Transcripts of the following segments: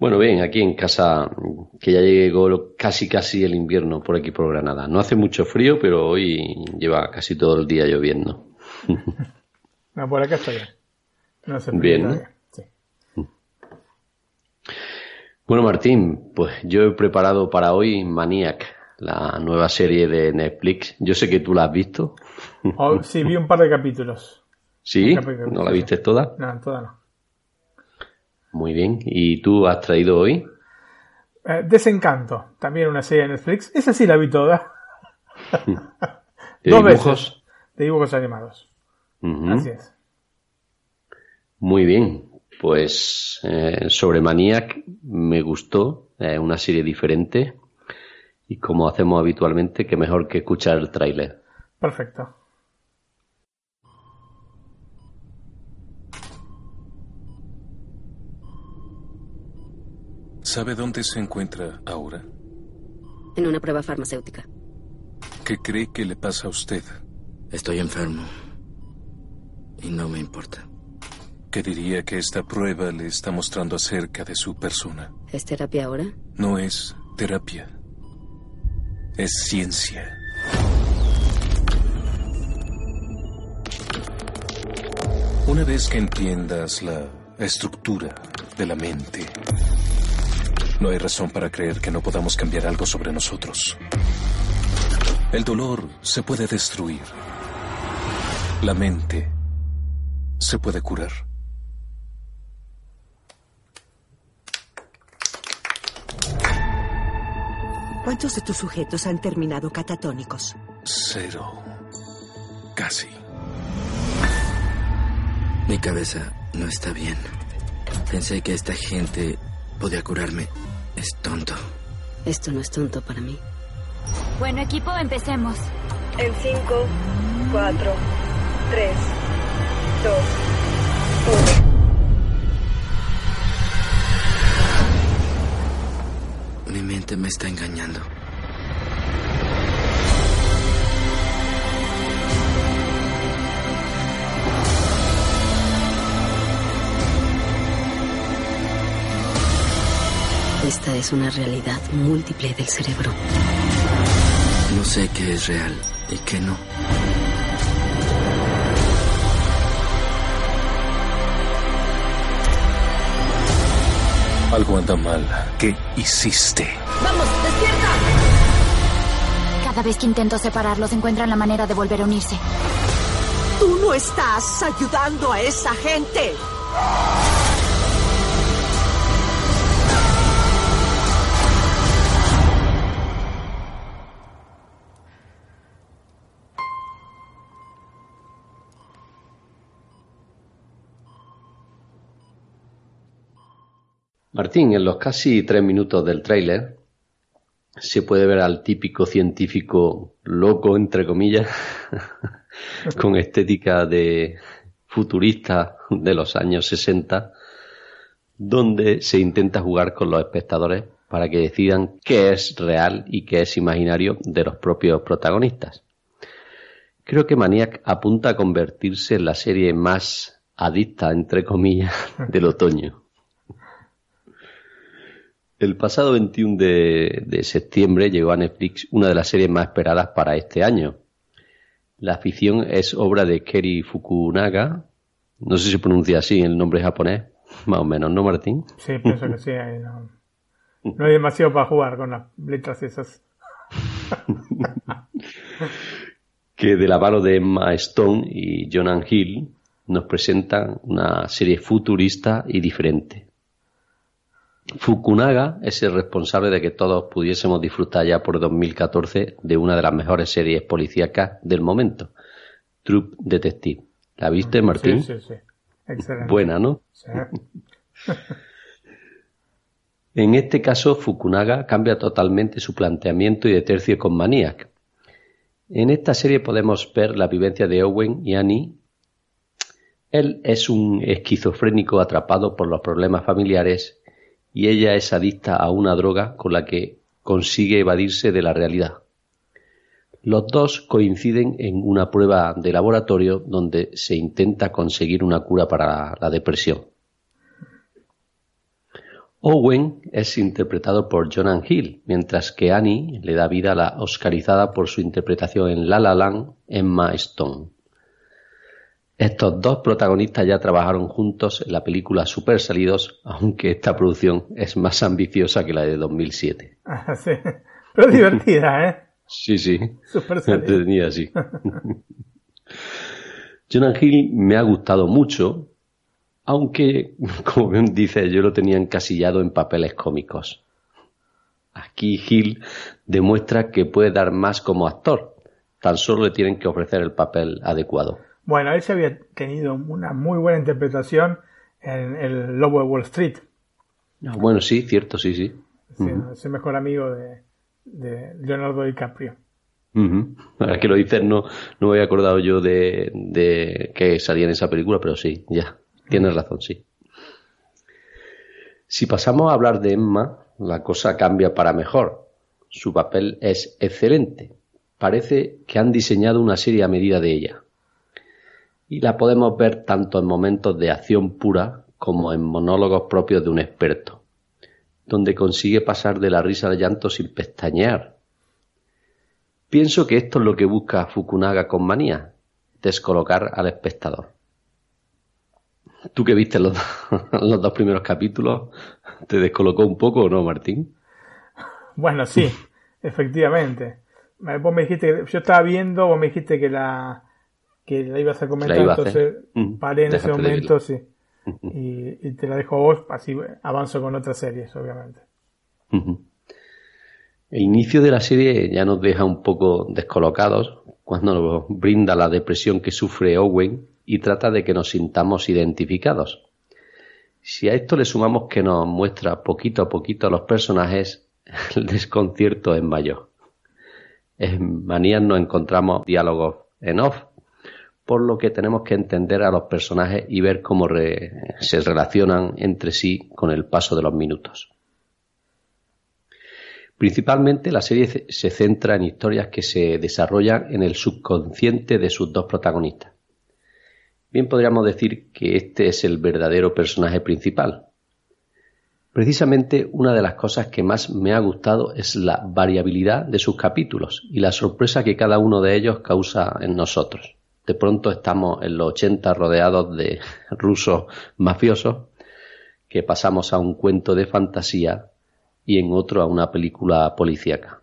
Bueno, bien, aquí en casa, que ya llegó casi casi el invierno por aquí por Granada. No hace mucho frío, pero hoy lleva casi todo el día lloviendo. no, por acá está bien. No hace frío bien. Bueno, Martín, pues yo he preparado para hoy Maniac, la nueva serie de Netflix. Yo sé que tú la has visto. Oh, sí, vi un par de capítulos. ¿Sí? ¿No la viste toda? No, toda no. Muy bien. ¿Y tú has traído hoy? Eh, Desencanto, también una serie de Netflix. Esa sí la vi toda. ¿De Dos dibujos? De dibujos animados. Así es. Muy bien. Pues eh, sobre Maniac me gustó, eh, una serie diferente. Y como hacemos habitualmente, que mejor que escuchar el tráiler. Perfecto. ¿Sabe dónde se encuentra ahora? En una prueba farmacéutica. ¿Qué cree que le pasa a usted? Estoy enfermo. Y no me importa. ¿Qué diría que esta prueba le está mostrando acerca de su persona? ¿Es terapia ahora? No es terapia. Es ciencia. Una vez que entiendas la estructura de la mente, no hay razón para creer que no podamos cambiar algo sobre nosotros. El dolor se puede destruir. La mente se puede curar. ¿Cuántos de tus sujetos han terminado catatónicos? Cero. Casi. Mi cabeza no está bien. Pensé que esta gente podía curarme. Es tonto. Esto no es tonto para mí. Bueno, equipo, empecemos. En 5, 4, 3, 2, 1. Mi mente me está engañando. Esta es una realidad múltiple del cerebro. No sé qué es real y qué no. Algo anda mal. ¿Qué hiciste? ¡Vamos, despierta! Cada vez que intento separarlos, encuentran la manera de volver a unirse. Tú no estás ayudando a esa gente. Martín, en los casi tres minutos del tráiler se puede ver al típico científico loco, entre comillas, con estética de futurista de los años 60, donde se intenta jugar con los espectadores para que decidan qué es real y qué es imaginario de los propios protagonistas. Creo que Maniac apunta a convertirse en la serie más adicta, entre comillas, del otoño. El pasado 21 de, septiembre llegó a Netflix una de las series más esperadas para este año. La ficción es obra de Keri Fukunaga. No sé si se pronuncia así el nombre japonés, más o menos, ¿no, Martín? Sí, pienso que sí. No, hay demasiado para jugar con las letras esas. que de la mano de Emma Stone y Jonan Hill nos presentan una serie futurista y diferente. Fukunaga es el responsable de que todos pudiésemos disfrutar ya por 2014 de una de las mejores series policíacas del momento, Troop Detective. ¿La viste, Martín? Sí, sí, sí. Excelente. Buena, ¿no? Sí. En este caso, Fukunaga cambia totalmente su planteamiento y de tercio con Maniac. En esta serie podemos ver la vivencia de Owen y Annie. Él es un esquizofrénico atrapado por los problemas familiares y ella es adicta a una droga con la que consigue evadirse de la realidad. Los dos coinciden en una prueba de laboratorio donde se intenta conseguir una cura para la depresión. Owen es interpretado por Jonan Hill, mientras que Annie le da vida a la oscarizada por su interpretación en La La Land, Emma Stone. Estos dos protagonistas ya trabajaron juntos en la película Super Salidos, aunque esta producción es más ambiciosa que la de 2007. Ah, sí. Pero divertida, ¿eh? Sí, sí. Super Entretenida, sí. Jonah Hill me ha gustado mucho, aunque, como bien dice, yo lo tenía encasillado en papeles cómicos. Aquí Hill demuestra que puede dar más como actor, tan solo le tienen que ofrecer el papel adecuado. Bueno, él se había tenido una muy buena interpretación en El Lobo de Wall Street. Ah, bueno, sí, cierto, sí, sí. Sí, Es el mejor amigo de, de Leonardo DiCaprio. Ahora que lo dices, no, no me había acordado yo de, de que salía en esa película, pero sí, ya, tienes razón, sí. Si pasamos a hablar de Emma, la cosa cambia para mejor. Su papel es excelente. Parece que han diseñado una serie a medida de ella. Y la podemos ver tanto en momentos de acción pura como en monólogos propios de un experto, donde consigue pasar de la risa al llanto sin pestañear. Pienso que esto es lo que busca Fukunaga con manía, descolocar al espectador. Tú que viste los, los dos primeros capítulos, ¿te descolocó un poco o no, Martín? Bueno, sí, efectivamente. Me- Vos me dijiste, que- yo estaba viendo, vos me dijiste que la que la ibas a comentar, iba a hacer. entonces Mm, paré en ese momento, sí. Y, y te la dejo a vos, así avanzo con otras series, obviamente. El inicio de la serie ya nos deja un poco descolocados cuando nos brinda la depresión que sufre Owen y trata de que nos sintamos identificados. Si a esto le sumamos que nos muestra poquito a poquito a los personajes, el desconcierto es mayor. En Manías nos encontramos diálogos en off, por lo que tenemos que entender a los personajes y ver cómo se relacionan entre sí con el paso de los minutos. Principalmente la serie se centra en historias que se desarrollan en el subconsciente de sus dos protagonistas. Bien podríamos decir que este es el verdadero personaje principal. Precisamente una de las cosas que más me ha gustado es la variabilidad de sus capítulos y la sorpresa que cada uno de ellos causa en nosotros. De pronto estamos en los 80 rodeados de rusos mafiosos que pasamos a un cuento de fantasía y en otro a una película policíaca.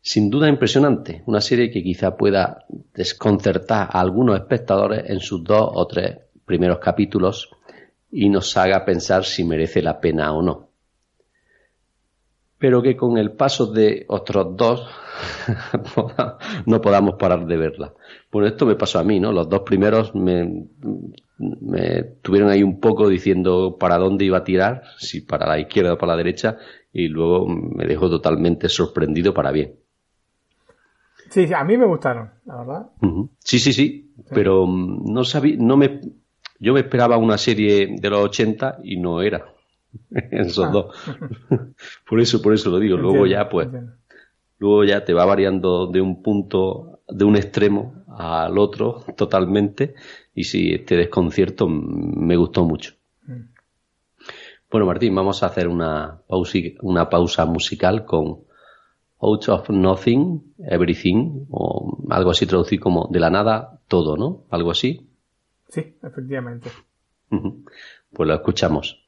Sin duda impresionante, una serie que quizá pueda desconcertar a algunos espectadores en sus dos o tres primeros capítulos y nos haga pensar si merece la pena o no. Pero que con el paso de otros dos no podamos parar de verla. Bueno, esto me pasó a mí, ¿no? Los dos primeros me, me tuvieron ahí un poco diciendo para dónde iba a tirar, si para la izquierda o para la derecha, y luego me dejó totalmente sorprendido para bien. Sí, sí, a mí me gustaron, la verdad. Sí, sí, sí, pero mm, no sabía, no me, yo me esperaba una serie de los 80 y no era esos Ah. dos. por eso, por eso lo digo. Luego Entiendo, ya, pues, entiendo. Luego ya te va variando de un punto, de un extremo al otro totalmente. Y sí, este desconcierto me gustó mucho. Mm. Bueno, Martín, vamos a hacer una pausa, una pausa musical con Out of Nothing, Everything, o algo así traducido como de la nada, todo, ¿no? Algo así. Sí, efectivamente. Pues lo escuchamos.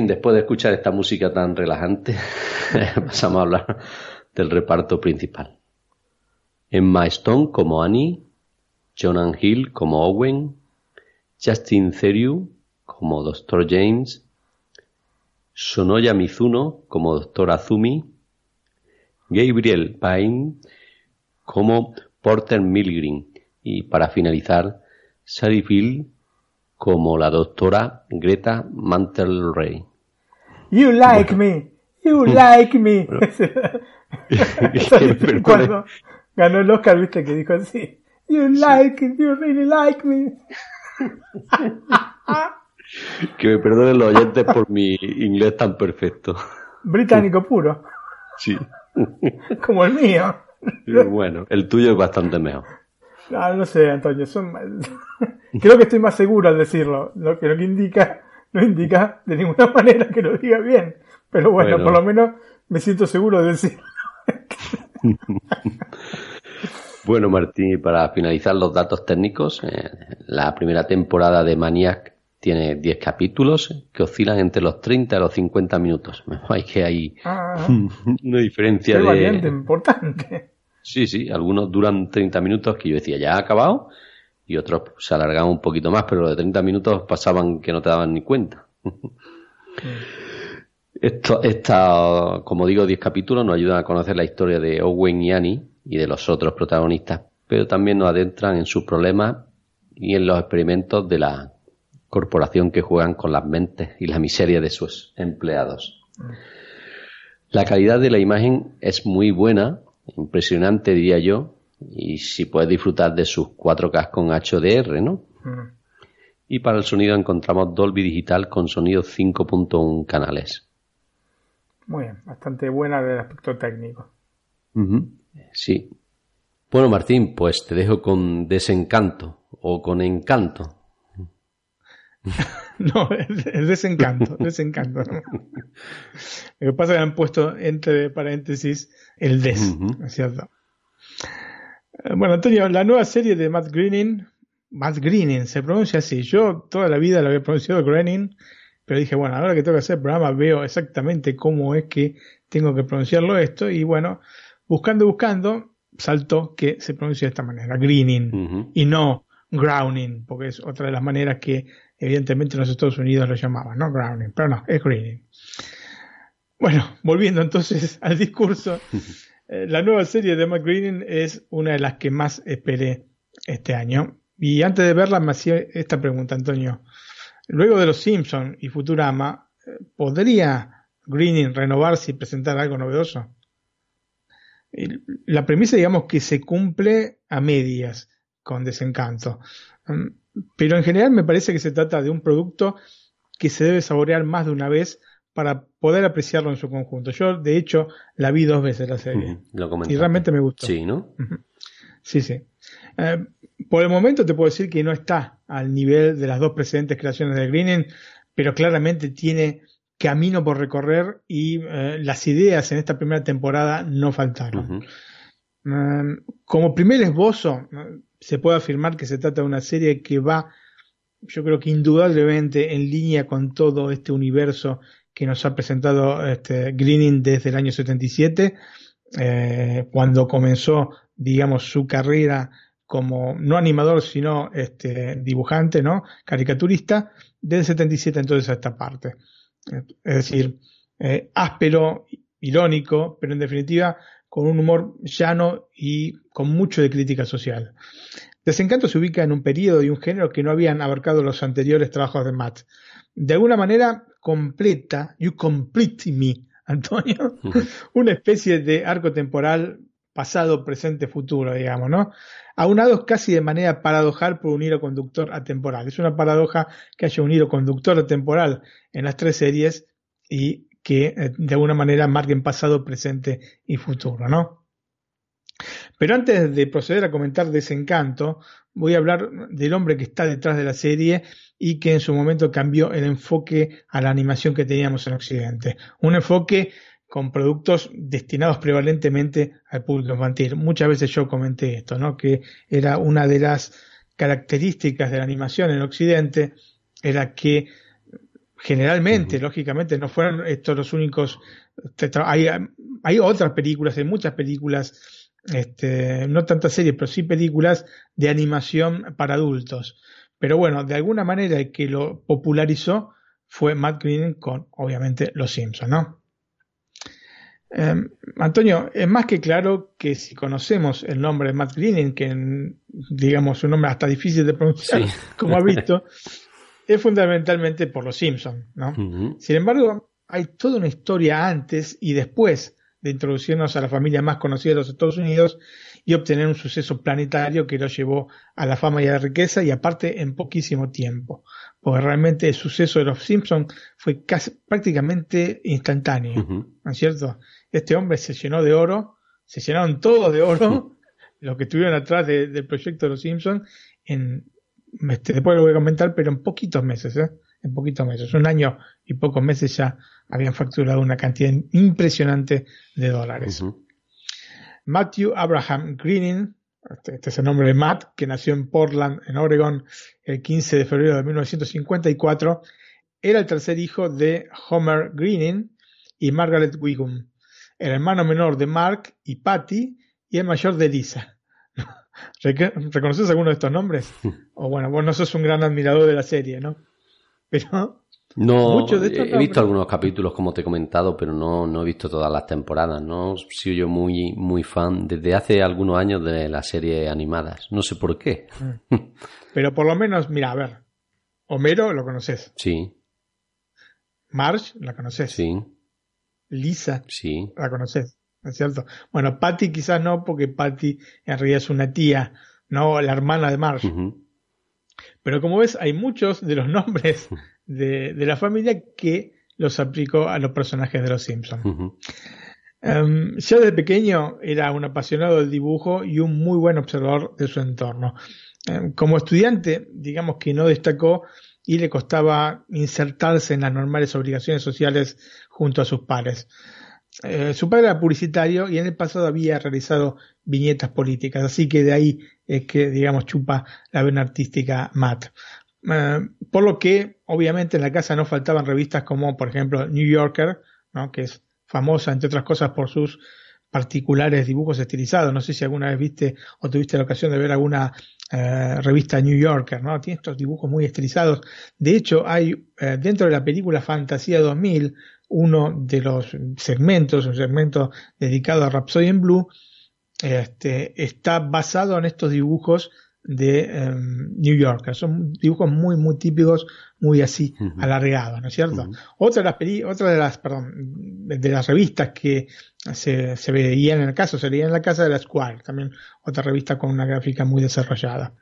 Después de escuchar esta música tan relajante, pasamos a hablar del reparto principal. Emma Stone como Annie, Jonan Hill como Owen, Justin Theroux como Dr. James, Sonoya Mizuno como Dr. Azumi, Gabriel Pine como Porter Milgrim y para finalizar, Sally Field como la doctora Greta Mantle-Ray. You like me, you like me. Cuando ganó el Oscar, viste que dijo así. You like it, you really like me. que me perdonen los oyentes por mi inglés tan perfecto. Británico puro. Sí. Como el mío. bueno, el tuyo es bastante mejor. Ah, no sé, Antonio. Creo que estoy más seguro al decirlo. Lo que, lo que indica no indica de ninguna manera que lo diga bien. Pero bueno, por lo menos me siento seguro de decirlo. bueno, Martín, para finalizar los datos técnicos, eh, la primera temporada de Maniac tiene 10 capítulos que oscilan entre los 30 y los 50 minutos. Hay que hay ah. una diferencia de... importante. Sí, sí, algunos duran 30 minutos que yo decía, ya ha acabado, y otros se alargaban un poquito más, pero de 30 minutos pasaban que no te daban ni cuenta. Esto, esta, como digo, 10 capítulos nos ayudan a conocer la historia de Owen y Annie y de los otros protagonistas, pero también nos adentran en sus problemas y en los experimentos de la corporación que juegan con las mentes y la miseria de sus empleados. La calidad de la imagen es muy buena, impresionante diría yo, y si puedes disfrutar de sus 4K con HDR, ¿no? Y para el sonido encontramos Dolby Digital con sonido 5.1 canales. Muy bien, bastante buena del aspecto técnico. Sí. Bueno, Martín, pues te dejo con desencanto o con encanto. no, es, desencanto, desencanto. Lo que pasa es que han puesto entre paréntesis el des, es cierto? Eh, bueno, Antonio, la nueva serie de Matt Greening, Matt Greening, se pronuncia así. Yo toda la vida lo había pronunciado Greening, pero dije, bueno, ahora que tengo que hacer el programa veo exactamente cómo es que tengo que pronunciarlo esto y bueno, buscando, buscando, saltó que se pronuncia de esta manera, Greening, y no Grounding, porque es otra de las maneras que evidentemente en los Estados Unidos lo llamaban, ¿no? Grounding, pero no, es Greening. Bueno, volviendo entonces al discurso, eh, la nueva serie de Matt Greening es una de las que más esperé este año. Y antes de verla me hacía esta pregunta, Antonio. Luego de Los Simpsons y Futurama, ¿podría Greening renovarse y presentar algo novedoso? La premisa, digamos, que se cumple a medias con desencanto. Mm, pero en general me parece que se trata de un producto que se debe saborear más de una vez para poder apreciarlo en su conjunto. Yo, de hecho, la vi dos veces la serie. y realmente me gustó. Sí, ¿no? Sí, sí. Eh, por el momento te puedo decir que no está al nivel de las dos precedentes creaciones de Greening, pero claramente tiene camino por recorrer y eh, las ideas en esta primera temporada no faltaron. Eh, como primer esbozo, se puede afirmar que se trata de una serie que va, yo creo que indudablemente en línea con todo este universo que nos ha presentado este, Greening desde el año 77, eh, cuando comenzó, digamos, su carrera como no animador, sino este, dibujante, ¿no? Caricaturista, desde 77 entonces a esta parte. Es decir, eh, áspero, irónico, pero en definitiva con un humor llano y con mucho de crítica social. Desencanto se ubica en un periodo y un género que no habían abarcado los anteriores trabajos de Matt. De alguna manera completa, you complete me, Antonio, una especie de arco temporal pasado, presente, futuro, digamos, ¿no? Aunados casi de manera paradojal por un hilo conductor atemporal. Es una paradoja que haya un hilo conductor atemporal en las tres series y que eh, de alguna manera marquen pasado, presente y futuro, ¿no? Pero antes de proceder a comentar Desencanto, voy a hablar del hombre que está detrás de la serie y que en su momento cambió el enfoque a la animación que teníamos en Occidente. Un enfoque con productos destinados prevalentemente al público infantil. Muchas veces yo comenté esto, ¿no? Que era una de las características de la animación en Occidente, era que generalmente, lógicamente, no fueron estos los únicos. Hay, hay otras películas, hay muchas películas, este, no tantas series, pero sí películas de animación para adultos. Pero bueno, de alguna manera el que lo popularizó fue Matt Groening con, obviamente, Los Simpsons, ¿no? Em, Antonio, es más que claro que si conocemos el nombre de Matt Groening, que digamos un nombre hasta difícil de pronunciar, como ha visto, es fundamentalmente por los Simpsons, ¿no? Sin embargo, hay toda una historia antes y después de introducirnos a la familia más conocida de los Estados Unidos y obtener un suceso planetario que lo llevó a la fama y a la riqueza y aparte en poquísimo tiempo. Porque realmente el suceso de los Simpsons fue casi, prácticamente instantáneo, ¿no es cierto? Este hombre se llenó de oro, se llenaron todos de oro, los que estuvieron atrás del proyecto de los Simpsons, en, este, después lo voy a comentar, pero en poquitos meses, ¿eh? En poquitos meses, un año y pocos meses ya habían facturado una cantidad impresionante de dólares. Matthew Abraham Greening, este, este, es el nombre de Matt, que nació en Portland, en Oregon, el 15 de febrero de 1954, era el tercer hijo de Homer Greening y Margaret Wiggum, el hermano menor de Mark y Patty y el mayor de Lisa. ¿Reconoces alguno de estos nombres? o bueno, vos no sos un gran admirador de la serie, ¿no? Pero no, he visto algunos capítulos como te he comentado, pero no, no he visto todas las temporadas. No soy yo muy, muy fan desde hace algunos años de las series animadas. No sé por qué. Mm. Pero por lo menos, mira, a ver. Homero lo conoces. Sí. Marge la conoces. Sí. Lisa. Sí. La conoces. ¿Es cierto? Bueno, Patty quizás no, porque Patty en realidad es una tía, no la hermana de Marge. Pero como ves, hay muchos de los nombres de, la familia que los aplicó a los personajes de los Simpsons. Em, ya desde pequeño era un apasionado del dibujo y un muy buen observador de su entorno. Em, como estudiante, digamos que no destacó y le costaba insertarse en las normales obligaciones sociales junto a sus pares. Eh, su padre era publicitario y en el pasado había realizado viñetas políticas, así que de ahí es que, digamos, chupa la vena artística Matt. Eh, por lo que, obviamente, en la casa no faltaban revistas como, por ejemplo, New Yorker, ¿no? que es famosa, entre otras cosas, por sus particulares dibujos estilizados. No sé si alguna vez viste o tuviste la ocasión de ver alguna eh, revista New Yorker, ¿no? Tiene estos dibujos muy estilizados. De hecho, hay dentro de la película Fantasía 2000 uno de los segmentos, un segmento dedicado a Rhapsody in Blue, este, está basado en estos dibujos de em, New York. Son dibujos muy, muy típicos, muy así, alargados, ¿no es cierto? Otra de las otra de las, perdón, de las revistas que se, se veían en el caso, se leía en la casa de la Square, también otra revista con una gráfica muy desarrollada.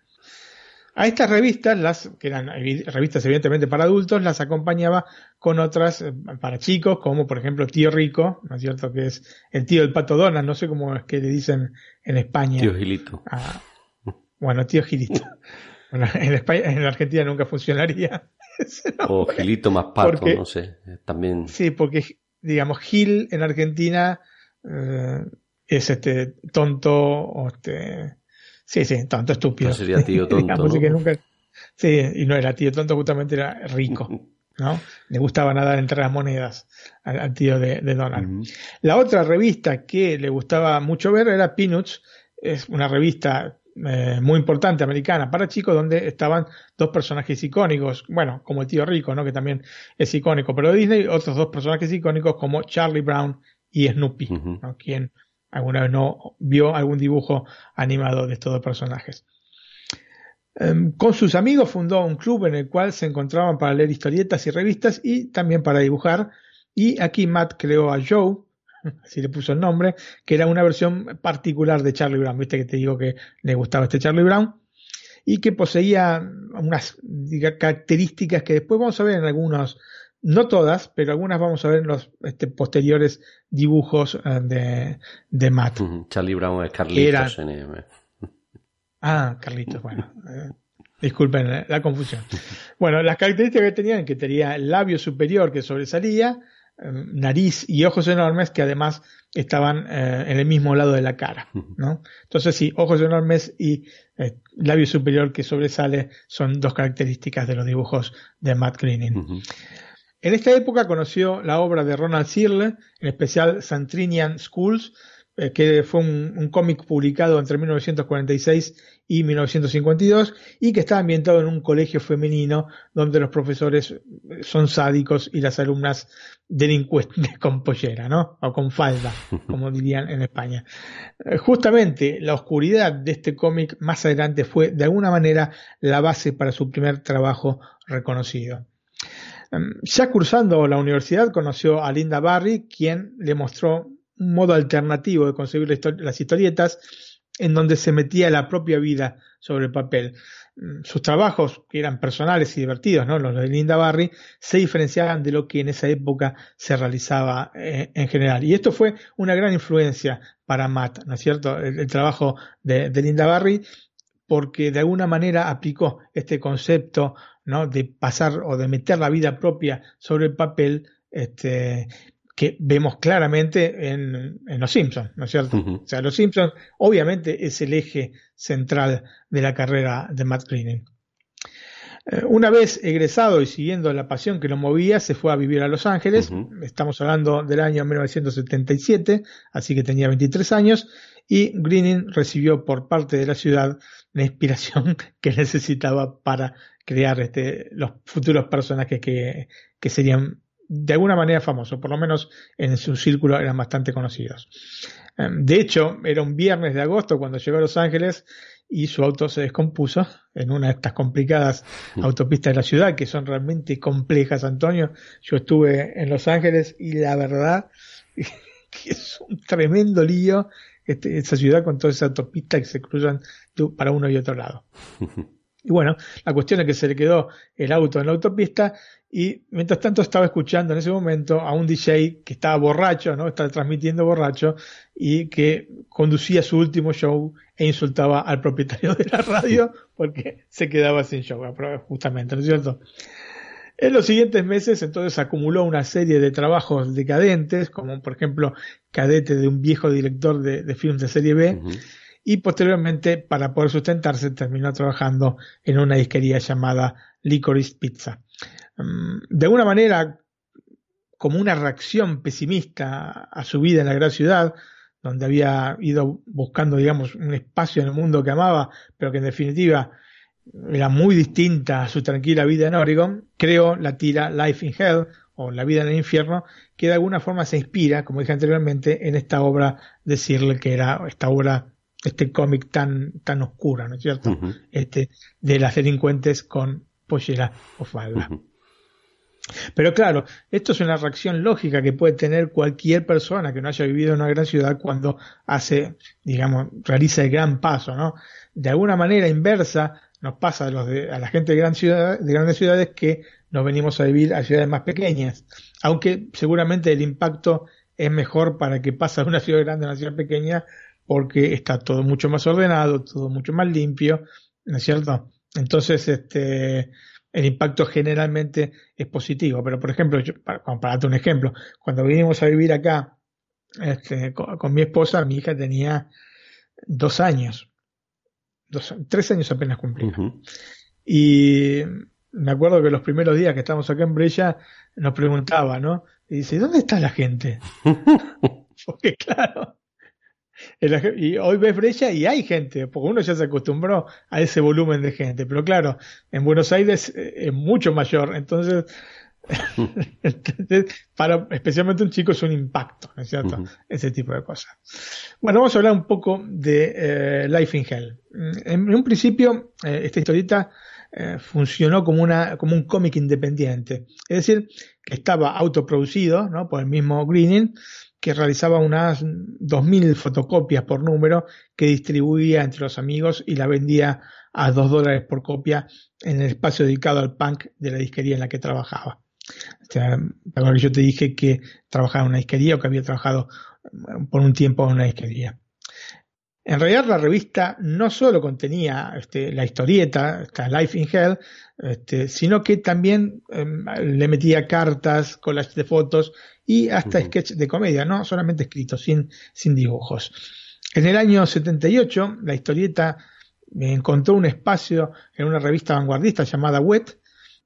A estas revistas, las que eran revistas evidentemente para adultos, las acompañaba con otras eh, para chicos, como por ejemplo Tío Rico, ¿no es cierto? Que es el tío del pato Donald, no sé cómo es que le dicen en España. Tío Gilito. Ah, bueno, tío Gilito. Bueno, en, España, en Argentina nunca funcionaría. o Gilito más pato, no sé. También. Sí, porque digamos Gil en Argentina eh, es este tonto o este Sí, sí, tonto, estúpido. No sería tío tonto. Sí, y no era tío tonto, justamente era rico. ¿no? Le gustaba nadar entre las monedas al, tío de, Donald. La otra revista que le gustaba mucho ver era Peanuts, es una revista eh, muy importante americana para chicos donde estaban dos personajes icónicos, bueno, como el tío rico, ¿no? que también es icónico, pero Disney, otros dos personajes icónicos como Charlie Brown y Snoopy, ¿no? quien alguna vez no vio algún dibujo animado de estos dos personajes. Em, con sus amigos fundó un club en el cual se encontraban para leer historietas y revistas y también para dibujar. Y aquí Matt creó a Joe, así le puso el nombre, que era una versión particular de Charlie Brown. Viste que te digo que le gustaba este Charlie Brown. Y que poseía unas características que después vamos a ver en algunos no todas, pero algunas vamos a ver en los este, posteriores dibujos eh, de, de Matt. Charlie Brown es Carlitos. Ah, Carlitos, bueno. Eh, disculpen eh, la confusión. Bueno, las características que tenían, que tenía el labio superior que sobresalía, nariz y ojos enormes que además estaban en el mismo lado de la cara, ¿no? Entonces sí, ojos enormes y labio superior que sobresale son dos características de los dibujos de Matt Groening. En esta época conoció la obra de Ronald Searle, en especial Santrinian Schools, eh, que fue un, cómic publicado entre 1946 y 1952 y que está ambientado en un colegio femenino donde los profesores son sádicos y las alumnas delincuentes con pollera, ¿no? O con falda, como dirían en España. Eh, justamente la oscuridad de este cómic más adelante fue de alguna manera la base para su primer trabajo reconocido. Em, ya cursando la universidad conoció a Linda Barry, quien le mostró un modo alternativo de concebir las historietas en donde se metía la propia vida sobre el papel. Mm, sus trabajos, que eran personales y divertidos, ¿no? los de Linda Barry, se diferenciaban de lo que en esa época se realizaba eh, en general. Y esto fue una gran influencia para Matt, ¿no es cierto? El, trabajo de, Linda Barry, porque de alguna manera aplicó este concepto ¿no? de pasar o de meter la vida propia sobre el papel este, que vemos claramente en, Los Simpsons, ¿no es cierto? O sea, Los Simpsons obviamente es el eje central de la carrera de Matt Groening. Eh, una vez egresado y siguiendo la pasión que lo movía, se fue a vivir a Los Ángeles. Estamos hablando del año 1977, así que tenía 23 años. Y Greening recibió por parte de la ciudad la inspiración que necesitaba para crear este, los futuros personajes que, que serían de alguna manera famoso, por lo menos en su círculo eran bastante conocidos. Em, de hecho, era un viernes de agosto cuando llegó a Los Ángeles y su auto se descompuso en una de estas complicadas mm. autopistas de la ciudad, que son realmente complejas, Antonio. Yo estuve en Los Ángeles y la verdad que es un tremendo lío este, esa ciudad con todas esas autopistas que se cruzan para uno y otro lado. Y bueno, la cuestión es que se le quedó el auto en la autopista y mientras tanto estaba escuchando en ese momento a un DJ que estaba borracho, ¿no? Estaba transmitiendo borracho y que conducía su último show e insultaba al propietario de la radio porque se quedaba sin show, justamente, ¿no es cierto? En los siguientes meses entonces acumuló una serie de trabajos decadentes, como por ejemplo Cadete de un viejo director de, de films de serie B, y posteriormente para poder sustentarse terminó trabajando en una disquería llamada Licorice Pizza. Mm, de alguna manera, como una reacción pesimista a su vida en la gran ciudad, donde había ido buscando, digamos, un espacio en el mundo que amaba, pero que en definitiva era muy distinta a su tranquila vida en Oregon, creó la tira Life in Hell, o La vida en el infierno, que de alguna forma se inspira, como dije anteriormente, en esta obra, decirle que era esta obra este cómic tan, tan oscura, ¿no es cierto? Este, de las delincuentes con pollera o falda. Pero claro, esto es una reacción lógica que puede tener cualquier persona que no haya vivido en una gran ciudad cuando hace, digamos, realiza el gran paso, ¿no? De alguna manera inversa nos pasa a, los de, a la gente de, gran ciudad, de grandes ciudades que nos venimos a vivir a ciudades más pequeñas, aunque seguramente el impacto es mejor para que pasa de una ciudad grande a una ciudad pequeña porque está todo mucho más ordenado, todo mucho más limpio, ¿no es cierto? Entonces, este, el impacto generalmente es positivo. Pero, por ejemplo, para, darte un ejemplo, cuando vinimos a vivir acá este, con, mi esposa, mi hija tenía dos años, dos, tres años apenas cumplida. Y me acuerdo que los primeros días que estábamos acá en Brella nos preguntaba, ¿no? Y dice, ¿dónde está la gente? Porque claro, y hoy ves brecha y hay gente, porque uno ya se acostumbró a ese volumen de gente. Pero claro, en Buenos Aires eh, es mucho mayor. Entonces, para especialmente un chico es un impacto, ¿no es cierto? Ese tipo de cosas. Bueno, vamos a hablar un poco de eh, Life in Hell. Mm, en, un principio, eh, esta historieta funcionó como, una, como un cómic independiente. Es decir, que estaba autoproducido ¿no? por el mismo Greening que realizaba unas 2.000 fotocopias por número que distribuía entre los amigos y la vendía a 2 dólares por copia en el espacio dedicado al punk de la disquería en la que trabajaba. O sea, que yo te dije que trabajaba en una disquería o que había trabajado por un tiempo en una disquería. En realidad la revista no solo contenía este, la historieta, esta Life in Hell, este, sino que también em, le metía cartas, collages de fotos y hasta sketch de comedia, no solamente escritos, sin, sin dibujos. En el año 78, la historieta encontró un espacio en una revista vanguardista llamada Wet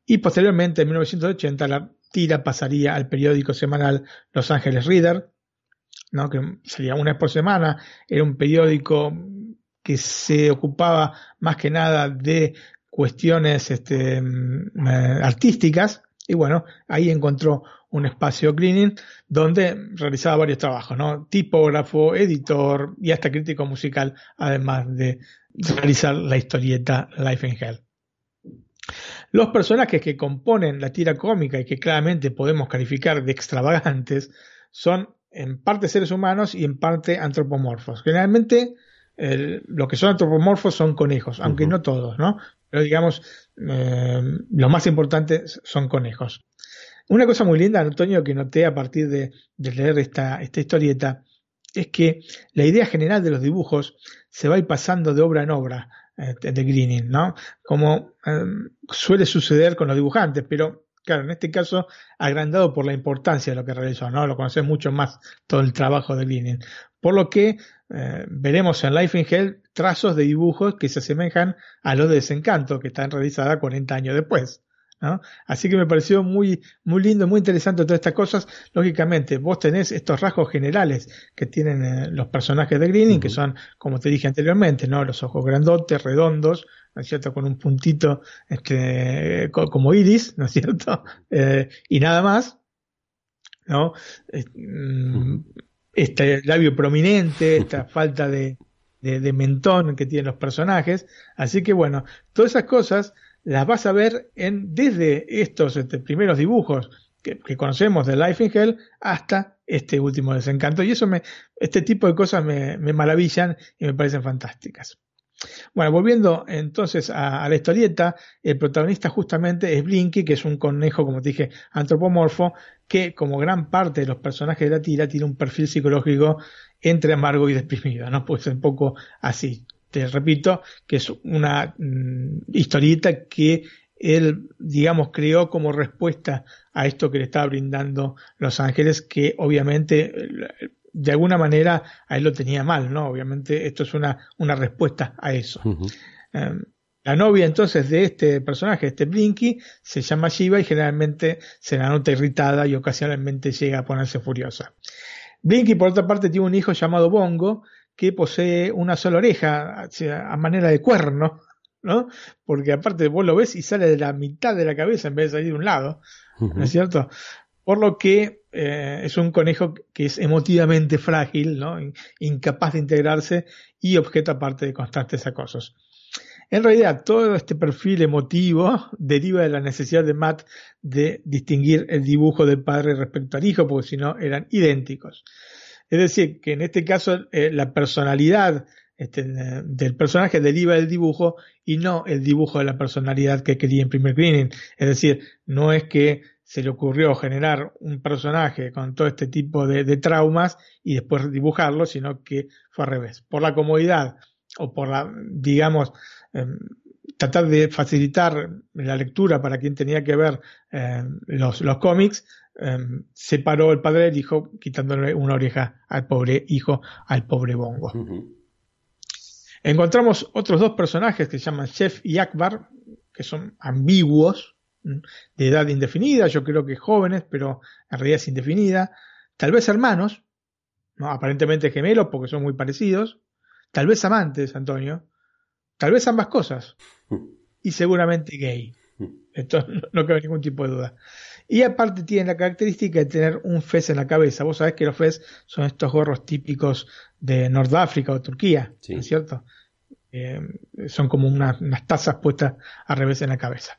y posteriormente en 1980 la tira pasaría al periódico semanal Los Ángeles Reader, ¿no? que sería una vez por semana, era un periódico que se ocupaba más que nada de cuestiones este, mm, eh, artísticas, y bueno, ahí encontró un espacio cleaning donde realizaba varios trabajos, ¿no? Tipógrafo, editor y hasta crítico musical, además de realizar la historieta Life in Hell. Los personajes que componen la tira cómica y que claramente podemos calificar de extravagantes son en parte seres humanos y en parte antropomorfos. Generalmente lo que son antropomorfos son conejos, aunque no todos, ¿no? Pero digamos, eh, lo más importante son conejos. Una cosa muy linda, Antonio, que noté a partir de, leer esta, historieta, es que la idea general de los dibujos se va a ir pasando de obra en obra eh, de Greening, ¿no? Como eh, suele suceder con los dibujantes, pero claro, en este caso agrandado por la importancia de lo que realizó, ¿no? Lo conoces mucho más todo el trabajo de Greening. Por lo que eh, veremos en Life in Hell trazos de dibujos que se asemejan a los de Desencanto, que están realizadas 40 años después. Así que me pareció muy, muy lindo, muy interesante todas estas cosas. Lógicamente, vos tenés estos rasgos generales que tienen eh, los personajes de Greening, que son, como te dije anteriormente, ¿no? Los ojos grandotes, redondos, ¿no es cierto? Con un puntito, este, como iris, ¿no es cierto? Eh, y nada más, ¿no? Mm, este labio prominente, esta falta de, de, mentón que tienen los personajes. Así que bueno, todas esas cosas las vas a ver en desde estos este, primeros dibujos que, conocemos de Life in Hell hasta este último desencanto. Y eso me, este tipo de cosas me, me maravillan y me parecen fantásticas. Bueno, volviendo entonces a, la historieta, el protagonista justamente es Blinky, que es un conejo, como te dije, antropomorfo, que como gran parte de los personajes de la tira tiene un perfil psicológico entre amargo y deprimido, ¿no? Pues un poco así. Te repito que es una mm, historieta que él, digamos, creó como respuesta a esto que le estaba brindando Los Ángeles, que obviamente de alguna manera a él lo tenía mal, ¿no? Obviamente esto es una, una respuesta a eso. Em, la novia entonces de este personaje, este Blinky, se llama Shiva y generalmente se la nota irritada y ocasionalmente llega a ponerse furiosa. Blinky, por otra parte, tiene un hijo llamado Bongo que posee una sola oreja a manera de cuerno, ¿no? Porque aparte vos lo ves y sale de la mitad de la cabeza en vez de salir de un lado, ¿no es cierto? Por lo que eh, es un conejo que es emotivamente frágil, ¿no? incapaz de integrarse y objeto aparte de constantes acosos. En realidad, todo este perfil emotivo deriva de la necesidad de Matt de distinguir el dibujo del padre respecto al hijo, porque si no eran idénticos. Es decir, que en este caso eh, la personalidad este, del personaje deriva del dibujo y no el dibujo de la personalidad que quería imprimir Greening. Es decir, no es que se le ocurrió generar un personaje con todo este tipo de, traumas y después dibujarlo, sino que fue al revés. Por la comodidad o por la, digamos, em, tratar de facilitar la lectura para quien tenía que ver em, los, los cómics, em, separó el padre del hijo quitándole una oreja al pobre hijo, al pobre Bongo. Encontramos otros dos personajes que se llaman Chef y Akbar, que son ambiguos, de edad indefinida, yo creo que jóvenes, pero en realidad es indefinida, tal vez hermanos, ¿no? aparentemente gemelos porque son muy parecidos, tal vez amantes, Antonio, tal vez ambas cosas, y seguramente gay. Esto no, cabe ningún tipo de duda. Y aparte tienen la característica de tener un fez en la cabeza. Vos sabés que los fez son estos gorros típicos de Nordáfrica o Turquía, ¿no es cierto? Eh, son como unas tazas puestas al revés en la cabeza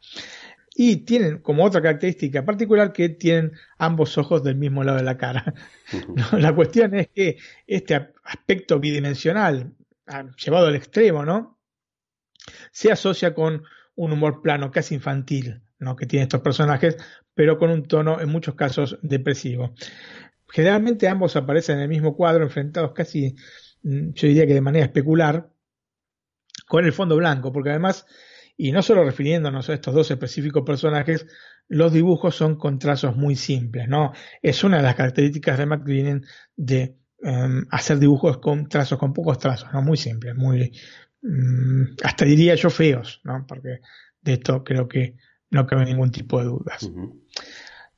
y tienen como otra característica particular que tienen ambos ojos del mismo lado de la cara. La cuestión es que este aspecto bidimensional, llevado al extremo, ¿no? Se asocia con un humor plano, casi infantil, ¿no? Que tienen estos personajes, pero con un tono en muchos casos depresivo. Generalmente ambos aparecen en el mismo cuadro, enfrentados casi, mm, yo diría que de manera especular, con el fondo blanco, porque además y no solo refiriéndonos a estos dos específicos personajes, los dibujos son con trazos muy simples, ¿no? Es una de las características de McLean de em, hacer dibujos con trazos, con pocos trazos, ¿no? Muy simples, muy, mm, hasta diría yo feos, ¿no? Porque de esto creo que no cabe ningún tipo de dudas.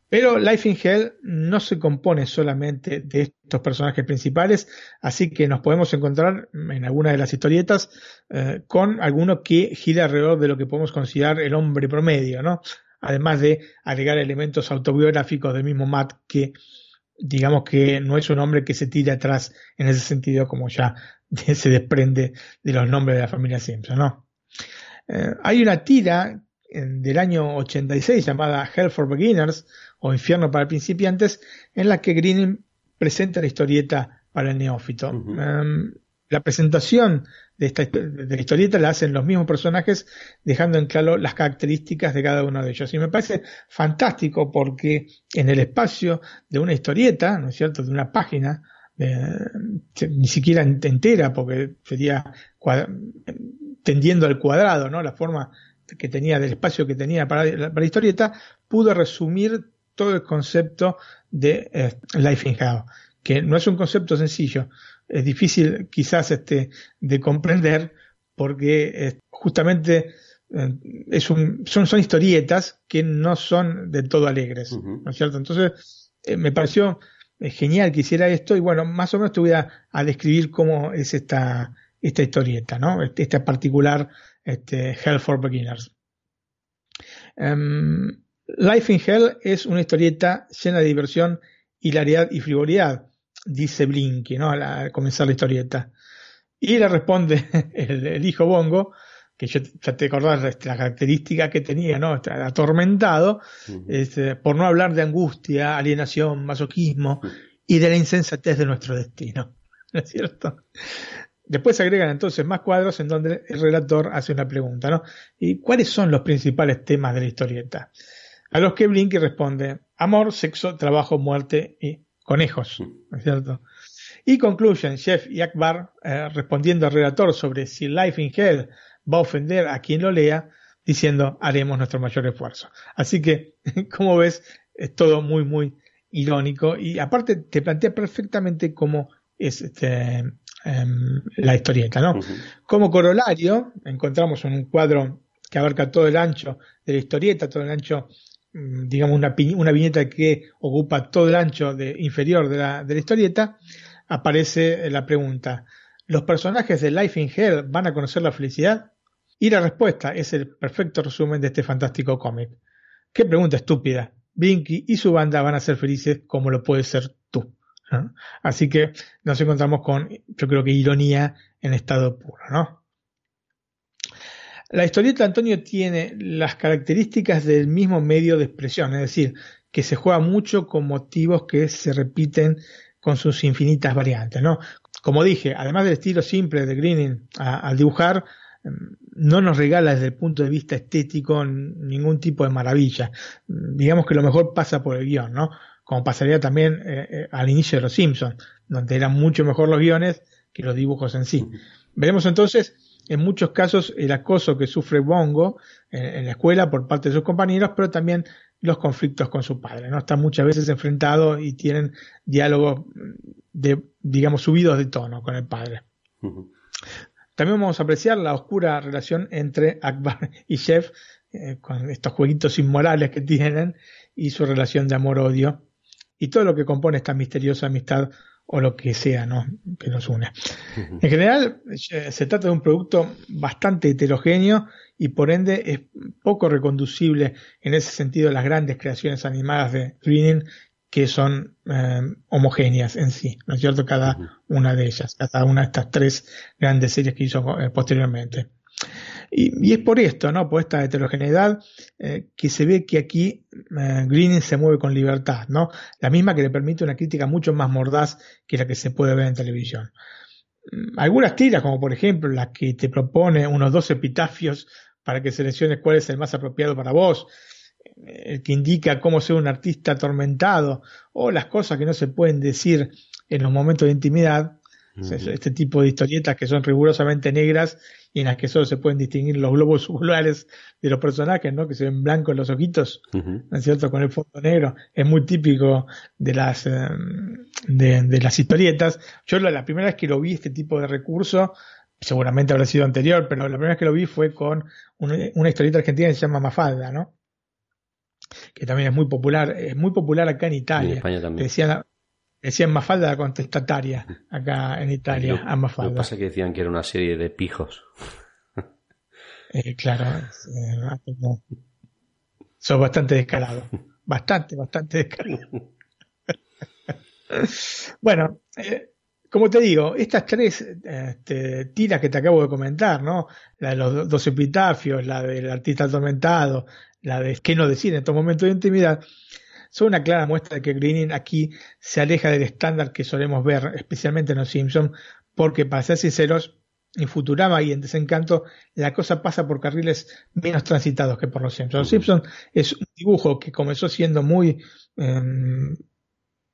Pero Life in Hell no se compone solamente de estos personajes principales, así que nos podemos encontrar en alguna de las historietas eh, con alguno que gira alrededor de lo que podemos considerar el hombre promedio, ¿no? Además de agregar elementos autobiográficos del mismo Matt que digamos que no es un hombre que se tira atrás en ese sentido como ya se desprende de los nombres de la familia Simpson, ¿no? Eh, hay una tira del año 86 llamada Hell for Beginners o Infierno para principiantes en la que Green presenta la historieta para el neófito. Em, la presentación de, esta, de la historieta la hacen los mismos personajes dejando en claro las características de cada uno de ellos. Y me parece fantástico porque en el espacio de una historieta, ¿no es cierto?, de una página, ni siquiera entera porque sería tendiendo al cuadrado, ¿no? La forma que tenía, del espacio que tenía para, la historieta, pudo resumir todo el concepto de eh, Life in Hell, que no es un concepto sencillo, es difícil quizás este, de comprender porque eh, justamente eh, es un, son, son historietas que no son del todo alegres, ¿no es cierto? Entonces, me pareció genial que hiciera esto y bueno, más o menos te voy a, describir cómo es esta, esta historieta, ¿no? Este, esta particular este, Hell for Beginners. Em, Life in Hell es una historieta llena de diversión, hilaridad y frivolidad, dice Blinky, ¿no? Al, comenzar la historieta. Y le responde el, hijo Bongo, que yo ya te acordás la característica que tenía, ¿no? Atormentado, este, por no hablar de angustia, alienación, masoquismo y de la insensatez de nuestro destino. ¿No es cierto? Después se agregan entonces más cuadros en donde el relator hace una pregunta, ¿no? ¿Y cuáles son los principales temas de la historieta? A los que Blinky responde, amor, sexo, trabajo, muerte y conejos, ¿no es cierto? Y concluyen Chef y Akbar eh, respondiendo al relator sobre si Life in Hell va a ofender a quien lo lea, diciendo haremos nuestro mayor esfuerzo. Así que, como ves, es todo muy, muy irónico y aparte te plantea perfectamente cómo es este, Em, la historieta, ¿no? Como corolario, encontramos en un cuadro que abarca todo el ancho de la historieta, todo el ancho, mm, digamos, una, una viñeta que ocupa todo el ancho de, inferior de la, de la historieta, aparece la pregunta, ¿los personajes de Life in Hell van a conocer la felicidad? Y la respuesta es el perfecto resumen de este fantástico cómic. Qué pregunta estúpida. Binky y su banda van a ser felices como lo puede ser tú. Así que nos encontramos con, yo creo que ironía en estado puro, ¿no? La historieta Antonio tiene las características del mismo medio de expresión, es decir, que se juega mucho con motivos que se repiten con sus infinitas variantes, ¿no? Como dije, además del estilo simple de Greening al dibujar, em, no nos regala desde el punto de vista estético ningún tipo de maravilla. Digamos que lo mejor pasa por el guion, ¿no? Como pasaría también eh, eh, al inicio de Los Simpsons, donde eran mucho mejor los guiones que los dibujos en sí. Veremos entonces en muchos casos el acoso que sufre Bongo en, la escuela por parte de sus compañeros, pero también los conflictos con su padre, ¿no? Están muchas veces enfrentados y tienen diálogos de, digamos, subidos de tono con el padre. También vamos a apreciar la oscura relación entre Akbar y Chef, eh, con estos jueguitos inmorales que tienen, y su relación de amor-odio, y todo lo que compone esta misteriosa amistad o lo que sea ¿no? que nos une. En general, eh, se trata de un producto bastante heterogéneo y por ende es poco reconducible en ese sentido a las grandes creaciones animadas de Greening que son eh, homogéneas en sí, ¿no es cierto? Cada una de ellas, cada una de estas tres grandes series que hizo eh, posteriormente. Y, es por esto, ¿no? Por esta heterogeneidad eh, que se ve que aquí eh, Greening se mueve con libertad, ¿no? La misma que le permite una crítica mucho más mordaz que la que se puede ver en televisión. Mm, algunas tiras, como por ejemplo la que te propone unos dos epitafios para que selecciones cuál es el más apropiado para vos, eh, el que indica cómo ser un artista atormentado, o las cosas que no se pueden decir en los momentos de intimidad, este tipo de historietas que son rigurosamente negras y en las que solo se pueden distinguir los globos oculares de los personajes, ¿no? Que se ven blancos los ojitos, ¿no es cierto? Con el fondo negro. Es muy típico de las, em, de, las historietas. Yo la, primera vez que lo vi, este tipo de recurso, seguramente habrá sido anterior, pero la primera vez que lo vi fue con una, historieta argentina que se llama Mafalda, ¿no? que también es muy popular, es muy popular acá en Italia. en España también. Decían, decían Mafalda la contestataria acá en Italia, Lo- a Mafalda. Lo que pasa es que decían que era una serie de pijos. Eh, claro, eh, no. sos bastante descarado. Bastante, bastante descarado. bueno, eh, como te digo, estas tres este, tiras que te acabo de comentar, ¿no? La de los do- dos epitafios, la del artista atormentado, la de qué no decir en estos momentos de intimidad, son una clara muestra de que Greening aquí se aleja del estándar que solemos ver, especialmente en Los Simpsons, porque para ser sinceros, en Futurama y en Desencanto, la cosa pasa por carriles menos transitados que por Los Simpsons. Los Simpsons es un dibujo que comenzó siendo muy em,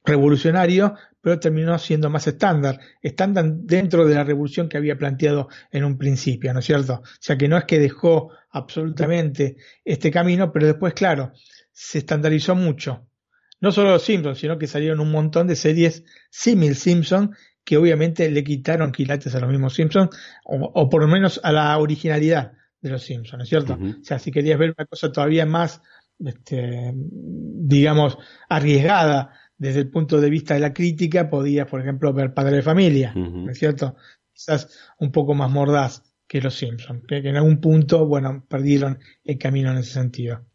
revolucionario, pero terminó siendo más estándar, estándar dentro de la revolución que había planteado en un principio, ¿no es cierto? O sea que no es que dejó absolutamente este camino, pero después, claro, se estandarizó mucho. No solo los Simpsons, sino que salieron un montón de series símil Simpson que obviamente le quitaron quilates a los mismos Simpsons, o, o por lo menos a la originalidad de los Simpsons, ¿no es cierto? O sea, si querías ver una cosa todavía más, este, digamos, arriesgada desde el punto de vista de la crítica, podías, por ejemplo, ver Padre de Familia. ¿no es cierto? Quizás un poco más mordaz que los Simpsons, que, que en algún punto, bueno, perdieron el camino en ese sentido.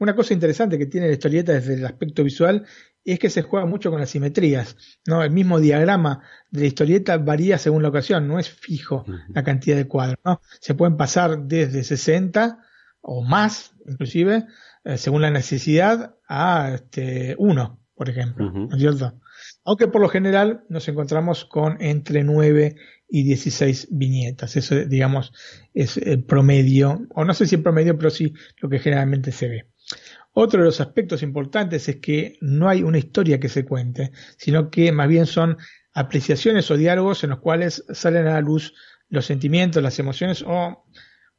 Una cosa interesante que tiene la historieta desde el aspecto visual es que se juega mucho con las simetrías, ¿no? El mismo diagrama de la historieta varía según la ocasión, no es fijo la cantidad de cuadros, ¿no? Se pueden pasar desde 60 o más, inclusive, eh, según la necesidad, a este, uno, por ejemplo. ¿no es cierto? Aunque por lo general nos encontramos con entre 9 y 16 viñetas. Eso, digamos, es el promedio, o no sé si el promedio, pero sí lo que generalmente se ve. Otro de los aspectos importantes es que no hay una historia que se cuente, sino que más bien son apreciaciones o diálogos en los cuales salen a la luz los sentimientos, las emociones o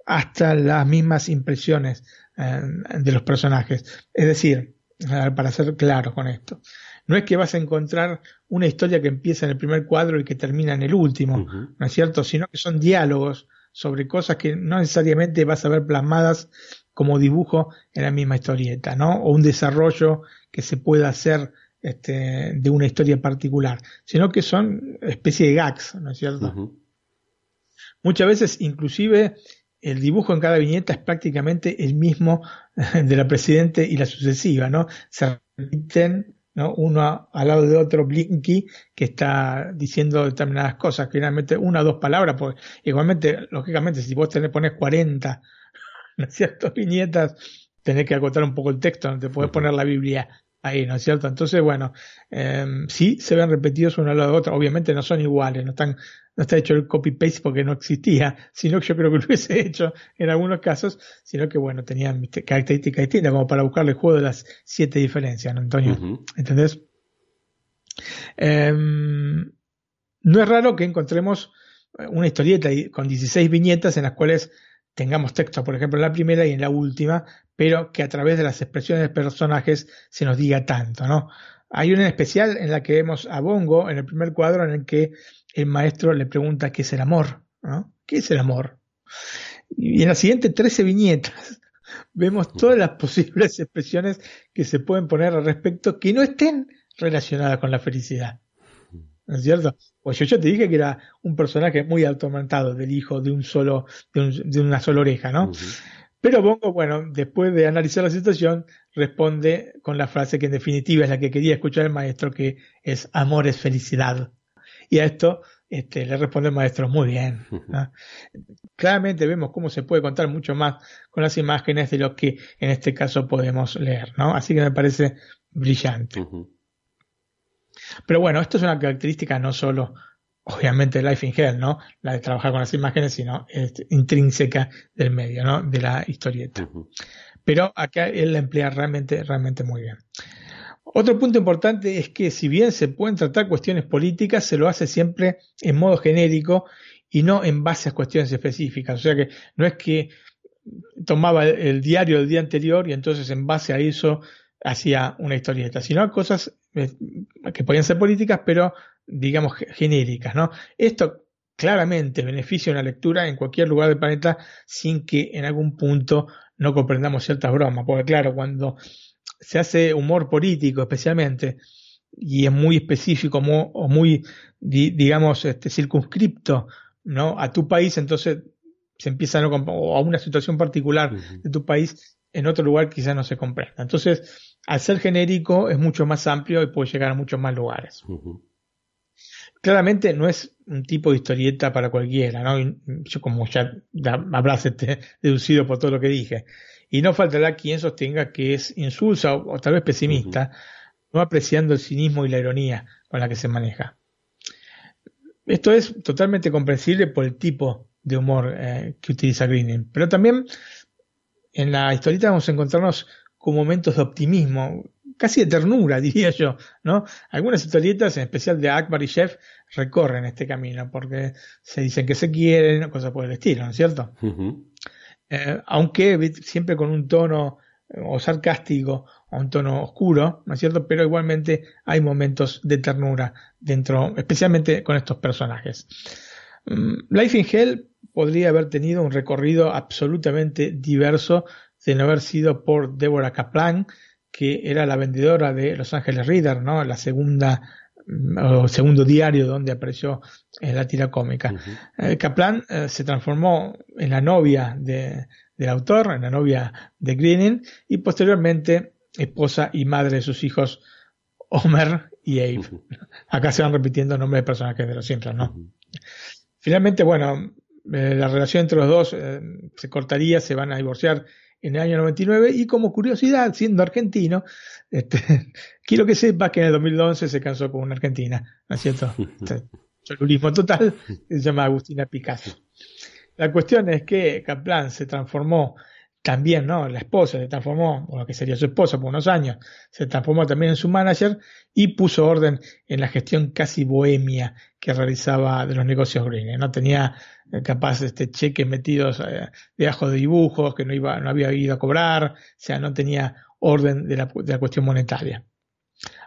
hasta las mismas impresiones eh, de los personajes. Es decir, para ser claro con esto, no es que vas a encontrar una historia que empieza en el primer cuadro y que termina en el último. ¿no es cierto? Sino que son diálogos sobre cosas que no necesariamente vas a ver plasmadas como dibujo en la misma historieta, ¿no? O un desarrollo que se pueda hacer este, de una historia particular, sino que son especie de gags, ¿no es cierto? Muchas veces, inclusive, el dibujo en cada viñeta es prácticamente el mismo de la precedente y la sucesiva, ¿no? Se repiten, ¿no? Uno al lado de otro Blinky que está diciendo determinadas cosas, generalmente una o dos palabras, porque igualmente, lógicamente, si vos tenés, pones 40, ¿no es cierto? Viñetas, tenés que acotar un poco el texto, no te podés poner la Biblia ahí, ¿no es cierto? Entonces, bueno, eh, sí se ven repetidos uno al lado de otro, obviamente no son iguales, no están, no está hecho el copy-paste porque no existía, sino que yo creo que lo hubiese hecho en algunos casos, sino que bueno, tenían características distintas como para buscarle el juego de las siete diferencias, ¿no, Antonio? ¿Entendés? Em, no es raro que encontremos una historieta con 16 viñetas en las cuales tengamos texto, por ejemplo, en la primera y en la última, pero que a través de las expresiones de personajes se nos diga tanto, ¿no? Hay una en especial en la que vemos a Bongo en el primer cuadro en el que el maestro le pregunta qué es el amor, ¿no? ¿Qué es el amor? Y en las siguientes 13 viñetas vemos todas las posibles expresiones que se pueden poner al respecto que no estén relacionadas con la felicidad. ¿No es cierto? Pues yo, yo te dije que era un personaje muy atormentado del hijo de un solo, de, un- de una sola oreja, ¿no? Pero Bongo, bueno, después de analizar la situación, responde con la frase que en definitiva es la que quería escuchar el maestro, que es amor es felicidad. Y a esto este, le responde el maestro, muy bien. ¿no? Claramente vemos cómo se puede contar mucho más con las imágenes de lo que en este caso podemos leer, ¿no? Así que me parece brillante. Pero bueno, esto es una característica no solo, obviamente, de Life in Hell, ¿no? La de trabajar con las imágenes, sino este, intrínseca del medio, ¿no? De la historieta. Pero acá él la emplea realmente, realmente muy bien. Otro punto importante es que si bien se pueden tratar cuestiones políticas, se lo hace siempre en modo genérico y no en base a cuestiones específicas. O sea que no es que tomaba el, el diario del día anterior y entonces en base a eso hacía una historieta, sino cosas eh, que podían ser políticas, pero digamos ge- genéricas, ¿no? Esto claramente beneficia una lectura en cualquier lugar del planeta sin que en algún punto no comprendamos ciertas bromas. Porque claro, cuando se hace humor político especialmente, y es muy específico o muy, digamos, este, circunscripto ¿no? a tu país, entonces se empieza a, no, o a una situación particular de tu país, en otro lugar quizás no se comprenda. Entonces, al ser genérico es mucho más amplio y puede llegar a muchos más lugares. Claramente no es un tipo de historieta para cualquiera, ¿no? Yo como ya, habrás este, deducido por todo lo que dije. Y no faltará quien sostenga que es insulsa o, tal vez pesimista, no apreciando el cinismo y la ironía con la que se maneja. Esto es totalmente comprensible por el tipo de humor eh, que utiliza Greening, pero también en la historieta vamos a encontrarnos con momentos de optimismo, casi de ternura, diría yo, ¿no? Algunas historietas, en especial de Akbar y Chef, recorren este camino porque se dicen que se quieren, cosas por el estilo, ¿no es cierto? Eh, aunque siempre con un tono o sarcástico o un tono oscuro, ¿no es cierto? Pero igualmente hay momentos de ternura dentro, especialmente con estos personajes. Mm, Life in Hell podría haber tenido un recorrido absolutamente diverso de no haber sido por Deborah Kaplan, que era la vendedora de Los Ángeles Reader, ¿no? La segunda mm, o segundo diario donde apareció en la tira cómica. Eh, Kaplan eh, se transformó en la novia de, del autor, en la novia de Greening, y posteriormente esposa y madre de sus hijos Homer y Abe. Acá se van repitiendo nombres de personajes de los Simpsons, ¿no? Finalmente, bueno, eh, la relación entre los dos eh, se cortaría, se van a divorciar en el año 99 y como curiosidad, siendo argentino, este, quiero que sepas que en el 2011 se casó con una argentina, ¿no es cierto? Cholurismo este, total, se llama Agustina Picasso. La cuestión es que Kaplan se transformó también, ¿no? La esposa se transformó, o lo que sería su esposa por unos años, se transformó también en su manager y puso orden en la gestión casi bohemia que realizaba de los negocios Green. No tenía eh, capaz este cheques metidos eh, debajo de dibujos que no iba, no había ido a cobrar, o sea, no tenía orden de la, de la cuestión monetaria.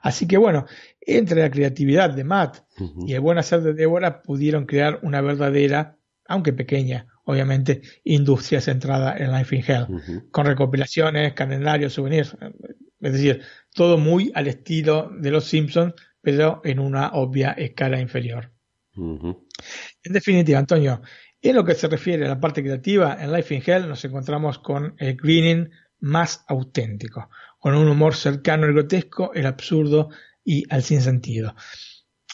Así que bueno, entre la creatividad de Matt y el buen hacer de Débora pudieron crear una verdadera aunque pequeña, obviamente, industria centrada en Life in Hell, con recopilaciones, calendarios, souvenirs, es decir, todo muy al estilo de los Simpsons, pero en una obvia escala inferior. En definitiva, Antonio, en lo que se refiere a la parte creativa, en Life in Hell nos encontramos con el greening más auténtico, con un humor cercano al grotesco, el absurdo y al sinsentido.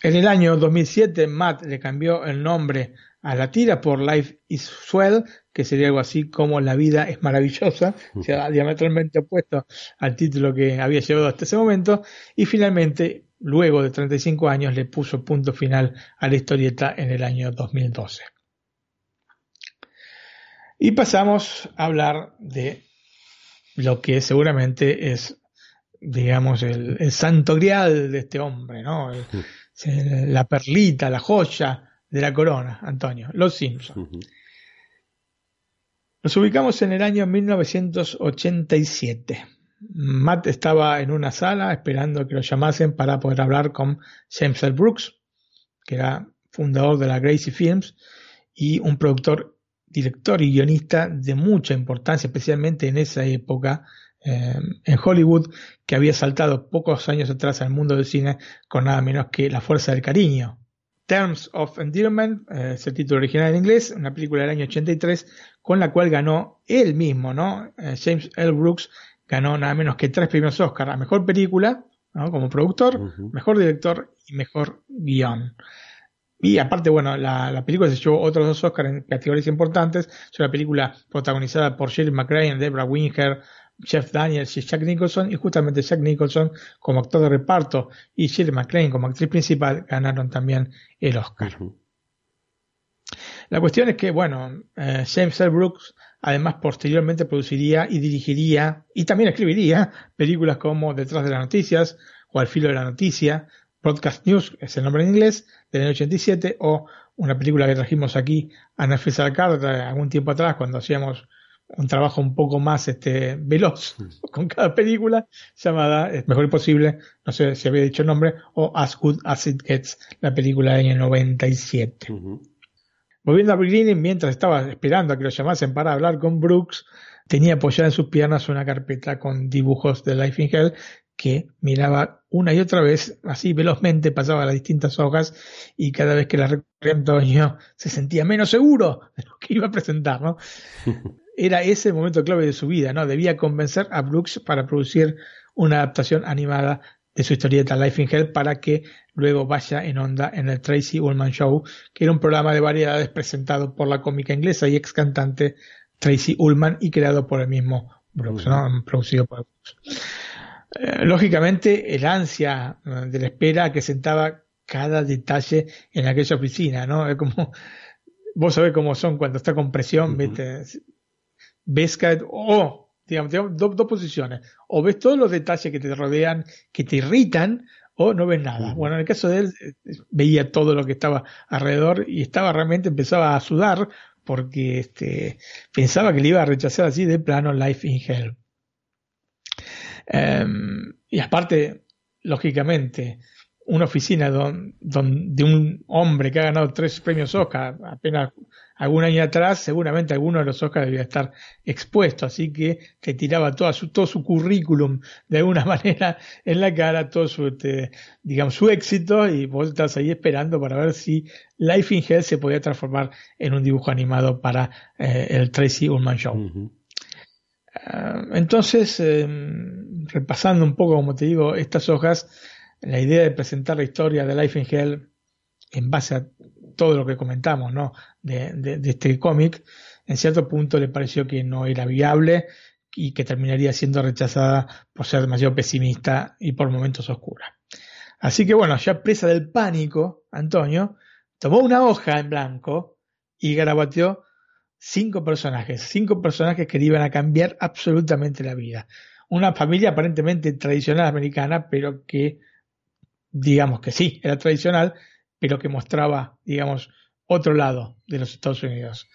En el año 2007, Matt le cambió el nombre a la tira por Life is Swell, que sería algo así como La vida es maravillosa, o sea, diametralmente opuesto al título que había llevado hasta ese momento, y finalmente, luego de 35 años, le puso punto final a la historieta en el año 2012. Y pasamos a hablar de lo que seguramente es, digamos, el, santo grial de este hombre, ¿no? la perlita, la joya, de la corona, Antonio, Los Simpsons. Nos ubicamos en el año 1987. Matt estaba en una sala esperando que lo llamasen para poder hablar con James L. Brooks, que era fundador de la Gracie Films y un productor, director y guionista de mucha importancia, especialmente en esa época eh, en Hollywood, que había saltado pocos años atrás al mundo del cine con nada menos que La Fuerza del Cariño, Terms of Endearment, eh, es el título original en inglés, una película del año 83, con la cual ganó él mismo, ¿no? Eh, James L. Brooks ganó nada menos que tres premios Oscar a mejor película, ¿no? Como productor, mejor director y mejor guion. Y aparte, bueno, la, película se llevó otros dos Oscars en categorías importantes. Es una película protagonizada por Shirley MacLaine, Deborah Winger, Jeff Daniels y Jack Nicholson, y justamente Jack Nicholson como actor de reparto y Shirley MacLaine como actriz principal ganaron también el Oscar. La cuestión es que, bueno, eh, James L. Brooks además posteriormente produciría y dirigiría y también escribiría películas como Detrás de las Noticias o Al filo de la noticia, Broadcast News, es el nombre en inglés, del año 87, o una película que trajimos aquí a Netflix Arcade algún tiempo atrás cuando hacíamos un trabajo un poco más este, veloz con cada película, llamada es Mejor Imposible, no sé si había dicho el nombre, o As Good As It Gets, la película del año 97. Volviendo a Greening, mientras estaba esperando a que lo llamasen para hablar con Brooks, tenía apoyada en sus piernas una carpeta con dibujos de Life in Hell que miraba una y otra vez, así velozmente pasaba las distintas hojas y cada vez que la recorría Antonio se sentía menos seguro de lo que iba a presentar, ¿no? Era ese el momento clave de su vida, ¿no? Debía convencer a Brooks para producir una adaptación animada de su historieta Life in Hell para que luego vaya en onda en el Tracy Ullman Show, que era un programa de variedades presentado por la cómica inglesa y ex cantante Tracy Ullman y creado por el mismo Brooks, ¿no? Producido por Brooks. Eh, lógicamente, el ansia eh, de la espera que sentaba cada detalle en aquella oficina, ¿no? Es como, vos sabés cómo son cuando está con presión, ves que, o digamos, dos, posiciones. O ves todos los detalles que te rodean, que te irritan, o no ves nada. Bueno, en el caso de él, eh, veía todo lo que estaba alrededor y estaba realmente, empezaba a sudar porque este, pensaba que le iba a rechazar así de plano Life in Hell. Em, y aparte, lógicamente, una oficina de un hombre que ha ganado tres premios Oscar apenas algún año atrás, seguramente alguno de los Oscars debía estar expuesto, así que te tiraba todo su, todo su currículum de alguna manera en la cara, todo su, este, digamos, su éxito, y vos estás ahí esperando para ver si Life in Hell se podía transformar en un dibujo animado para eh, el Tracy Ullman Show. Ah, entonces, em, repasando un poco, como te digo, estas hojas, la idea de presentar la historia de Life in Hell en base a todo lo que comentamos, ¿no? De, de, este cómic, en cierto punto le pareció que no era viable y que terminaría siendo rechazada por ser demasiado pesimista y por momentos oscura. Así que bueno, ya presa del pánico, Antonio tomó una hoja en blanco y garabateó cinco personajes, cinco personajes que le iban a cambiar absolutamente la vida. Una familia aparentemente tradicional americana, pero que, digamos que sí, era tradicional, pero que mostraba, digamos, otro lado de los Estados Unidos.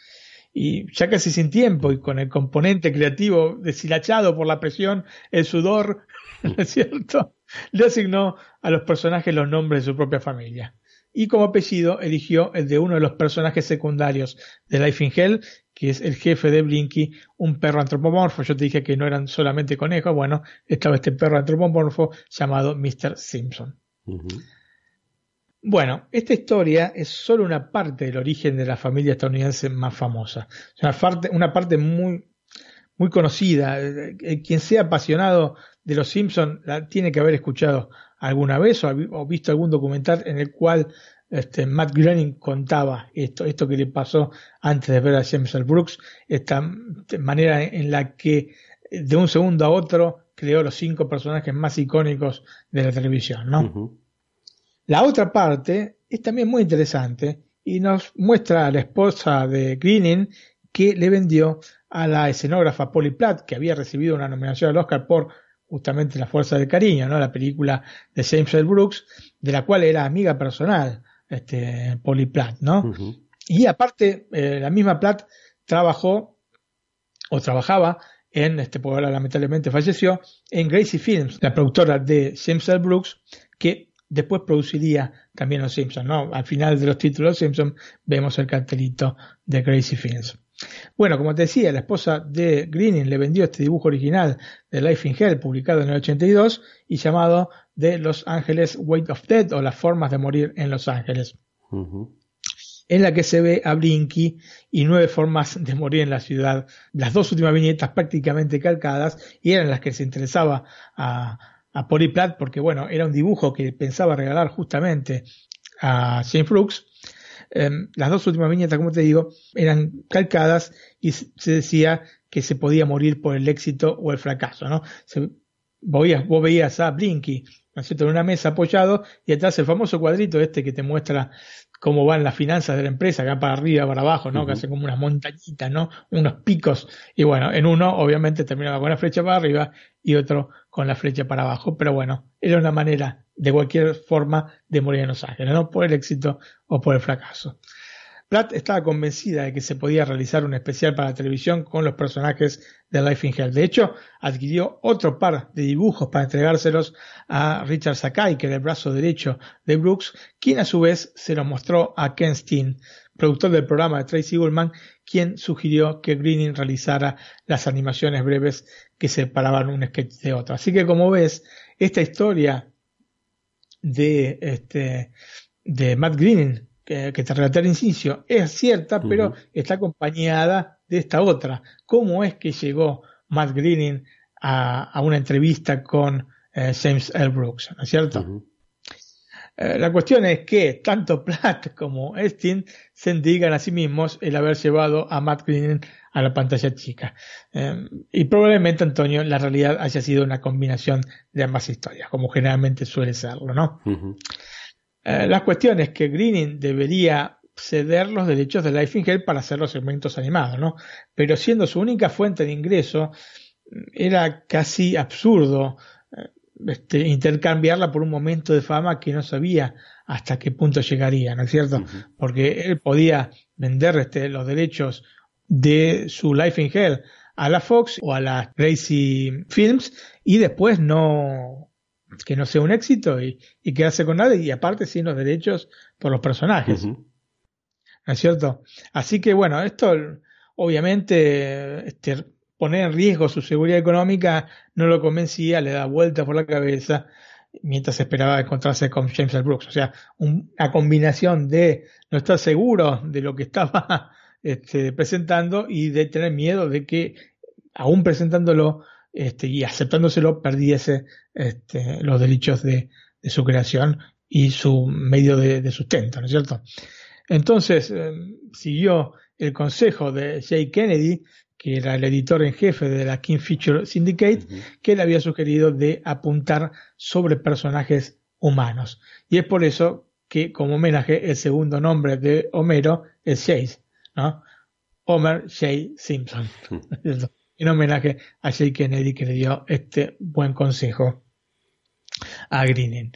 Y ya casi sin tiempo y con el componente creativo deshilachado por la presión, el sudor, ¿no es cierto? Le asignó a los personajes los nombres de su propia familia. Y como apellido eligió el de uno de los personajes secundarios de Life in Hell, que es el jefe de Blinky, un perro antropomorfo. Yo te dije que no eran solamente conejos, bueno, estaba este perro antropomorfo llamado Mr. Simpson. Bueno, esta historia es solo una parte del origen de la familia estadounidense más famosa. Una parte, una parte muy, muy conocida. Eh, eh, quien sea apasionado de los Simpsons la tiene que haber escuchado alguna vez o, visto algún documental en el cual este, Matt Groening contaba esto, esto que le pasó antes de ver a James L. Brooks, esta manera en la que de un segundo a otro creó los cinco personajes más icónicos de la televisión, ¿no? La otra parte es también muy interesante y nos muestra a la esposa de Greening que le vendió a la escenógrafa Polly Platt, que había recibido una nominación al Oscar por justamente La Fuerza del Cariño, ¿no? la película de James L. Brooks, de la cual era amiga personal este, Polly Platt. ¿no? Y aparte, eh, la misma Platt trabajó o trabajaba en, este, porque ahora lamentablemente falleció, en Gracie Films, la productora de James L. Brooks, que después produciría también Los Simpsons, ¿no? Al final de los títulos Los Simpsons vemos el cartelito de Crazy Films. Bueno, como te decía, la esposa de Greening le vendió este dibujo original de Life in Hell, publicado en el 82 y llamado de Los Ángeles Weight of Death o las formas de morir en Los Ángeles. En la que se ve a Blinky y nueve formas de morir en la ciudad. Las dos últimas viñetas prácticamente calcadas y eran las que se interesaba a, a Polly porque bueno, era un dibujo que pensaba regalar justamente a James Brooks. Em, las dos últimas viñetas, como te digo, eran calcadas y se decía que se podía morir por el éxito o el fracaso, ¿no? Se, vos, veías a Blinky, ¿no es cierto?, en una mesa apoyado y atrás el famoso cuadrito este que te muestra cómo van las finanzas de la empresa, van para arriba, para abajo, ¿no? Que hacen como unas montañitas, ¿no? Unos picos. Y bueno, en uno obviamente terminaba con la flecha para arriba y otro con la flecha para abajo. Pero bueno, era una manera de cualquier forma de morir en Los Ángeles, ¿no? Por el éxito o por el fracaso. Platt estaba convencida de que se podía realizar un especial para la televisión con los personajes de Life in Hell. De hecho, adquirió otro par de dibujos para entregárselos a Richard Sakai, que era el brazo derecho de Brooks, quien a su vez se los mostró a Ken Steen productor del programa de Tracy Ullman, quien sugirió que Greening realizara las animaciones breves que separaban un sketch de otro. Así que como ves, esta historia de, este, de Matt Greening que, te relaté al inicio es cierta, pero está acompañada de esta otra. ¿Cómo es que llegó Matt Greening a, una entrevista con eh, James L. Brooks? ¿No es cierto? Eh, la cuestión es que tanto Platt como Estin se indican a sí mismos el haber llevado a Matt Greening a la pantalla chica. Eh, y probablemente, Antonio, la realidad haya sido una combinación de ambas historias, como generalmente suele serlo, ¿no? Eh, la cuestión es que Greening debería ceder los derechos de Life in Hell para hacer los segmentos animados, ¿no? Pero siendo su única fuente de ingreso, era casi absurdo este, intercambiarla por un momento de fama que no sabía hasta qué punto llegaría, ¿no es cierto? Porque él podía vender este, los derechos de su Life in Hell a la Fox o a la Crazy Films y después no que no sea un éxito y, y quedarse con nada y aparte sin los derechos por los personajes. ¿No es cierto? Así que bueno, esto obviamente este, poner en riesgo su seguridad económica no lo convencía, le da vueltas por la cabeza mientras esperaba encontrarse con James L. Brooks. O sea, una combinación de no estar seguro de lo que estaba este, presentando y de tener miedo de que, aún presentándolo este, y aceptándoselo, perdiese este, los derechos de, su creación y su medio de, sustento, ¿no es cierto? Entonces, eh, siguió el consejo de Jay Kennedy que era el editor en jefe de la King Feature Syndicate, que le había sugerido de apuntar sobre personajes humanos. Y es por eso que, como homenaje, el segundo nombre de Homero es Chase, ¿no? Homer J. Simpson. en homenaje a Jay Kennedy que le dio este buen consejo a Greening.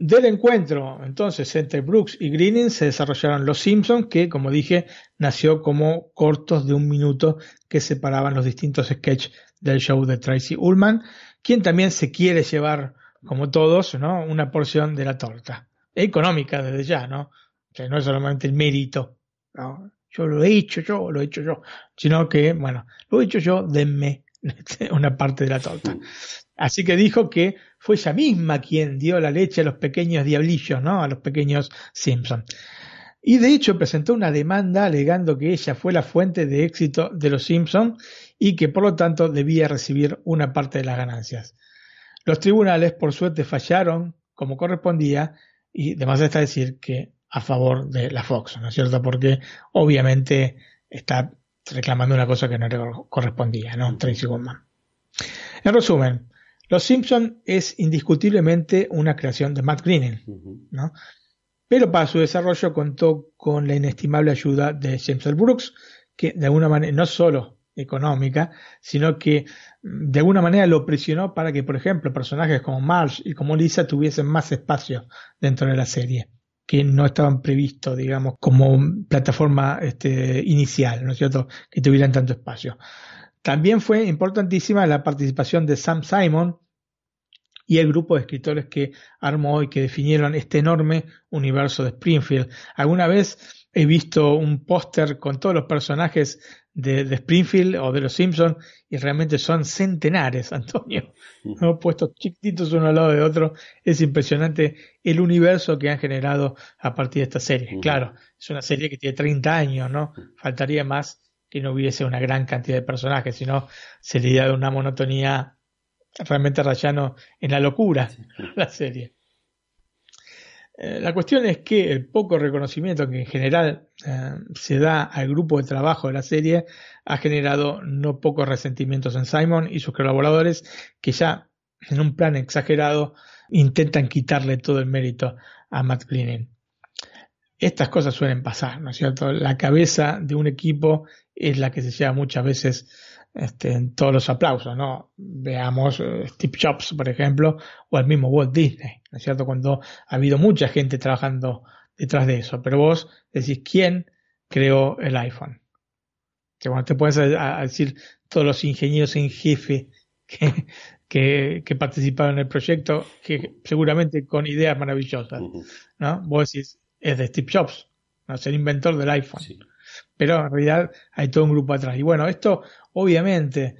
Del encuentro, entonces, entre Brooks y Greening se desarrollaron Los Simpsons, que, como dije, nació como cortos de un minuto que separaban los distintos sketches del show de Tracy Ullman, quien también se quiere llevar, como todos, ¿no? una porción de la torta. Económica desde ya, ¿no? Que no es solamente el mérito, ¿no? Yo lo he hecho yo, lo he hecho yo, sino que, bueno, lo he hecho yo, denme una parte de la torta. Así que dijo que fue ella misma quien dio la leche a los pequeños diablillos, ¿no? A los pequeños Simpson. Y de hecho presentó una demanda alegando que ella fue la fuente de éxito de los Simpson y que por lo tanto debía recibir una parte de las ganancias. Los tribunales, por suerte, fallaron como correspondía y además está decir que a favor de la Fox, ¿no es cierto? Porque obviamente está reclamando una cosa que no le correspondía, ¿no? Tracy Goldman. En resumen, los Simpson es indiscutiblemente una creación de Matt Groening, ¿no? Pero para su desarrollo contó con la inestimable ayuda de James L. Brooks, que de alguna manera, no solo económica, sino que mm, de alguna manera lo presionó para que, por ejemplo, personajes como Marsh y como Lisa tuviesen más espacio dentro de la serie, que no estaban previstos, digamos, como plataforma este, inicial, ¿no es cierto?, que tuvieran tanto espacio. También fue importantísima la participación de Sam Simon y el grupo de escritores que armó y que definieron este enorme universo de Springfield. Alguna vez he visto un póster con todos los personajes de, Springfield o de los Simpsons y realmente son centenares, Antonio, ¿no? puestos chiquititos uno al lado de otro. Es impresionante el universo que han generado a partir de esta serie. Claro, es una serie que tiene 30 años, ¿no? Faltaría más que no hubiese una gran cantidad de personajes, sino sería de una monotonía realmente rayano en la locura la serie. Eh, la cuestión es que el poco reconocimiento que en general eh, se da al grupo de trabajo de la serie ha generado no pocos resentimientos en Simon y sus colaboradores que ya en un plan exagerado intentan quitarle todo el mérito a Matt Groening estas cosas suelen pasar, ¿no es cierto? La cabeza de un equipo es la que se lleva muchas veces este, en todos los aplausos, ¿no? Veamos eh, Steve Jobs, por ejemplo, o el mismo Walt Disney, ¿no es cierto? Cuando ha habido mucha gente trabajando detrás de eso, pero vos decís, ¿quién creó el iPhone? Que bueno, te puedes decir todos los ingenieros en jefe que, que, que, participaron en el proyecto, que seguramente con ideas maravillosas, ¿no? Vos decís, es de Steve Jobs. ¿no? es el inventor del iPhone. Pero en realidad hay todo un grupo atrás. Y bueno, esto obviamente,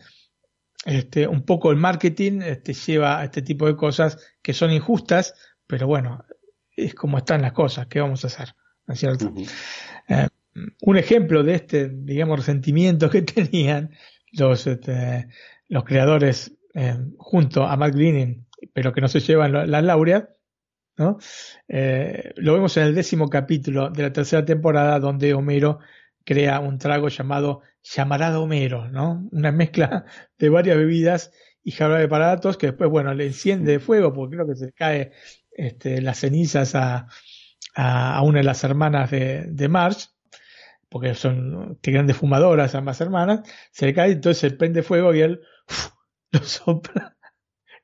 este, un poco el marketing este, lleva a este tipo de cosas que son injustas, pero bueno, es como están las cosas, ¿qué vamos a hacer? ¿No es cierto? Eh, un ejemplo de este, digamos, resentimiento que tenían los, este, los creadores eh, junto a Matt Greening, pero que no se llevan las laureas, ¿no? Eh, lo vemos en el décimo capítulo de la tercera temporada, donde Homero crea un trago llamado llamarada Homero, ¿no? Una mezcla de varias bebidas y jarabe de paratos que después, bueno, le enciende fuego porque creo que se cae este, las cenizas a, una de las hermanas de, de Marge, porque son grandes fumadoras ambas hermanas, se le cae, entonces se prende fuego y él lo sopla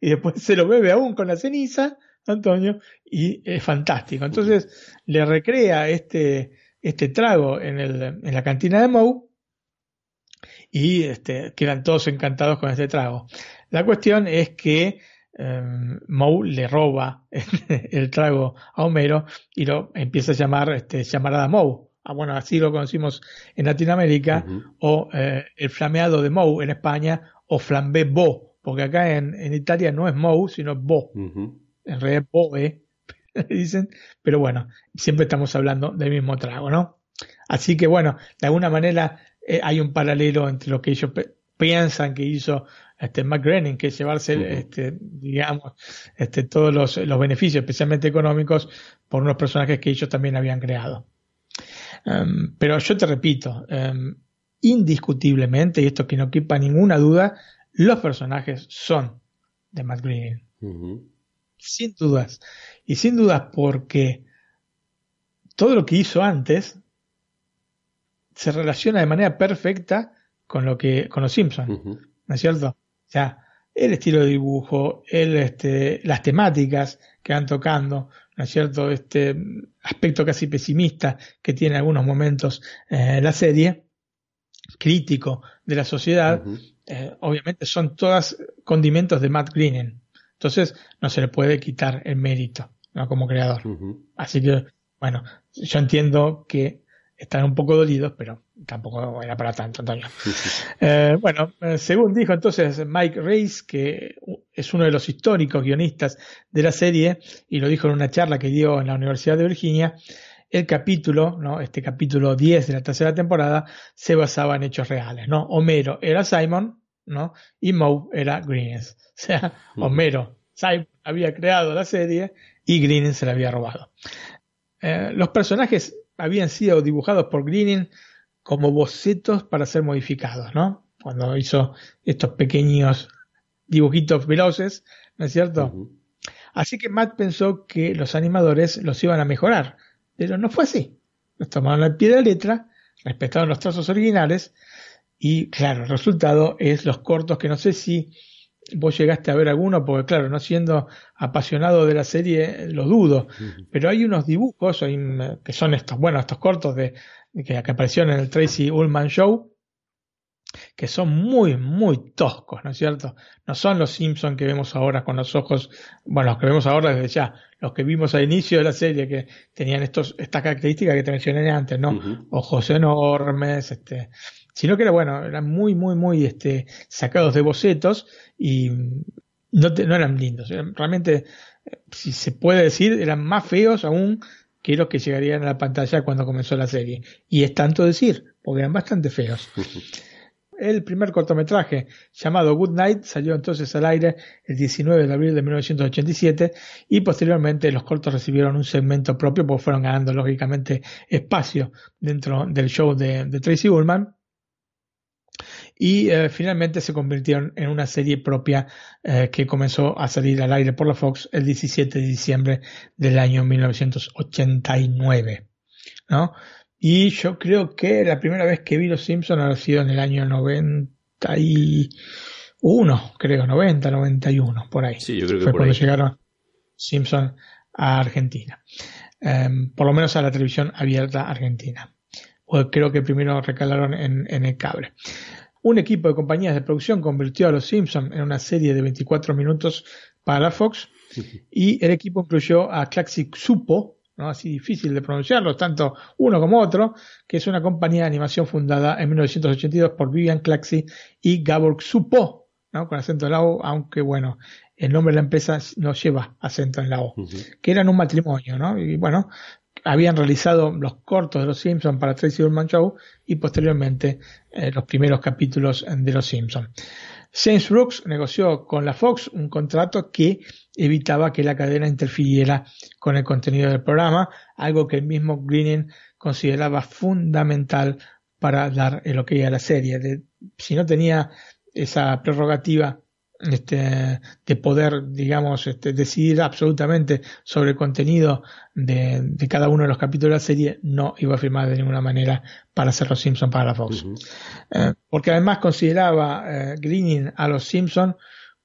y después se lo bebe aún con la ceniza, Antonio, y es fantástico. Entonces le recrea este, este trago en, en la cantina de Moe y este, quedan todos encantados con este trago. La cuestión es que um, Moe le roba el trago a Homero y lo empieza a llamar este, llamarada Moe. Ah, bueno, así lo conocimos en Latinoamérica, o eh, el flameado de Moe en España, o flambé Bo, porque acá en, en Italia no es Moe, sino Bo. En realidad Boe, dicen, pero bueno, siempre estamos hablando del mismo trago, ¿no? Así que bueno, de alguna manera eh, hay un paralelo entre lo que ellos piensan que hizo este McGrenning, que es llevarse, este, digamos, este, todos los, los beneficios, especialmente económicos, por unos personajes que ellos también habían creado. Um, pero yo te repito, um, indiscutiblemente, y esto que no quepa ninguna duda, los personajes son de Matt Groening. Sin dudas. Y sin dudas porque todo lo que hizo antes se relaciona de manera perfecta con lo que con los Simpsons, ¿no es cierto? O sea, el estilo de dibujo, el, este, las temáticas que van tocando, ¿no es cierto? Este aspecto casi pesimista que tiene en algunos momentos eh, la serie, crítico de la sociedad, eh, obviamente son todas condimentos de Matt Groening. Entonces no se le puede quitar el mérito ¿no? como creador. Así que, bueno, yo entiendo que están un poco dolidos, pero tampoco era para tanto, Antonio. Eh, bueno, eh, según dijo entonces Mike Reis, que es uno de los históricos guionistas de la serie, y lo dijo en una charla que dio en la Universidad de Virginia, el capítulo, ¿no? este capítulo 10 de la tercera temporada, se basaba en hechos reales. ¿no? Homero era Simon ¿no? y Moe era Greens. O sea, Homero, Simon había creado la serie y Greening se la había robado. Eh, los personajes habían sido dibujados por Greening como bocetos para ser modificados, ¿no? Cuando hizo estos pequeños dibujitos veloces, ¿no es cierto? Así que Matt pensó que los animadores los iban a mejorar, pero no fue así. Los tomaron al pie de la letra, respetaron los trazos originales y claro, el resultado es los cortos que no sé si vos llegaste a ver alguno, porque claro, no siendo apasionado de la serie, lo dudo, pero hay unos dibujos que son estos, bueno, estos cortos de, que, aparecieron en el Tracy Ullman Show, que son muy, muy toscos, ¿no es cierto? No son los Simpsons que vemos ahora con los ojos, bueno, los que vemos ahora desde ya, los que vimos al inicio de la serie que tenían estos, estas características que te mencioné antes, ¿no? Ojos enormes, este, sino que era bueno, eran muy, muy, muy este, sacados de bocetos y no, no eran lindos. realmente, si se puede decir, eran más feos aún que los que llegarían a la pantalla cuando comenzó la serie. Y es tanto decir, porque eran bastante feos. El primer cortometraje, llamado Good Night, salió entonces al aire el 19 de abril de 1987 y posteriormente los cortos recibieron un segmento propio porque fueron ganando lógicamente espacio dentro del show de, de Tracy Ullman y eh, finalmente se convirtieron en una serie propia eh, que comenzó a salir al aire por la Fox el 17 de diciembre del año 1989. ¿no? Y yo creo que la primera vez que vi Los Simpsons ha sido en el año 91, creo, 90, 91, por ahí. Sí, yo creo que Fue por cuando ahí. llegaron Simpsons a Argentina. Em, por lo menos a la televisión abierta argentina. O creo que primero recalaron en, en el cable. Un equipo de compañías de producción convirtió a Los Simpsons en una serie de 24 minutos para la Fox y el equipo incluyó a Claxic Supo, ¿no? así difícil de pronunciarlo, tanto uno como otro, que es una compañía de animación fundada en 1982 por Vivian Claxi y Gabor Supo, ¿no? con acento en la O, aunque bueno, el nombre de la empresa no lleva acento en la O, que eran un matrimonio, ¿no? Y bueno, habían realizado los cortos de Los Simpsons para Tracy Ullman Show y posteriormente eh, los primeros capítulos de Los Simpsons. James Brooks negoció con la Fox un contrato que evitaba que la cadena interfiriera con el contenido del programa, algo que el mismo Greening consideraba fundamental para dar el ok a la serie. si no tenía esa prerrogativa este, de poder, digamos, este, decidir absolutamente sobre el contenido de, cada uno de los capítulos de la serie, no iba a firmar de ninguna manera para hacer los Simpsons para la Fox. Eh, porque además consideraba eh, Greening a los Simpsons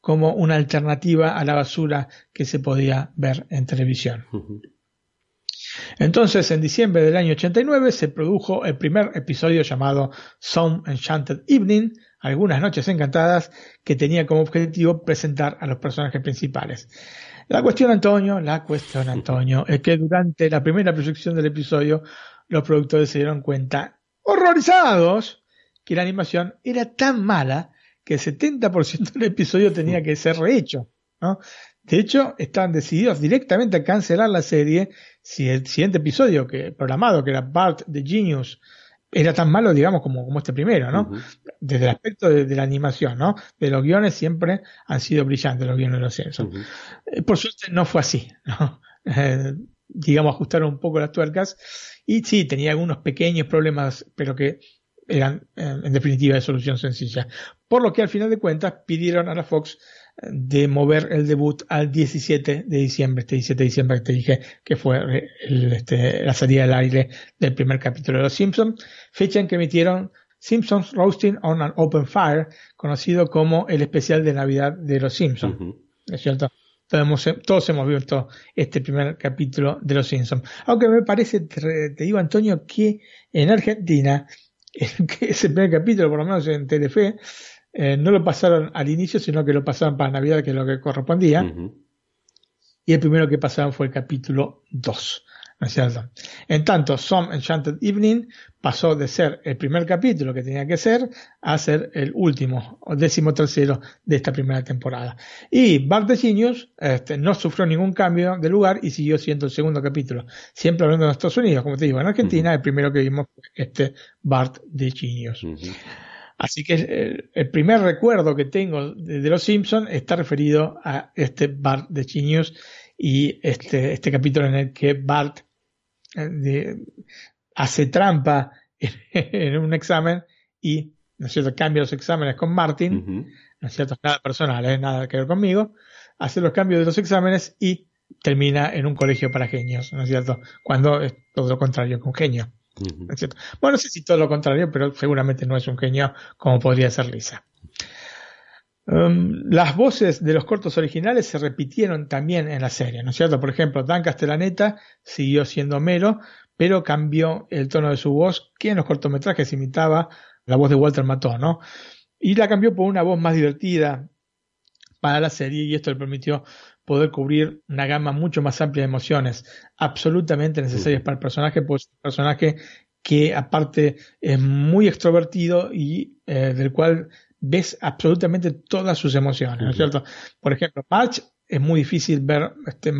como una alternativa a la basura que se podía ver en televisión. Entonces, en diciembre del año 89 se produjo el primer episodio llamado Some Enchanted Evening, algunas noches encantadas, que tenía como objetivo presentar a los personajes principales. La cuestión, Antonio, la cuestión, Antonio, es que durante la primera proyección del episodio, los productores se dieron cuenta, horrorizados, que la animación era tan mala que el 70% del episodio tenía que ser rehecho. ¿no? De hecho, estaban decididos directamente a cancelar la serie si el siguiente episodio que programado, que era Bart the Genius, era tan malo, digamos, como, como este primero, ¿no? Desde el aspecto de, la animación, ¿no? De los guiones siempre han sido brillantes los guiones de los Simpsons. Eh, por suerte no fue así, ¿no? Eh, digamos, ajustaron un poco las tuercas y sí, tenía algunos pequeños problemas, pero que eran eh, en definitiva de solución sencilla. Por lo que al final de cuentas pidieron a la Fox de mover el debut al 17 de diciembre, este 17 de diciembre que te dije que fue este, la salida del aire del primer capítulo de Los Simpsons, fecha en que emitieron Simpsons Roasting on an Open Fire, conocido como el especial de Navidad de Los Simpsons. ¿Es cierto? Todos hemos, visto este primer capítulo de Los Simpsons. Aunque me parece, te, digo Antonio, que en Argentina, ese primer capítulo, por lo menos en Telefe, eh, no lo pasaron al inicio, sino que lo pasaron para Navidad, que es lo que correspondía. Y el primero que pasaron fue el capítulo 2. ¿No es cierto? En tanto, Some Enchanted Evening pasó de ser el primer capítulo que tenía que ser a ser el último, o décimo tercero de esta primera temporada. Y Bart the Genius este, no sufrió ningún cambio de lugar y siguió siendo el segundo capítulo. Siempre hablando de Estados Unidos, como te digo, en Argentina el primero que vimos fue este Bart the Genius. Así que el, primer recuerdo que tengo de, Los Simpsons está referido a este Bart de Genius y este, este capítulo en el que Bart eh, hace trampa en, un examen y, ¿no es cierto?, cambia los exámenes con Martin, ¿no es cierto?, nada personal, ¿eh? nada que ver conmigo, hace los cambios de los exámenes y termina en un colegio para genios, ¿no es cierto?, cuando es todo lo contrario con genio. Bueno, no sé si todo lo contrario, pero seguramente no es un genio como podría ser Lisa. Um, las voces de los cortos originales se repitieron también en la serie, ¿no es cierto? Por ejemplo, Dan Castellaneta siguió siendo Mero, pero cambió el tono de su voz, que en los cortometrajes imitaba la voz de Walter Mató, ¿no? Y la cambió por una voz más divertida para la serie y esto le permitió poder cubrir una gama mucho más amplia de emociones, absolutamente necesarias para el personaje, pues un personaje que aparte es muy extrovertido y eh, del cual ves absolutamente todas sus emociones, ¿no es cierto? Por ejemplo, March es muy difícil ver este,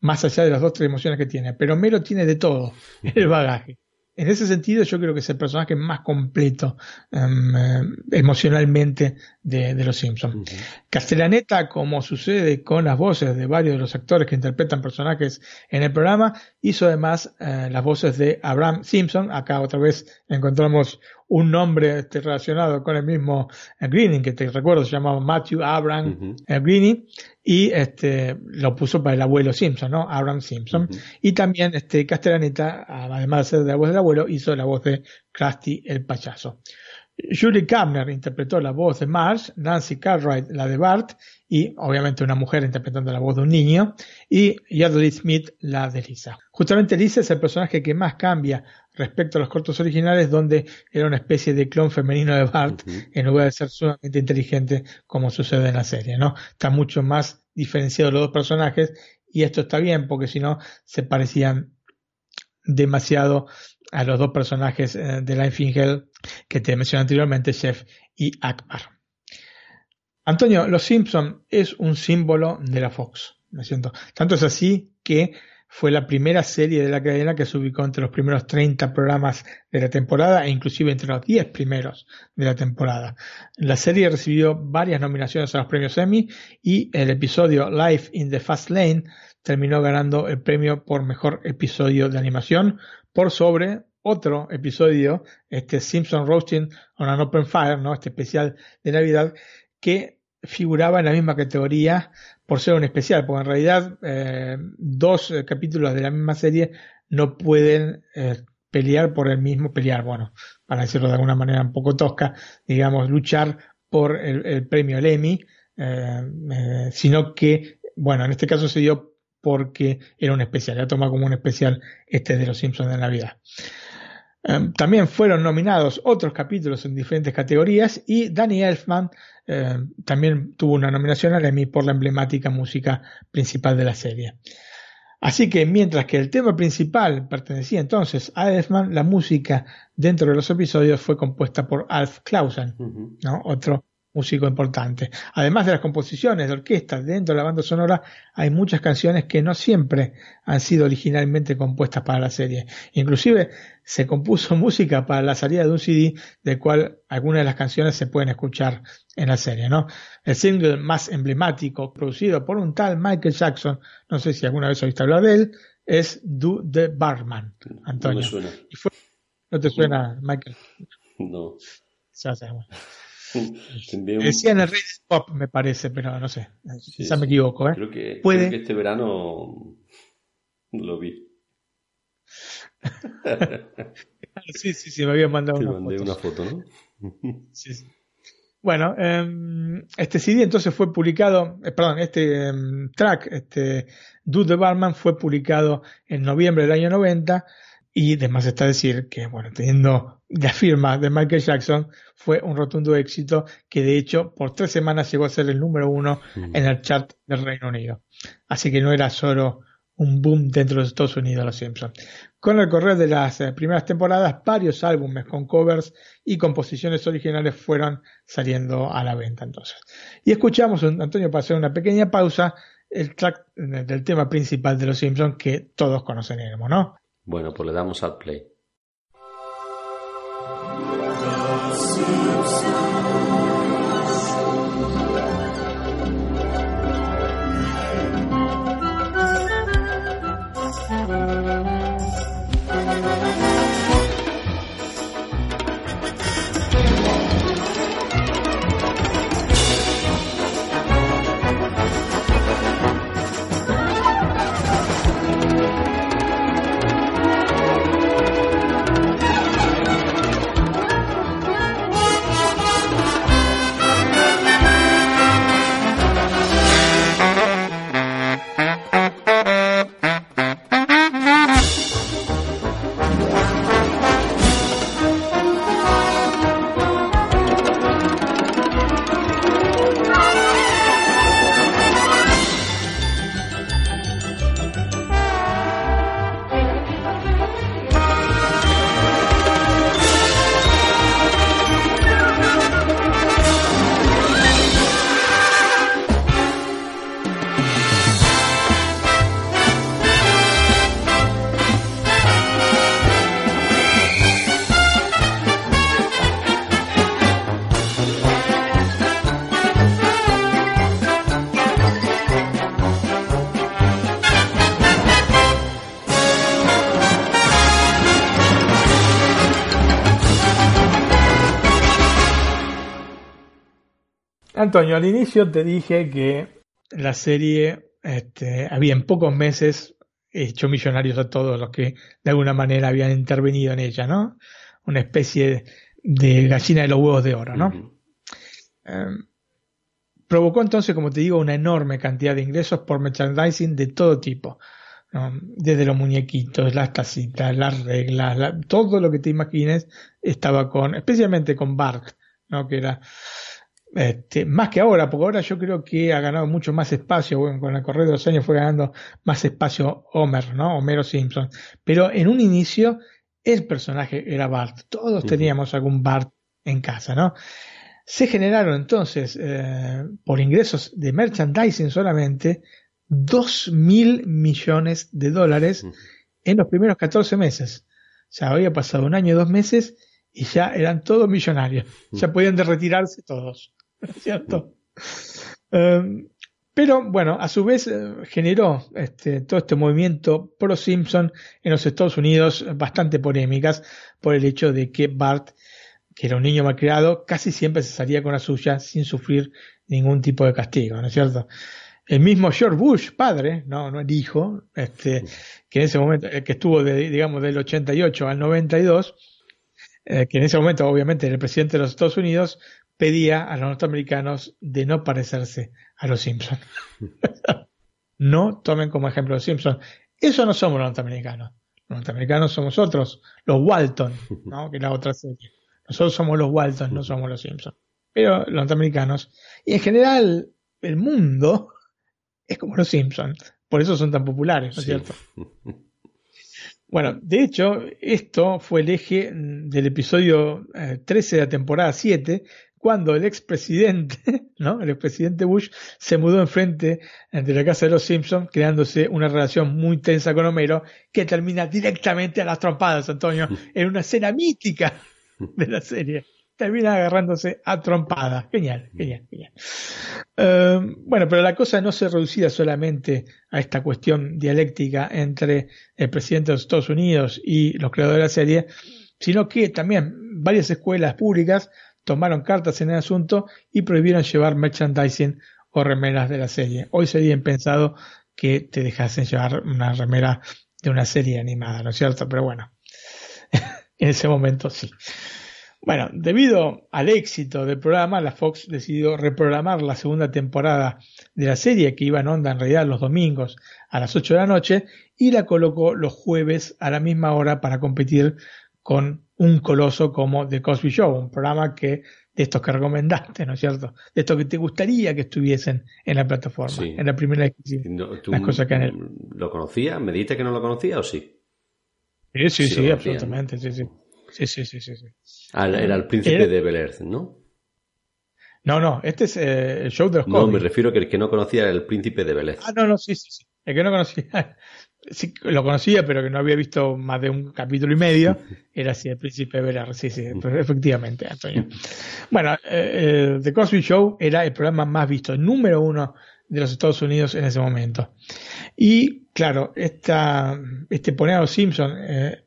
más allá de las dos tres emociones que tiene, pero Mero tiene de todo el bagaje. En ese sentido yo creo que es el personaje más completo em, eh, emocionalmente de, Los Simpsons. Castellaneta, como sucede con las voces de varios de los actores que interpretan personajes en el programa, hizo además eh, las voces de Abraham Simpson. Acá otra vez encontramos un nombre este, relacionado con el mismo eh, Greening, que te recuerdo se llamaba Matthew Abraham Greening, y este, lo puso para el abuelo Simpson, ¿no? Abraham Simpson. Y también este, Castellaneta, además de ser de la voz del abuelo, hizo la voz de Krusty el payaso. Julie Kamner interpretó la voz de Marge, Nancy Cartwright la de Bart y obviamente una mujer interpretando la voz de un niño y Yardley Smith la de Lisa. Justamente Lisa es el personaje que más cambia respecto a los cortos originales donde era una especie de clon femenino de Bart en lugar de ser sumamente inteligente como sucede en la serie, ¿no? Está mucho más diferenciado los dos personajes y esto está bien porque si no se parecían demasiado a los dos personajes eh, de Life in Hell que te mencioné anteriormente, Chef y Akbar. Antonio, Los Simpson es un símbolo de la Fox, ¿me siento? Tanto es así que fue la primera serie de la cadena que se ubicó entre los primeros 30 programas de la temporada e inclusive entre los 10 primeros de la temporada. La serie recibió varias nominaciones a los premios Emmy y el episodio Life in the Fast Lane terminó ganando el premio por mejor episodio de animación por sobre otro episodio, este Simpson Roasting on an Open Fire, ¿no? este especial de Navidad, que figuraba en la misma categoría por ser un especial, porque en realidad eh, dos eh, capítulos de la misma serie no pueden eh, pelear por el mismo, pelear, bueno, para decirlo de alguna manera un poco tosca, digamos, luchar por el, premio al Emmy, sino que, bueno, en este caso se dio porque era un especial, ya toma como un especial este de los Simpsons de Navidad. Em, también fueron nominados otros capítulos en diferentes categorías y Danny Elfman em, también tuvo una nominación al Emmy por la emblemática música principal de la serie. Así que mientras que el tema principal pertenecía entonces a Elfman, la música dentro de los episodios fue compuesta por Alf Clausen, ¿no? otro músico importante. Además de las composiciones de orquesta dentro de la banda sonora, hay muchas canciones que no siempre han sido originalmente compuestas para la serie. Inclusive se compuso música para la salida de un CD del cual algunas de las canciones se pueden escuchar en la serie, ¿no? El single más emblemático producido por un tal Michael Jackson, no sé si alguna vez oíste hablar de él, es Do the Barman, Antonio. No, suena. ¿No te suena, Michael? No. Ya Decía en el Rey Pop, me parece, pero no sé. Quizá me equivoco, ¿eh? Creo que, ¿Puede? este verano lo vi. sí, sí, sí, me había mandado una, mandé una foto, ¿no? sí, sí. Bueno, em, este CD entonces fue publicado, eh, perdón, este em, track, este Dude the Barman fue publicado en noviembre del año 90 y además está decir que, bueno, teniendo la firma de Michael Jackson, fue un rotundo éxito que de hecho por tres semanas llegó a ser el número uno mm. en el chart del Reino Unido. Así que no era solo un boom dentro de Estados Unidos Los Simpsons. Con el correr de las eh, primeras temporadas, varios álbumes con covers y composiciones originales fueron saliendo a la venta entonces. Y escuchamos, Antonio, para hacer una pequeña pausa, el track eh, del tema principal de Los Simpsons que todos conoceremos, ¿no? Bueno, pues le damos al play. Antonio, al inicio te dije que la serie este, había en pocos meses hecho millonarios a todos los que de alguna manera habían intervenido en ella, ¿no? Una especie de gallina de los huevos de oro, ¿no? Em, provocó entonces, como te digo, una enorme cantidad de ingresos por merchandising de todo tipo. Desde los muñequitos, las tacitas, las reglas, todo lo que te imagines estaba con, especialmente con Bart, ¿no? Que era este, más que ahora, porque ahora yo creo que ha ganado mucho más espacio, bueno, con el correr de los años fue ganando más espacio Homer, ¿no? Homero Simpson. Pero en un inicio el personaje era Bart. Todos teníamos algún Bart en casa, ¿no? Se generaron entonces, eh, por ingresos de merchandising solamente, 2 mil millones de dólares en los primeros 14 meses. O sea, había pasado un año y dos meses y ya eran todos millonarios. Ya podían de retirarse todos. ¿Cierto? Em, pero bueno, a su vez eh, generó este, todo este movimiento pro Simpson en los Estados Unidos bastante polémicas por el hecho de que Bart, que era un niño malcriado, casi siempre se salía con la suya sin sufrir ningún tipo de castigo, ¿no es cierto? El mismo George Bush, padre, no, no el hijo, este, que en ese momento, que estuvo de, digamos del 88 al 92, eh, que en ese momento obviamente era el presidente de los Estados Unidos, pedía a los norteamericanos de no parecerse a los Simpsons. no tomen como ejemplo los Simpsons. Eso no somos los norteamericanos. Los norteamericanos somos otros, los Walton, ¿no? que es la otra serie. Nosotros somos los Walton, no somos los Simpsons. Pero los norteamericanos, y en general el mundo, es como los Simpsons. Por eso son tan populares, ¿no es cierto? Bueno, de hecho, esto fue el eje del episodio 13 eh, de la temporada 7, cuando el expresidente, ¿no? El expresidente Bush se mudó enfrente de la casa de los Simpsons, creándose una relación muy tensa con Homero, que termina directamente a las trompadas, Antonio, en una escena mítica de la serie. Termina agarrándose a trompadas. Genial, genial, genial. Em, bueno, pero la cosa no se reducía solamente a esta cuestión dialéctica entre el presidente de los Estados Unidos y los creadores de la serie, sino que también varias escuelas públicas tomaron cartas en el asunto y prohibieron llevar merchandising o remeras de la serie. Hoy sería impensado que te dejasen llevar una remera de una serie animada, ¿no es cierto? Pero bueno, en ese momento sí. Bueno, debido al éxito del programa, la Fox decidió reprogramar la segunda temporada de la serie, que iba en onda en realidad los domingos a las 8 de la noche, y la colocó los jueves a la misma hora para competir con un coloso como The Cosby Show, un programa que de estos que recomendaste, ¿no es cierto? De estos que te gustaría que estuviesen en la plataforma, en la primera no, ¿tú que ¿Lo conocías? ¿Me dijiste que no lo conocía o sí? Sí, sí, sí, absolutamente, sí, sí. Sí, sí, sí, sí. Ah, era el príncipe de Bel Air, ¿no? No, no, este es eh, el show de los No, me refiero que el que no conocía era el príncipe de Bel Air. Ah, no, no, sí, sí, sí. El que no conocía sí, lo conocía, pero que no había visto más de un capítulo y medio, era así el príncipe Velar. Sí, sí, efectivamente, Antonio. Bueno, eh, eh, The Cosby Show era el programa más visto, el número uno de los Estados Unidos en ese momento. Y claro, esta, este poner a los Simpsons eh,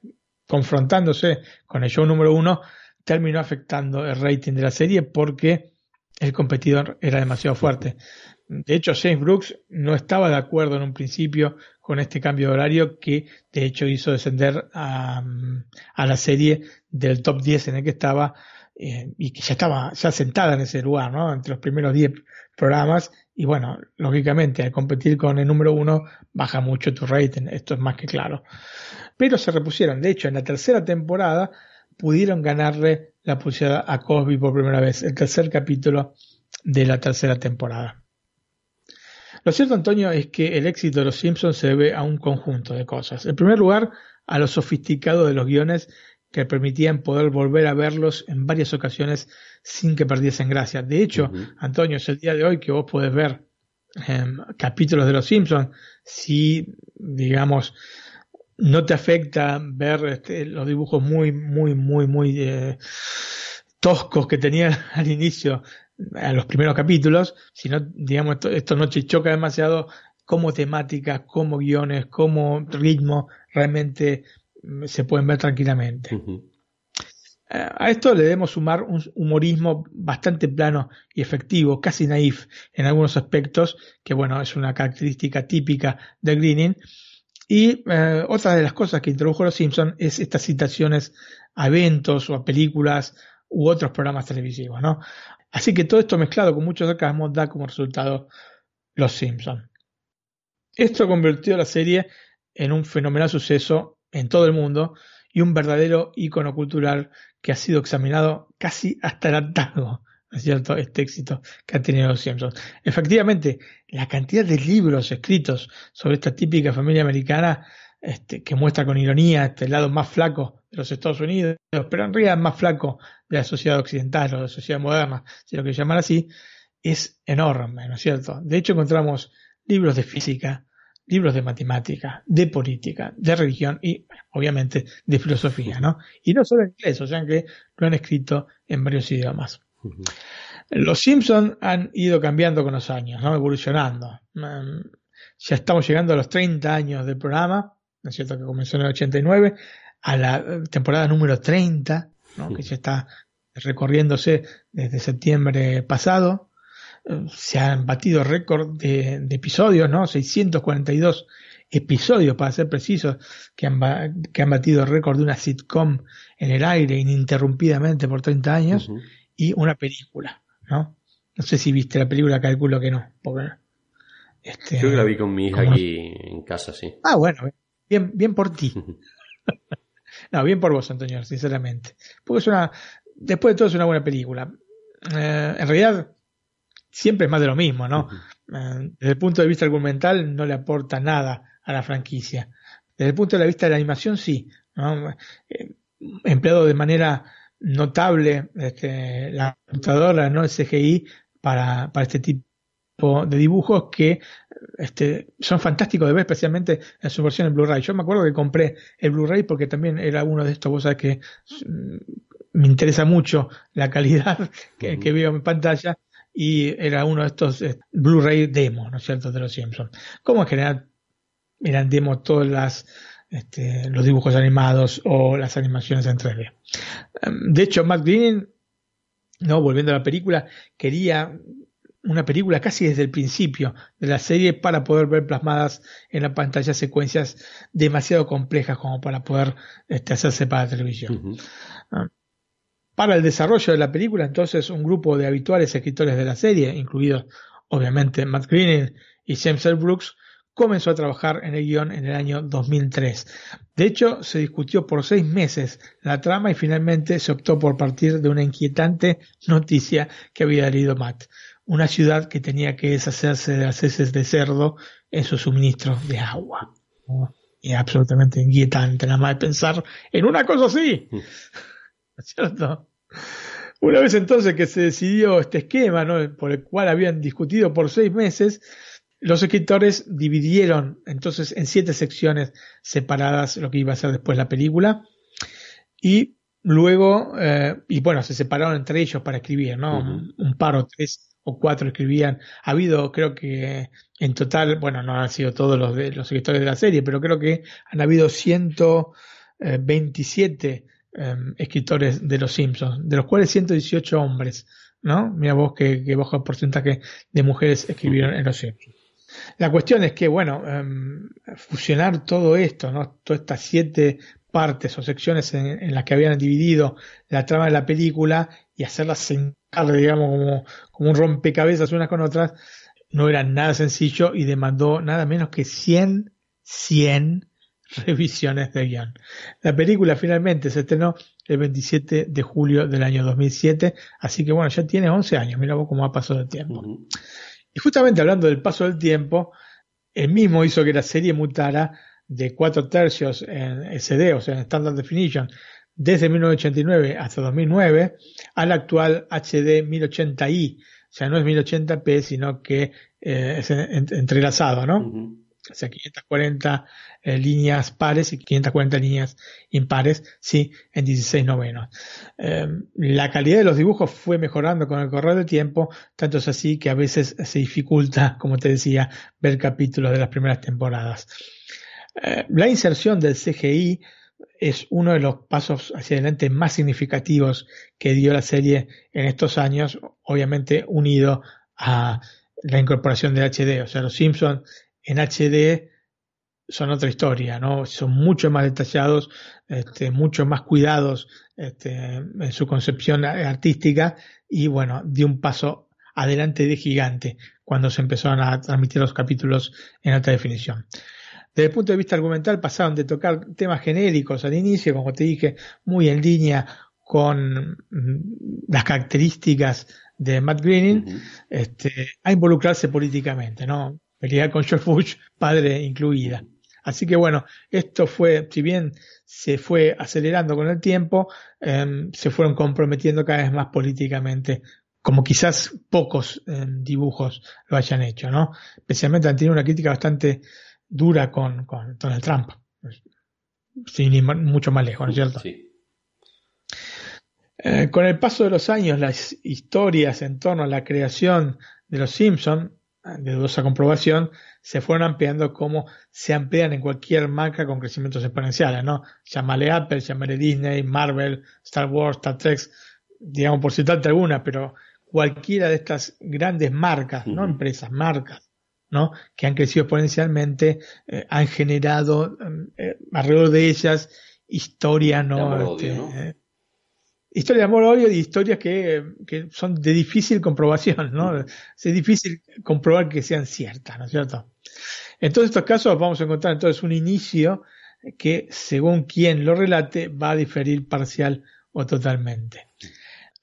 confrontándose con el show número uno terminó afectando el rating de la serie porque el competidor era demasiado fuerte. De hecho, James Brooks no estaba de acuerdo en un principio con este cambio de horario que de hecho hizo descender a, la serie del top 10 en el que estaba eh, y que ya estaba ya sentada en ese lugar, ¿no? Entre los primeros 10 programas y bueno, lógicamente al competir con el número uno baja mucho tu rating, esto es más que claro. Pero se repusieron, de hecho en la tercera temporada pudieron ganarle la pulsada a Cosby por primera vez, el tercer capítulo de la tercera temporada. Lo cierto, Antonio, es que el éxito de Los Simpsons se debe a un conjunto de cosas. En primer lugar, a lo sofisticado de los guiones que permitían poder volver a verlos en varias ocasiones sin que perdiesen gracia. De hecho, Antonio, es el día de hoy que vos podés ver em, capítulos de Los Simpsons si, digamos, no te afecta ver este, los dibujos muy, muy, muy, muy eh, toscos que tenían al inicio a los primeros capítulos, sino, digamos, esto, no te choca demasiado como temáticas, como guiones, como ritmo, realmente mm, se pueden ver tranquilamente. A esto le debemos sumar un humorismo bastante plano y efectivo, casi naif en algunos aspectos, que bueno, es una característica típica de Greening. Y eh, otra de las cosas que introdujo los Simpsons es estas citaciones a eventos o a películas u otros programas televisivos, ¿no? Así que todo esto mezclado con muchos sarcasmo da como resultado Los Simpsons. Esto convirtió la serie en un fenomenal suceso en todo el mundo y un verdadero icono cultural que ha sido examinado casi hasta el hartazgo ¿no es cierto?, este éxito que han tenido los Simpsons. Efectivamente, la cantidad de libros escritos sobre esta típica familia americana este, que muestra con ironía este lado más flaco de los Estados Unidos, pero en realidad más flaco de la sociedad occidental o de la sociedad moderna, si lo que llamar así, es enorme, ¿no es cierto? De hecho, encontramos libros de física, libros de matemática, de política, de religión y, obviamente, de filosofía, ¿no? Y no solo en inglés, o sea que lo han escrito en varios idiomas. Los Simpsons han ido cambiando con los años, ¿no? Evolucionando. Mm, ya estamos llegando a los 30 años del programa, ¿no es cierto? Que comenzó en el 89, a la eh, temporada número 30, ¿no? Que ya está recorriéndose desde septiembre pasado se han batido récord de, episodios, ¿no? 642 episodios, para ser precisos, que han, que han batido récord de una sitcom en el aire ininterrumpidamente por 30 años y una película, ¿no? No sé si viste la película, calculo que no. Porque, este, Creo que la vi con mi hija aquí en casa, sí. Ah, bueno, bien, bien por ti. no, bien por vos, Antonio, sinceramente. Porque es una, después de todo es una buena película. Eh, en realidad, siempre es más de lo mismo, ¿no? Eh, desde el punto de vista argumental no le aporta nada a la franquicia. Desde el punto de vista de la animación sí, ¿no? Eh, empleado de manera notable este, la computadora, ¿no? El CGI para, para este tipo de dibujos que este, son fantásticos de ver, especialmente en su versión en Blu-ray. Yo me acuerdo que compré el Blu-ray porque también era uno de estos, vos sabés que mm, me interesa mucho la calidad que, que veo en pantalla y era uno de estos eh, Blu-ray demos, ¿no es cierto?, de los Simpsons. Como en general eran demos todas las este, los dibujos animados o las animaciones en 3D. Em, de hecho, Matt Green, no, volviendo a la película, quería una película casi desde el principio de la serie para poder ver plasmadas en la pantalla secuencias demasiado complejas como para poder este, hacerse para la televisión. Para el desarrollo de la película, entonces, un grupo de habituales escritores de la serie, incluidos obviamente Matt Groening y James L. Brooks, comenzó a trabajar en el guion en el año 2003. De hecho, se discutió por seis meses la trama y finalmente se optó por partir de una inquietante noticia que había leído Matt. Una ciudad que tenía que deshacerse de las heces de cerdo en su suministro de agua. Y absolutamente inquietante nada más de pensar en una cosa así. ¿Cierto? Una vez entonces que se decidió este esquema, ¿no? por el cual habían discutido por seis meses, los escritores dividieron entonces en siete secciones separadas lo que iba a ser después la película y luego, eh, y bueno, se separaron entre ellos para escribir, ¿no? Un par o tres cuatro escribían. Ha habido, creo que en total, bueno, no han sido todos los escritores de la serie, pero creo que han habido 127 Em, escritores de Los Simpsons, de los cuales 118 hombres, ¿no? Mira vos qué, bajo porcentaje de mujeres escribieron en Los Simpsons. La cuestión es que, bueno, em, fusionar todo esto, ¿no? Todas estas siete partes o secciones en, las que habían dividido la trama de la película y hacerlas sentar, digamos, como, como un rompecabezas unas con otras, no era nada sencillo y demandó nada menos que 100, 100 revisiones de guion. La película finalmente se estrenó el 27 de julio del año 2007, así que bueno, ya tiene 11 años, mira vos cómo ha pasado el tiempo. Y justamente hablando del paso del tiempo, el mismo hizo que la serie mutara de 4 tercios en SD, o sea, en Standard Definition, desde 1989 hasta 2009, al actual HD 1080i, o sea, no es 1080p, sino que eh, es entrelazado, ¿no? o sea, 540 eh, líneas pares y 540 líneas impares, sí, en 16 novenos. Em, la calidad de los dibujos fue mejorando con el correr del tiempo, tanto es así que a veces se dificulta, como te decía, ver capítulos de las primeras temporadas. Eh, la inserción del CGI es uno de los pasos hacia adelante más significativos que dio la serie en estos años, obviamente unido a la incorporación de HD. O sea, los Simpsons en HD son otra historia, ¿no? Son mucho más detallados, este, mucho más cuidados este, en su concepción artística y bueno, dio un paso adelante de gigante cuando se empezaron a transmitir los capítulos en alta definición. Desde el punto de vista argumental pasaron de tocar temas genéricos al inicio, como te dije, muy en línea con mm, las características de Matt Groening este, a involucrarse políticamente, ¿no? Pelear con George Bush, padre incluida. Así que bueno, esto fue, si bien se fue acelerando con el tiempo, em, se fueron comprometiendo cada vez más políticamente, como quizás pocos em, dibujos lo hayan hecho, ¿no? Especialmente han tenido una crítica bastante dura con, con Donald Trump, sin ir mucho más lejos, ¿no es cierto? Sí. Eh, con el paso de los años, las historias en torno a la creación de los Simpsons, de dudosa comprobación, se fueron ampliando como se amplían en cualquier marca con crecimientos exponenciales, ¿no? Llámale Apple, llámale Disney, Marvel, Star Wars, Star Trek, digamos por citarte alguna, pero cualquiera de estas grandes marcas, no empresas, marcas, ¿no? Que han crecido exponencialmente, eh, han generado eh, alrededor de ellas historia, ¿no? Este, historias de amor odio y historias que, que, son de difícil comprobación, ¿no? Es difícil comprobar que sean ciertas, ¿no es cierto? En todos estos casos vamos a encontrar entonces un inicio que, según quien lo relate, va a diferir parcial o totalmente.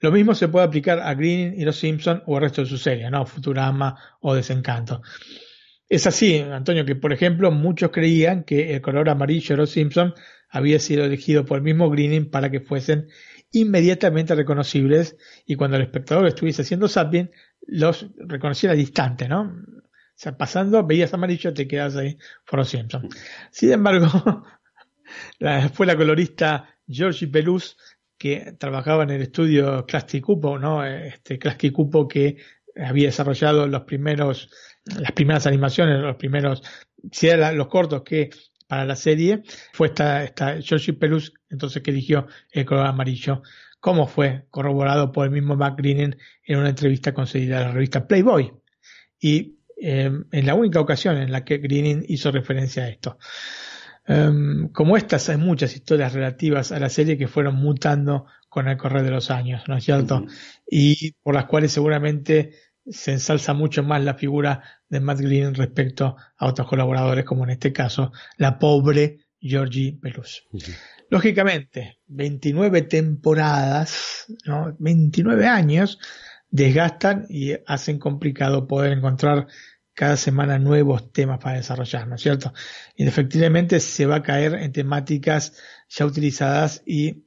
Lo mismo se puede aplicar a Green y los Simpsons o al resto de su serie, ¿no? Futurama o Desencanto. Es así, Antonio, que por ejemplo muchos creían que el color amarillo de los Simpsons había sido elegido por el mismo Greening para que fuesen inmediatamente reconocibles y cuando el espectador estuviese haciendo zapping, los reconociera distante, ¿no? O sea, pasando, veías amarillo, te quedas ahí por los Simpsons. Sin embargo, fue la colorista Georgie Pelus que trabajaba en el estudio Klasky Cupo, ¿no? Este Klasky Cupo que había desarrollado los primeros, las primeras animaciones, los primeros, si los cortos que para la serie fue esta, esta Georgie Pelus, entonces que eligió el color amarillo, como fue corroborado por el mismo Mac Greening en una entrevista concedida a la revista Playboy. Y em, en la única ocasión en la que Greening hizo referencia a esto. Em, como estas, hay muchas historias relativas a la serie que fueron mutando con el correr de los años, ¿no es cierto? Y por las cuales seguramente se ensalza mucho más la figura de Matt Green respecto a otros colaboradores, como en este caso la pobre Georgie Pelus. Lógicamente, 29 temporadas, ¿no? 29 años, desgastan y hacen complicado poder encontrar cada semana nuevos temas para desarrollar, ¿no es cierto? Y efectivamente se va a caer en temáticas ya utilizadas y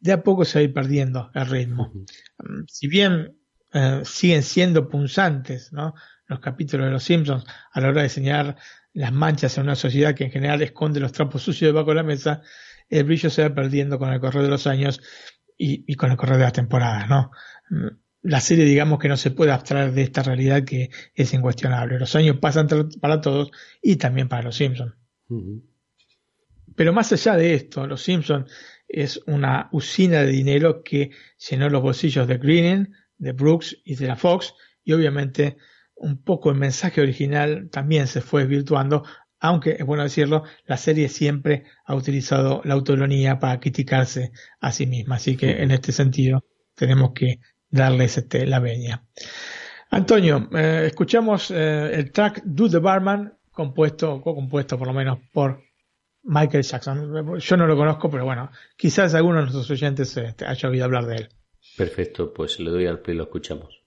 de a poco se va a ir perdiendo el ritmo. Si bien eh, siguen siendo punzantes, ¿no? Los capítulos de Los Simpsons a la hora de señalar las manchas en una sociedad que en general esconde los trapos sucios debajo de la mesa, el brillo se va perdiendo con el correr de los años y, con el correr de las temporadas, ¿no? La serie, digamos que no se puede abstraer de esta realidad que es incuestionable. Los años pasan para todos y también para los Simpsons. Pero más allá de esto, Los Simpsons es una usina de dinero que llenó los bolsillos de Greening, de Brooks y de la Fox, y obviamente un poco el mensaje original también se fue virtuando, aunque es bueno decirlo, la serie siempre ha utilizado la autonomía para criticarse a sí misma, así que en este sentido tenemos que darles este, la veña. Antonio, eh, escuchamos eh, el track Do the Barman, compuesto, co-compuesto por lo menos por Michael Jackson. Yo no lo conozco, pero bueno, quizás alguno de nuestros oyentes este, haya oído hablar de él. Perfecto, pues le doy al play y lo escuchamos.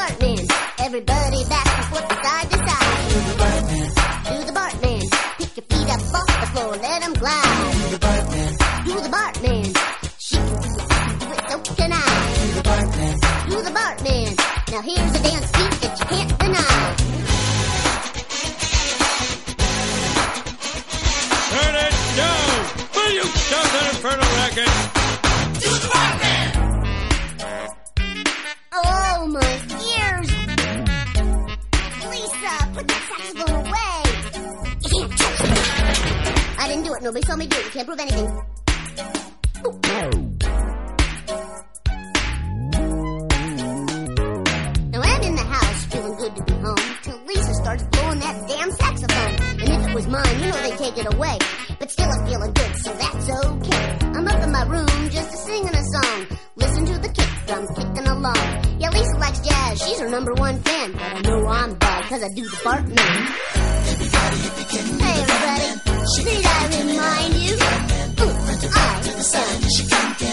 Bartman. Everybody back and forth side to side. Do the Bartman. Do the Bartman. Pick your feet up off the floor, let them glide. Do the Bartman. Do the Bartman. She can do it, so can I. Do the Bartman. Do the Bartman. Now here's a dance It. Nobody saw me do. You can't prove anything. Now I'm in the house, feeling good to be home, till Lisa starts blowing that damn saxophone. And if it was mine, you know they'd take it away. But still I'm feeling good, so that's okay. I'm up in my room just singing a song. Listen to the kick drum kicking along. Yeah, Lisa likes jazz, she's her number one fan. But I know I'm bad, cause I do the Bart man. Hey everybody, need I remind you? Ooh. Check it out.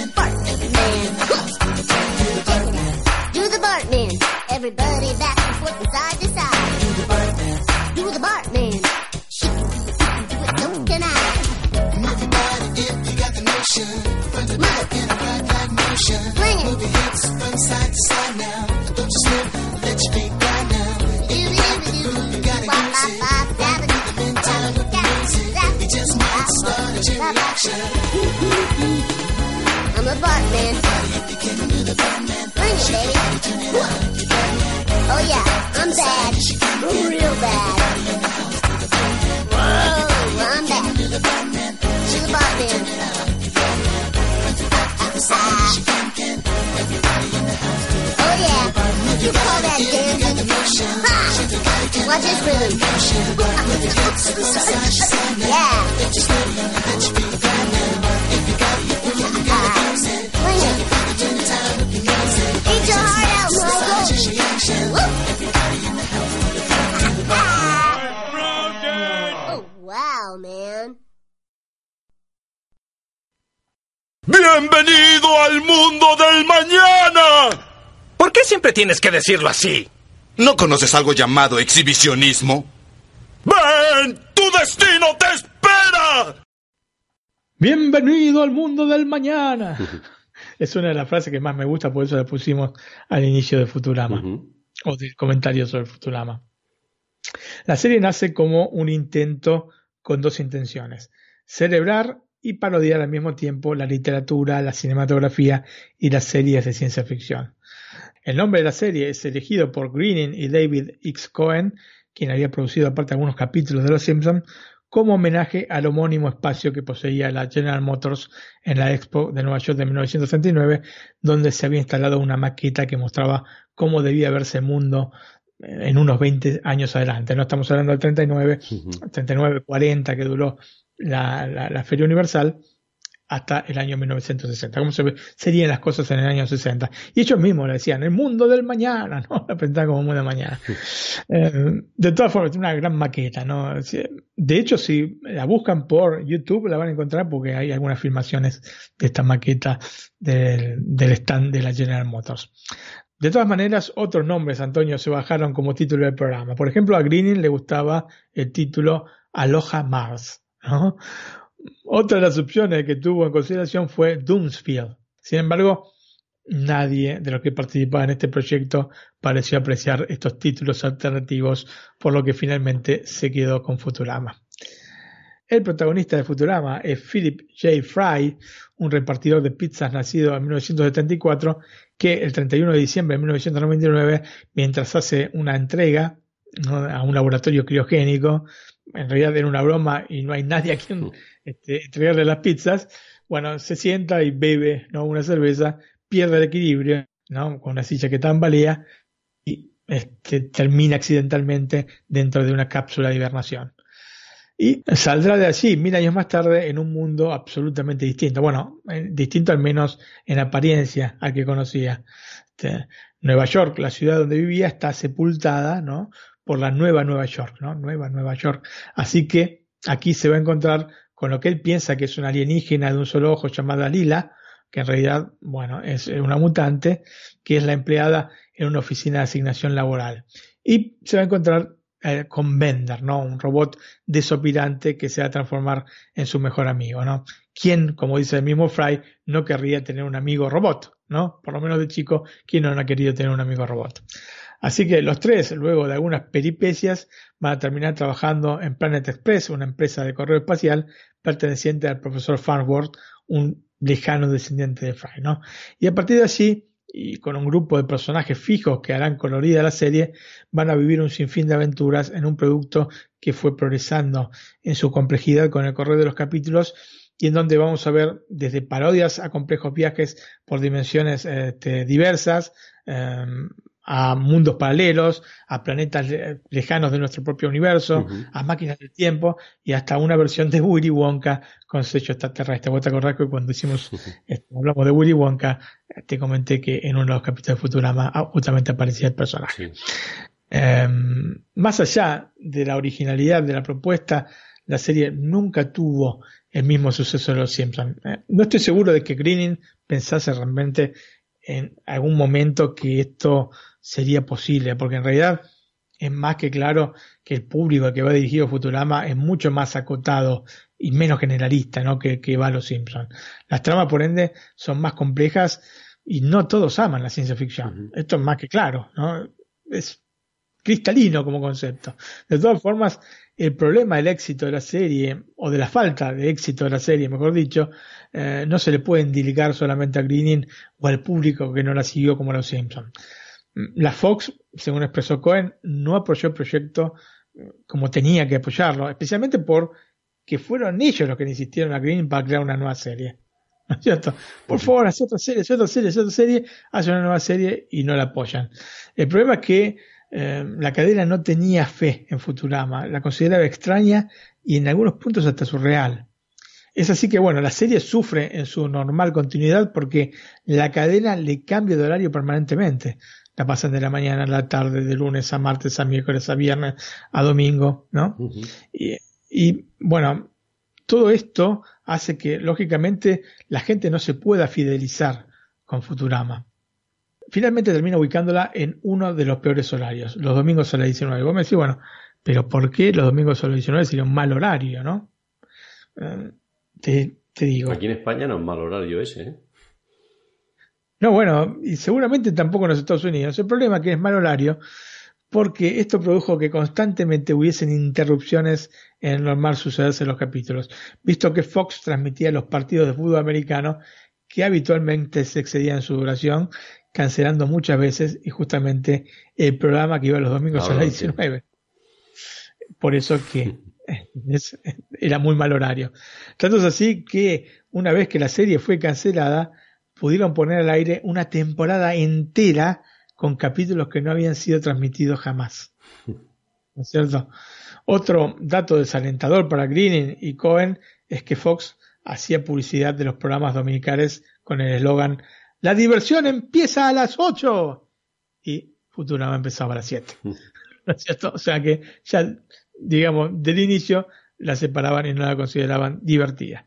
Do the Bart man. Everybody back and forth from side to side. Do the Bartman. Do the Bartman. She can do it, can do it, so can I. Move your body if you got the notion. Front to back in a right like motion. Move your hips from side to side now. I'm a Bartman. Bring it, baby. Oh yeah, I'm bad. I'm real bad. Whoa, I'm bad. To the Bartman. Oh yeah, you call that dancing? Ha! Watch this rhythm. yeah. ¡Bienvenido al mundo del mañana! ¿Por qué siempre tienes que decirlo así? ¿No conoces algo llamado exhibicionismo? ¡Ven! ¡Tu destino te espera! Bienvenido al mundo del mañana. es una de las frases que más me gusta, por eso la pusimos al inicio de Futurama, o del comentario sobre Futurama. La serie nace como un intento con dos intenciones, celebrar y parodiar al mismo tiempo la literatura, la cinematografía y las series de ciencia ficción. El nombre de la serie es elegido por Greening y David X. Cohen, quien había producido aparte algunos capítulos de Los Simpsons, como homenaje al homónimo espacio que poseía la General Motors en la Expo de Nueva York de 1939, donde se había instalado una maqueta que mostraba cómo debía verse el mundo en unos 20 años adelante. No estamos hablando del 39, 39, 40 que duró la, la, la, Feria Universal hasta el año 1960. ¿Cómo se ve? serían las cosas en el año 60? Y ellos mismos le decían, el mundo del mañana, ¿no? La presentaban como mundo del mañana. eh, de todas formas, es una gran maqueta, ¿no? De hecho, si la buscan por YouTube, la van a encontrar porque hay algunas filmaciones de esta maqueta del, del stand de la General Motors. De todas maneras, otros nombres, Antonio, se bajaron como título del programa. Por ejemplo, a Greening le gustaba el título Aloha Mars. Otra de las opciones que tuvo en consideración fue Doomsfield. Sin embargo, nadie de los que participaba en este proyecto pareció apreciar estos títulos alternativos, por lo que finalmente se quedó con Futurama. El protagonista de Futurama es Philip J. Fry, un repartidor de pizzas nacido en 1974, que el 31 de diciembre de 1999, mientras hace una entrega a un laboratorio criogénico, en realidad era una broma y no hay nadie a quien este, entregarle las pizzas, bueno, se sienta y bebe ¿no? una cerveza, pierde el equilibrio, ¿no? con una silla que tambalea y este, termina accidentalmente dentro de una cápsula de hibernación. Y saldrá de allí mil años más tarde en un mundo absolutamente distinto. Bueno, eh, distinto al menos en apariencia al que conocía. Este, Nueva York, la ciudad donde vivía, está sepultada, ¿no? Por la nueva Nueva York, ¿no? Nueva Nueva York. Así que aquí se va a encontrar con lo que él piensa que es una alienígena de un solo ojo llamada Lila, que en realidad, bueno, es una mutante, que es la empleada en una oficina de asignación laboral. Y se va a encontrar eh, con Bender, ¿no? Un robot desopilante que se va a transformar en su mejor amigo, ¿no? ¿Quién, como dice el mismo Fry, no querría tener un amigo robot, ¿no? Por lo menos de chico, ¿quién no ha querido tener un amigo robot? Así que los tres, luego de algunas peripecias, van a terminar trabajando en Planet Express, una empresa de correo espacial perteneciente al profesor Farnsworth, un lejano descendiente de Fry, ¿no? Y a partir de allí, y con un grupo de personajes fijos que harán colorida la serie, van a vivir un sinfín de aventuras en un producto que fue progresando en su complejidad con el correr de los capítulos y en donde vamos a ver desde parodias a complejos viajes por dimensiones este, diversas, em, a mundos paralelos, a planetas lejanos de nuestro propio universo, a máquinas del tiempo y hasta una versión de Willy Wonka con sello extraterrestre. Vos te acordás que cuando hicimos, este, hablamos de Willy Wonka, te comenté que en uno de los capítulos de Futurama ah, justamente aparecía el personaje. Em, más allá de la originalidad de la propuesta, la serie nunca tuvo el mismo suceso de Los Simpsons. Eh, no estoy seguro de que Greening pensase realmente en algún momento que esto sería posible, porque en realidad es más que claro que el público que va dirigido a Futurama es mucho más acotado y menos generalista ¿no? que, que va a Los Simpsons. Las tramas, por ende, son más complejas y no todos aman la ciencia ficción. Esto es más que claro, ¿no? Es cristalino como concepto. De todas formas, el problema del éxito de la serie, o de la falta de éxito de la serie, mejor dicho, eh, no se le puede indicar solamente a Greening o al público que no la siguió como Los Simpsons. La Fox, según expresó Cohen, no apoyó el proyecto como tenía que apoyarlo, especialmente porque fueron ellos los que insistieron a Green para crear una nueva serie. ¿No es cierto? Por favor, hace otra serie, hace otra serie, hace otra serie, hace una nueva serie y no la apoyan. El problema es que eh, la cadena no tenía fe en Futurama, la consideraba extraña y en algunos puntos hasta surreal. Es así que, bueno, la serie sufre en su normal continuidad porque la cadena le cambia de horario permanentemente la pasan de la mañana a la tarde, de lunes a martes, a miércoles, a viernes, a domingo, ¿no? y, bueno, todo esto hace que, lógicamente, la gente no se pueda fidelizar con Futurama. Finalmente termina ubicándola en uno de los peores horarios, los domingos a las 19. Vos me decís, bueno, pero ¿por qué los domingos a las 19 sería un mal horario, no? Eh, te, te digo. Aquí en España no es mal horario ese, ¿eh? No, bueno, y seguramente tampoco en los Estados Unidos. El problema es que es mal horario porque esto produjo que constantemente hubiesen interrupciones en normal sucederse en los capítulos, visto que Fox transmitía los partidos de fútbol americano que habitualmente se excedían en su duración, cancelando muchas veces y justamente el programa que iba los domingos a las 19. Por eso que era muy mal horario. Tanto es así que una vez que la serie fue cancelada, pudieron poner al aire una temporada entera con capítulos que no habían sido transmitidos jamás. ¿No es cierto? Otro dato desalentador para Greening y Cohen es que Fox hacía publicidad de los programas dominicales con el eslogan La diversión empieza a las 8 y Futurama empezaba a las 7. ¿No es cierto? O sea que ya, digamos, del inicio la separaban y no la consideraban divertida.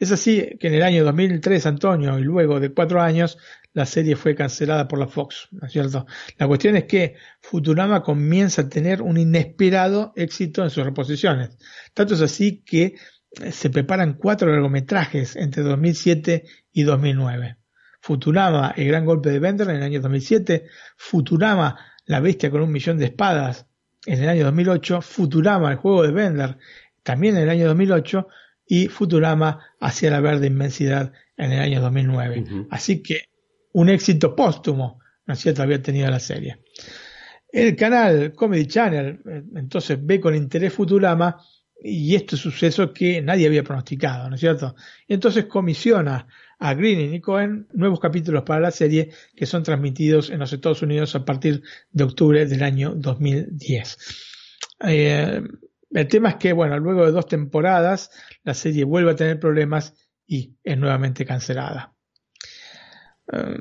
Es así que en el año 2003, Antonio, y luego de cuatro años, la serie fue cancelada por la Fox, ¿no es cierto? La cuestión es que Futurama comienza a tener un inesperado éxito en sus reposiciones. Tanto es así que eh, se preparan cuatro largometrajes entre 2007 y 2009. Futurama, el gran golpe de Bender en el año 2007, Futurama, la bestia con un millón de espadas en el año 2008, Futurama, el juego de Bender también en el año 2008 y Futurama hacia la verde inmensidad en el año 2009. Así que un éxito póstumo, ¿no es cierto?, había tenido la serie. El canal Comedy Channel eh, entonces ve con interés Futurama y este suceso que nadie había pronosticado, ¿no es cierto? Y entonces comisiona a Green y Cohen nuevos capítulos para la serie que son transmitidos en los Estados Unidos a partir de octubre del año 2010. Eh, el tema es que, bueno, luego de dos temporadas, la serie vuelve a tener problemas y es nuevamente cancelada. Eh,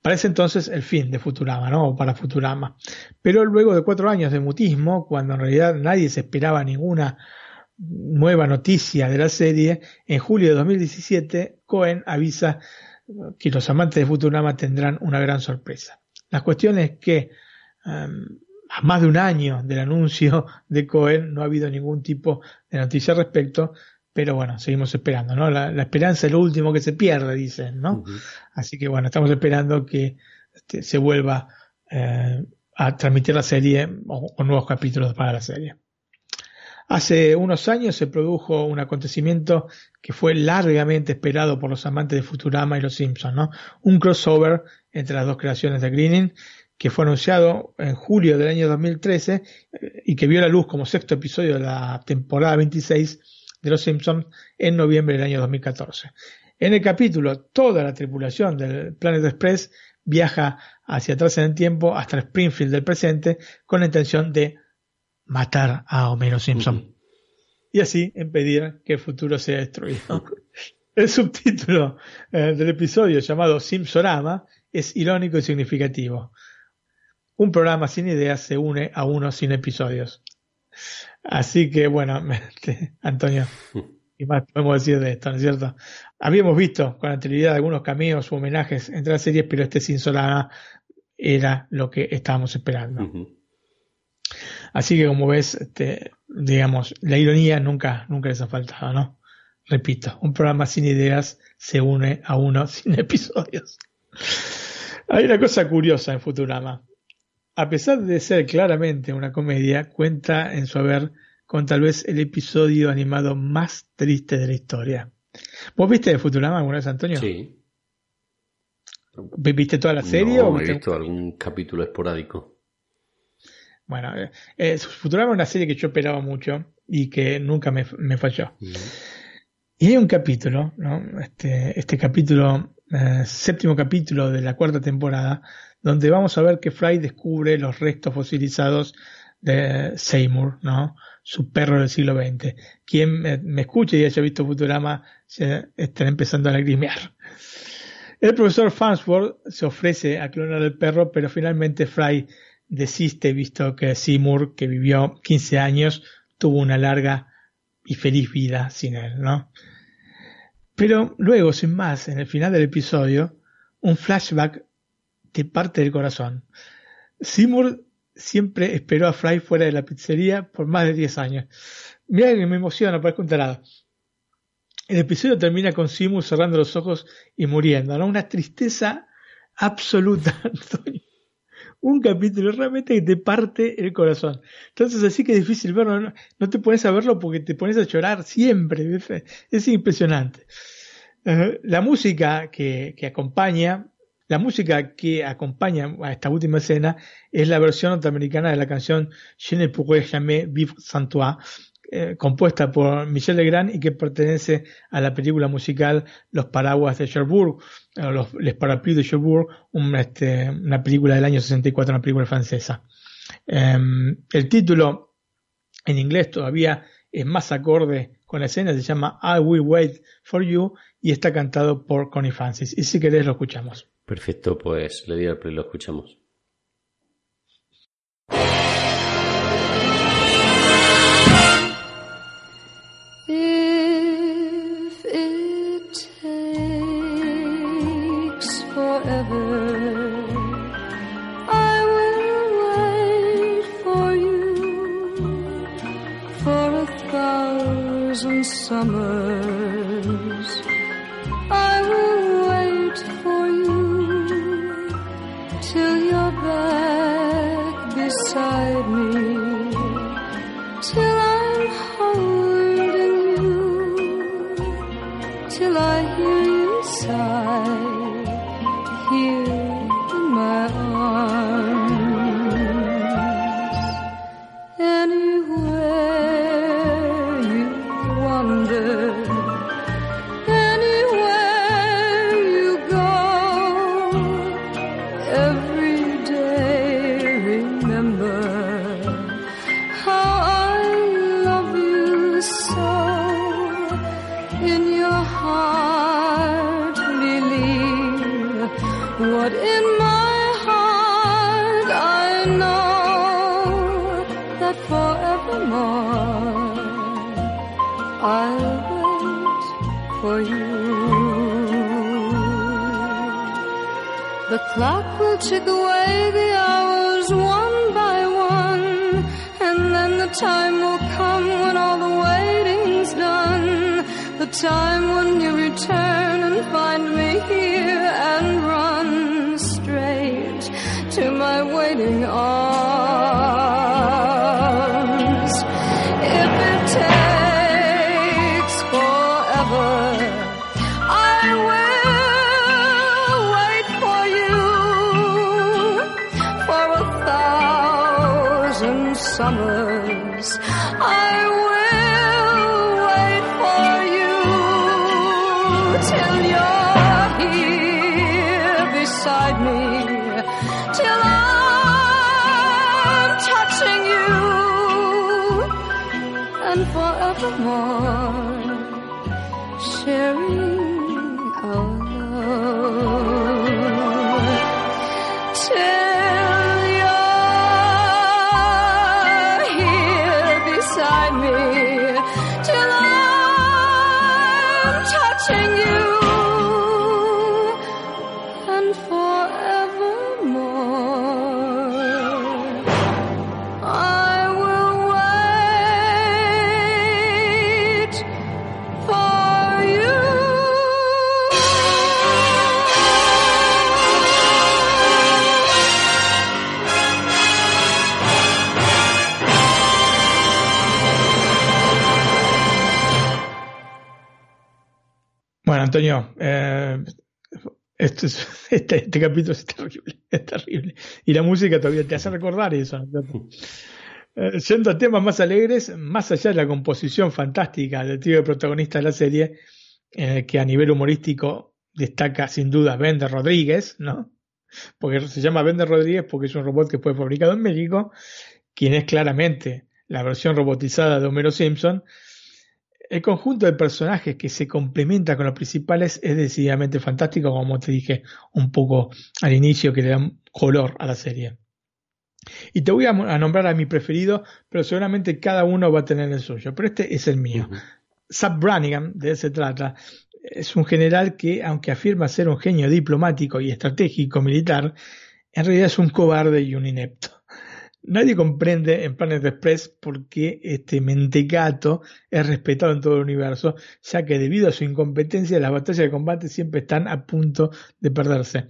parece entonces el fin de Futurama, ¿no? Para Futurama. Pero luego de cuatro años de mutismo, cuando en realidad nadie se esperaba ninguna nueva noticia de la serie, en julio de 2017, Cohen avisa que los amantes de Futurama tendrán una gran sorpresa. La cuestión es que em, a más de un año del anuncio de Cohen no ha habido ningún tipo de noticia al respecto, pero bueno, seguimos esperando, ¿no? La, esperanza es lo último que se pierde, dicen, ¿no? Así que bueno, estamos esperando que este, se vuelva eh, a transmitir la serie o nuevos capítulos para la serie. Hace unos años se produjo un acontecimiento que fue largamente esperado por los amantes de Futurama y los Simpsons, ¿no? Un crossover entre las dos creaciones de Greening que fue anunciado en julio del año 2013 eh, y que vio la luz como sexto episodio de la temporada 26 de Los Simpsons en noviembre del año 2014. En el capítulo, toda la tripulación del Planet Express viaja hacia atrás en el tiempo hasta el Springfield del presente con la intención de matar a Homero Simpson. Y así impedir que el futuro sea destruido. El subtítulo eh, del episodio llamado Simpsorama es irónico y significativo. Un programa sin ideas se une a uno sin episodios. Así que bueno, este, Antonio, y más podemos decir de esto, ¿no es cierto? Habíamos visto con anterioridad algunos caminos u homenajes entre las series, pero este Simpsorama era lo que estábamos esperando. Así que como ves, este, digamos, la ironía nunca, nunca les ha faltado, ¿no? Repito, un programa sin ideas se une a uno sin episodios. Hay una cosa curiosa en Futurama. A pesar de ser claramente una comedia, cuenta en su haber con tal vez el episodio animado más triste de la historia. ¿Vos viste de Futurama alguna vez, Antonio? Sí. ¿Viste toda la serie? o he visto algún capítulo esporádico. Bueno, eh, eh, Futurama es una serie que yo esperaba mucho y que nunca me, falló. Y hay un capítulo, ¿no? este, este capítulo, eh, séptimo capítulo de la cuarta temporada, donde vamos a ver que Fry descubre los restos fosilizados de Seymour, ¿no? Su perro del siglo XX. Quien me, escuche y haya visto Futurama se estará empezando a lagrimear. El profesor Farnsworth se ofrece a clonar el perro, pero finalmente Fry desiste visto que Seymour, que vivió 15 años, tuvo una larga y feliz vida sin él, ¿no? Pero luego, sin más, en el final del episodio, un flashback te parte del corazón. Seymour siempre esperó a Fry fuera de la pizzería por más de 10 años. Mira que me emociona, parezco un tarado. El episodio termina con Seymour cerrando los ojos y muriendo. Una tristeza absoluta, Antonio un capítulo realmente que te parte el corazón. Entonces así que es difícil verlo, no, te pones a verlo porque te pones a llorar siempre, es impresionante. la música que, acompaña, la música que acompaña a esta última escena es la versión norteamericana de la canción Je ne pourrais jamais vivre sans toi, eh, compuesta por Michel Legrand y que pertenece a la película musical Los Paraguas de Cherbourg, los Les Parapluies de Cherbourg, este, una película del año 64, una película francesa. Em, el título en inglés todavía es más acorde con la escena, se llama I Will Wait for You y está cantado por Connie Francis. Y si querés lo escuchamos. Perfecto, pues le di al play, lo escuchamos. believe what in my heart I know that forevermore I'll wait for you. The clock will tick away the hours one by one, and then the time will time when you return and find me here and run straight to my waiting arms. Antonio, eh, esto es- este, este capítulo es terrible, es terrible. Y la música todavía te hace recordar eso. Eh, yendo a temas más alegres, más allá de la composición fantástica del trío de protagonistas de la serie, el que a nivel humorístico destaca sin duda Bender Rodríguez, ¿no? Porque se llama Bender Rodríguez porque es un robot que fue fabricado en México, quien es claramente la versión robotizada de Homero Simpson. El conjunto de personajes que se complementa con los principales es decididamente fantástico, como te dije un poco al inicio, que le dan color a la serie. Y te voy a, nombrar a mi preferido, pero seguramente cada uno va a tener el suyo. Pero este es el mío. Sab Brannigan, de él se trata, es un general que, aunque afirma ser un genio diplomático y estratégico militar, en realidad es un cobarde y un inepto. Nadie comprende en Planet Express por qué este mentecato es respetado en todo el universo, ya que debido a su incompetencia las batallas de combate siempre están a punto de perderse.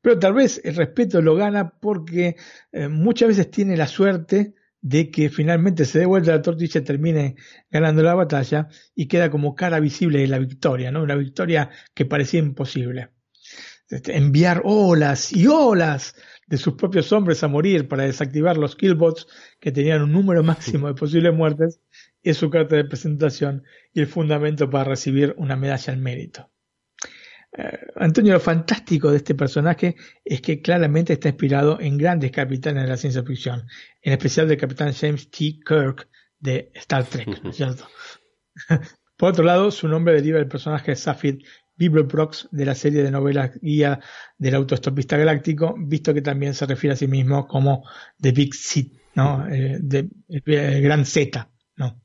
Pero tal vez el respeto lo gana porque eh, muchas veces tiene la suerte de que finalmente se dé vuelta la tortilla y termine ganando la batalla y queda como cara visible de la victoria, ¿no? Una victoria que parecía imposible. Este, enviar olas y olas de sus propios hombres a morir para desactivar los killbots que tenían un número máximo de posibles muertes es su carta de presentación y el fundamento para recibir una medalla al mérito. Eh, Antonio, lo fantástico de este personaje es que claramente está inspirado en grandes capitanes de la ciencia ficción, en especial del capitán James T. Kirk de Star Trek, ¿no es ¿cierto? Por otro lado, su nombre deriva del personaje Safid Beaverbrox de la serie de novelas guía del autoestopista galáctico, visto que también se refiere a sí mismo como The Big Z, ¿no? Eh, de, el, gran Z, ¿no?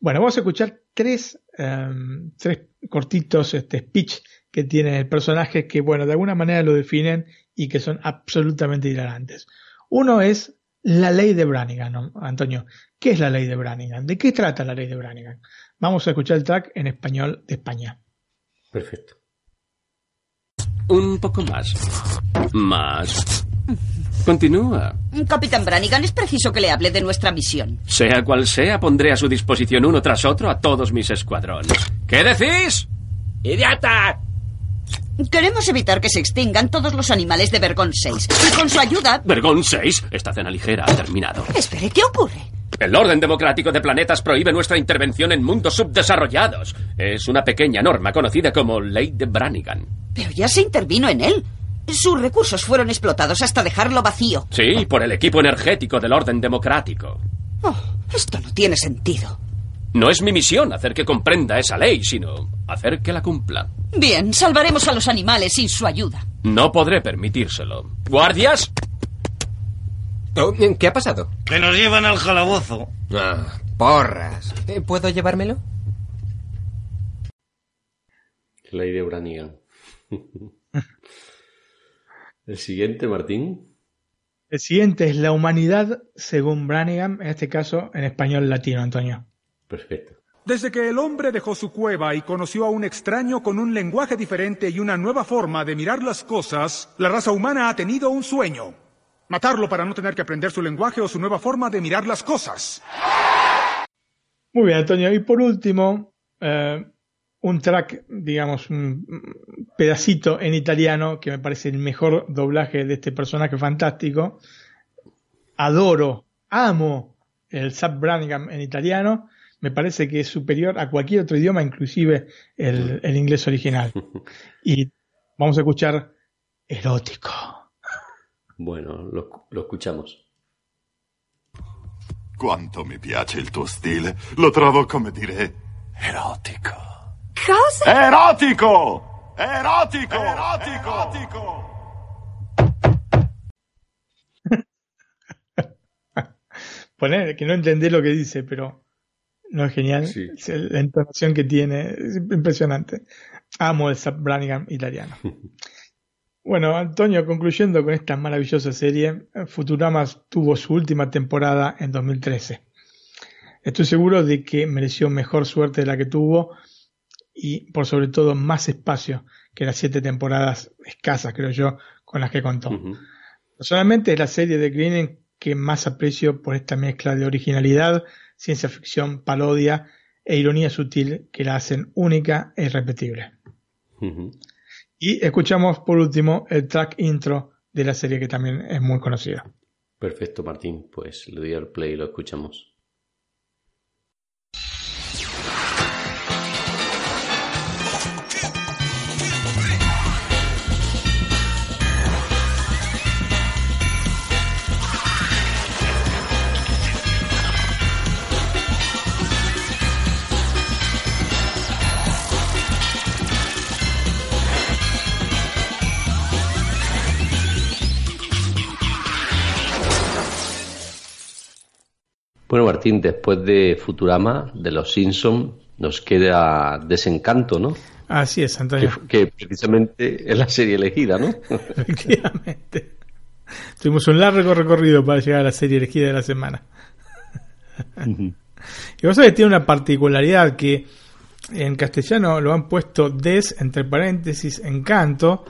Bueno, vamos a escuchar tres, um, tres cortitos este, speech que tiene el personaje que, bueno, de alguna manera lo definen y que son absolutamente hilarantes. Uno es la ley de Brannigan. Antonio. ¿Qué es la ley de Brannigan? ¿De qué trata la ley de Brannigan? Vamos a escuchar el track en español de España. Perfecto. Un poco más. Más. Continúa. Capitán Brannigan, es preciso que le hable de nuestra misión. Sea cual sea, pondré a su disposición uno tras otro a todos mis escuadrones. ¿Qué decís? ¡Idiota! Queremos evitar que se extingan todos los animales de Vergón 6. Y con su ayuda... Vergón 6, esta cena ligera ha terminado. Espere, ¿qué ocurre? El orden democrático de planetas prohíbe nuestra intervención en mundos subdesarrollados. Es una pequeña norma conocida como Ley de Brannigan. Pero ya se intervino en él. Sus recursos fueron explotados hasta dejarlo vacío. Sí, por el equipo energético del orden democrático. Oh, esto no tiene sentido. No es mi misión hacer que comprenda esa ley, sino hacer que la cumpla. Bien, salvaremos a los animales sin su ayuda. No podré permitírselo. ¡Guardias! Oh, ¿Qué ha pasado? Que nos llevan al calabozo. Ah, porras. Eh, ¿Puedo llevármelo? Ley de Branigan. El siguiente, Martín. El siguiente es La humanidad según Branigan, en este caso en español latino, Antonio. Perfecto. Desde que el hombre dejó su cueva y conoció a un extraño con un lenguaje diferente y una nueva forma de mirar las cosas, la raza humana ha tenido un sueño. Matarlo para no tener que aprender su lenguaje o su nueva forma de mirar las cosas. Muy bien, Antonio. Y por último, eh, un track, digamos, un pedacito en italiano que me parece el mejor doblaje de este personaje fantástico. Adoro, amo el Zap Brannigan en italiano. Me parece que es superior a cualquier otro idioma, inclusive el, el inglés original. Y vamos a escuchar erótico. Bueno, lo, lo escuchamos. Quanto mi piace il tuo stile. Lo trovo, come dire, erotico. Cosa? Erotico! Erotico! Erotico! Poner que no entendés lo que dice, pero no es genial. El- la entonación que tiene es impresionante. Amo el Zap Brannigan italiano. Bueno, Antonio, concluyendo con esta maravillosa serie, Futurama tuvo su última temporada en 2013. Estoy seguro de que mereció mejor suerte de la que tuvo y, por sobre todo, más espacio que las siete temporadas escasas, creo yo, con las que contó. Personalmente es la serie de Greening que más aprecio por esta mezcla de originalidad, ciencia ficción, parodia e ironía sutil que la hacen única e irrepetible. Y escuchamos por último el track intro de la serie que también es muy conocida. Perfecto, Martín. Pues le doy al play y lo escuchamos. Bueno, Martín, después de Futurama, de los Simpsons, nos queda Desencanto, ¿no? Así es, Antonio. Que, que precisamente es la serie elegida, ¿no? Efectivamente. Tuvimos un largo recorrido para llegar a la serie elegida de la semana. Y vos sabés que tiene una particularidad que en castellano lo han puesto des entre paréntesis encanto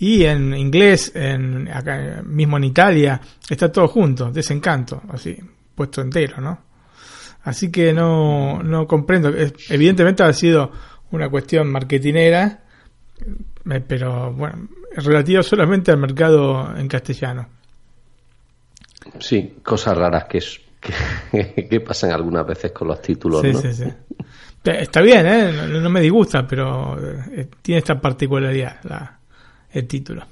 y en inglés, en, acá mismo en Italia, está todo junto, desencanto, así, puesto entero, ¿no? Así que no, no comprendo. Evidentemente ha sido una cuestión marketinera, pero bueno, es relativo solamente al mercado en castellano. Sí, cosas raras que, es- que, que pasan algunas veces con los títulos, Sí, ¿no? sí, sí. Está bien, ¿eh? no, no me disgusta, pero eh, tiene esta particularidad la- el título.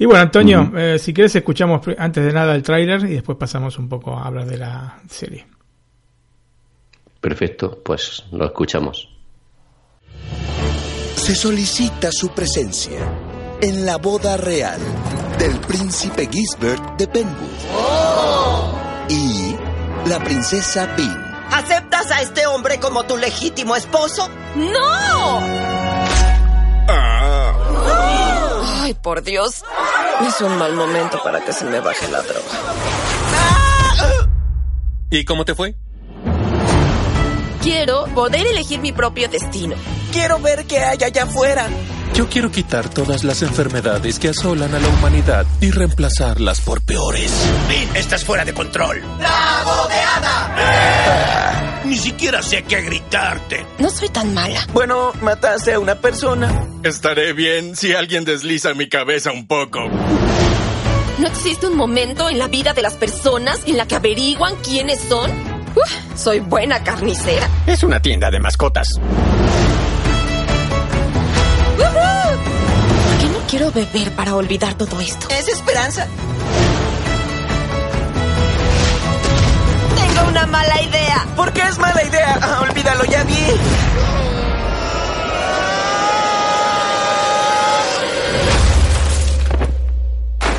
Y bueno, Antonio, eh, si quieres escuchamos antes de nada el tráiler y después pasamos un poco a hablar de la serie. Perfecto, pues lo escuchamos. Se solicita su presencia en la boda real del príncipe Gisbert de Penwood y la princesa Bean. ¿Aceptas a este hombre como tu legítimo esposo? ¡No! Ay, por Dios. Es un mal momento para que se me baje la droga. ¿Y cómo te fue? Quiero poder elegir mi propio destino. Quiero ver qué hay allá afuera. Yo quiero quitar todas las enfermedades que asolan a la humanidad y reemplazarlas por peores. Vin, estás fuera de control. Ni siquiera sé qué gritarte. No soy tan mala. Bueno, mataste a una persona. Estaré bien si alguien desliza mi cabeza un poco. ¿No existe un momento en la vida de las personas en la que averiguan quiénes son? Uf, soy buena carnicera. Es una tienda de mascotas. ¿Por qué no quiero beber para olvidar todo esto? ¿Es esperanza? Una mala idea. ¿Por qué es mala idea? Ah, olvídalo, ya vi.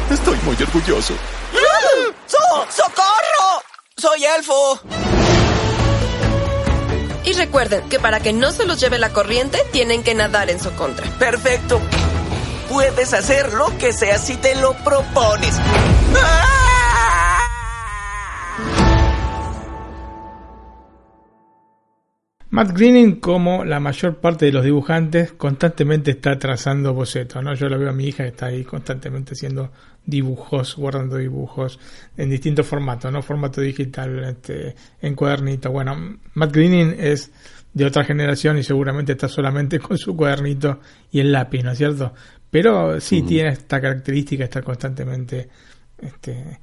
Estoy muy orgulloso. Adolfo! Y recuerden que para que no se los lleve la corriente, tienen que nadar en su contra. Perfecto. Puedes hacer lo que sea si te lo propones. ¡Ah! Matt Groening, como la mayor parte de los dibujantes, constantemente está trazando bocetos, ¿no? Yo la veo a mi hija que está ahí constantemente haciendo dibujos, guardando dibujos en distintos formatos, ¿no? Formato digital, este, en cuadernito. Bueno, Matt Groening es de otra generación y seguramente está solamente con su cuadernito y el lápiz, ¿no es cierto? Pero sí tiene esta característica de estar constantemente este,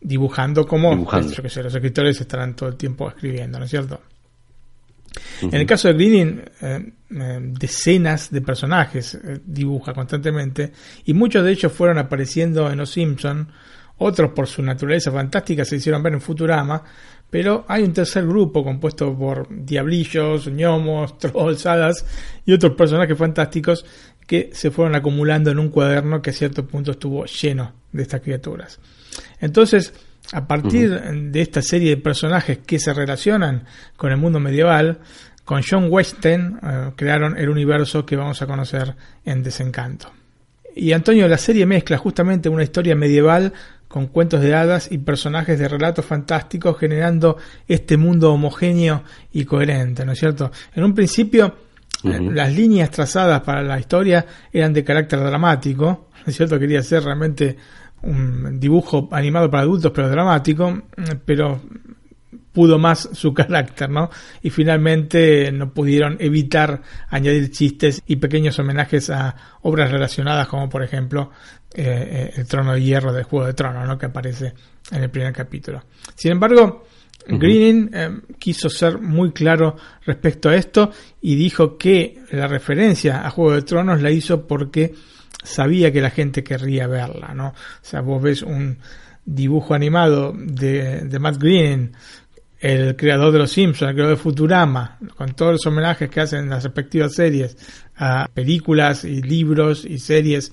dibujando como Dibujando. yo qué sé, los escritores estarán todo el tiempo escribiendo, ¿no es cierto? En el caso de Greening, eh, eh, decenas de personajes eh, dibuja constantemente y muchos de ellos fueron apareciendo en Los Simpson, otros por su naturaleza fantástica se hicieron ver en Futurama, pero hay un tercer grupo compuesto por diablillos, gnomos, trolls, hadas y otros personajes fantásticos que se fueron acumulando en un cuaderno que a cierto punto estuvo lleno de estas criaturas. Entonces, a partir de esta serie de personajes que se relacionan con el mundo medieval, con John Weston eh, crearon el universo que vamos a conocer en Desencanto. Y Antonio, la serie mezcla justamente una historia medieval con cuentos de hadas y personajes de relatos fantásticos generando este mundo homogéneo y coherente, ¿no es cierto? En un principio eh, las líneas trazadas para la historia eran de carácter dramático, ¿no es cierto? Quería ser realmente un dibujo animado para adultos pero dramático, pero pudo más su carácter, ¿no? Y finalmente no pudieron evitar añadir chistes y pequeños homenajes a obras relacionadas como por ejemplo eh, El Trono de Hierro del Juego de Tronos, ¿no? Que aparece en el primer capítulo. Sin embargo, Greening eh, quiso ser muy claro respecto a esto y dijo que la referencia a Juego de Tronos la hizo porque sabía que la gente querría verla, ¿no? O sea, vos ves un dibujo animado de, de Matt Groening, el creador de Los Simpsons, el creador de Futurama, con todos los homenajes que hacen en las respectivas series a películas y libros y series,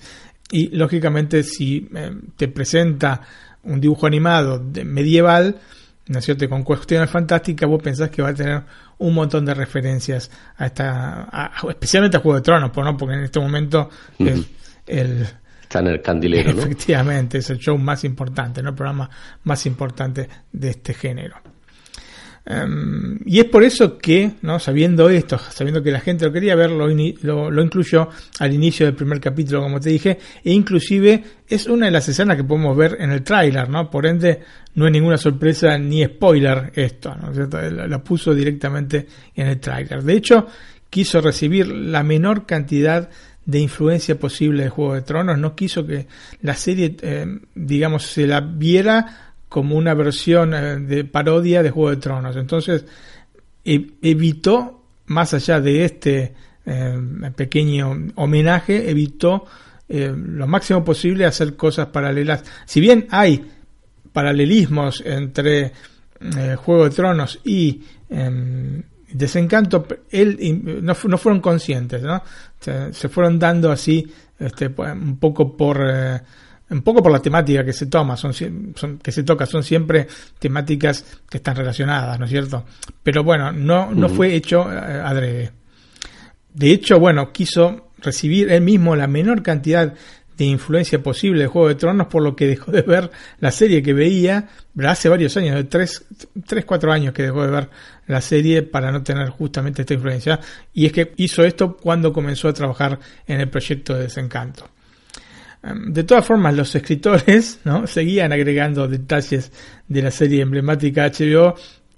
y lógicamente si eh, te presenta un dibujo animado medieval, ¿no es cierto? Con cuestiones fantásticas, vos pensás que va a tener un montón de referencias a esta, a- especialmente a Juego de Tronos, ¿no? porque en este momento es el, Está en el candilero, ¿no? Efectivamente, es el show más importante, ¿no? el programa más importante de este género. Em, y es por eso que, ¿no? sabiendo esto, sabiendo que la gente lo quería ver, lo, lo, lo incluyó al inicio del primer capítulo, como te dije, e inclusive es una de las escenas que podemos ver en el tráiler, ¿no? Por ende, no es ninguna sorpresa ni spoiler esto, ¿no? Lo, lo puso directamente en el tráiler. De hecho, quiso recibir la menor cantidad de influencia posible de Juego de Tronos, no quiso que la serie, eh, digamos, se la viera como una versión eh, de parodia de Juego de Tronos. Entonces, e- evitó, más allá de este eh, pequeño homenaje, evitó lo máximo posible hacer cosas paralelas. Si bien hay paralelismos entre Juego de Tronos y em, Desencanto, él no, no fueron conscientes, ¿no? Se, se fueron dando así, este, pues, un poco por eh, un poco por la temática que se toma, son, que se toca, son siempre temáticas que están relacionadas, ¿no es cierto? Pero bueno, no, no fue hecho eh, adrede. De hecho, bueno, quiso recibir él mismo la menor cantidad de influencia posible de Juego de Tronos, por lo que dejó de ver la serie que veía hace varios años, de 3, 4 años que dejó de ver la serie para no tener justamente esta influencia. Y es que hizo esto cuando comenzó a trabajar en el proyecto de Desencanto. Em, De todas formas, los escritores ¿no? seguían agregando detalles de la serie emblemática HBO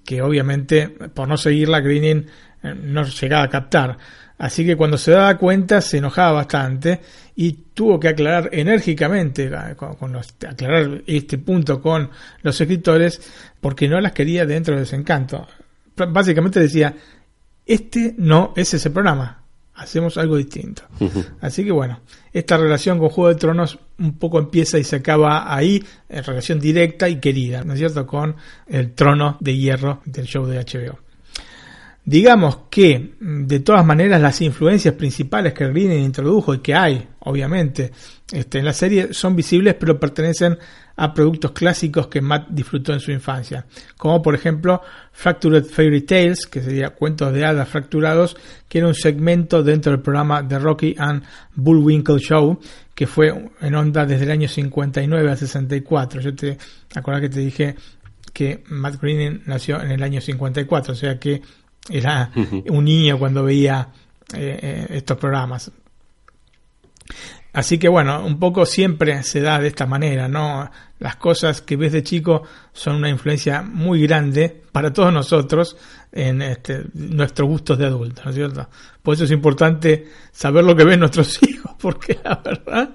que obviamente por no seguirla Greening eh, no llegaba a captar. Así que cuando se daba cuenta se enojaba bastante y tuvo que aclarar enérgicamente, eh, con, con los- aclarar este punto con los escritores porque no las quería dentro de Desencanto. Básicamente decía, este no es ese programa, hacemos algo distinto. Así que bueno, esta relación con Juego de Tronos un poco empieza y se acaba ahí, en relación directa y querida, ¿no es cierto?, con el trono de hierro del show de HBO. Digamos que, mm, de todas maneras, las influencias principales que Greening introdujo y que hay, obviamente, este, en la serie son visibles pero pertenecen a productos clásicos que Matt disfrutó en su infancia, como por ejemplo Fractured Fairy Tales, que sería cuentos de hadas fracturados, que era un segmento dentro del programa The Rocky and Bullwinkle Show, que fue en onda desde el año 59 al 64. Yo te acuerdas que te dije que Matt Groening nació en el año 54, o sea que era un niño cuando veía eh, eh, estos programas. Así que bueno, un poco siempre se da de esta manera, ¿no? Las cosas que ves de chico son una influencia muy grande para todos nosotros en este, nuestros gustos de adultos, ¿no es cierto? Por eso es importante saber lo que ven nuestros hijos, porque la verdad...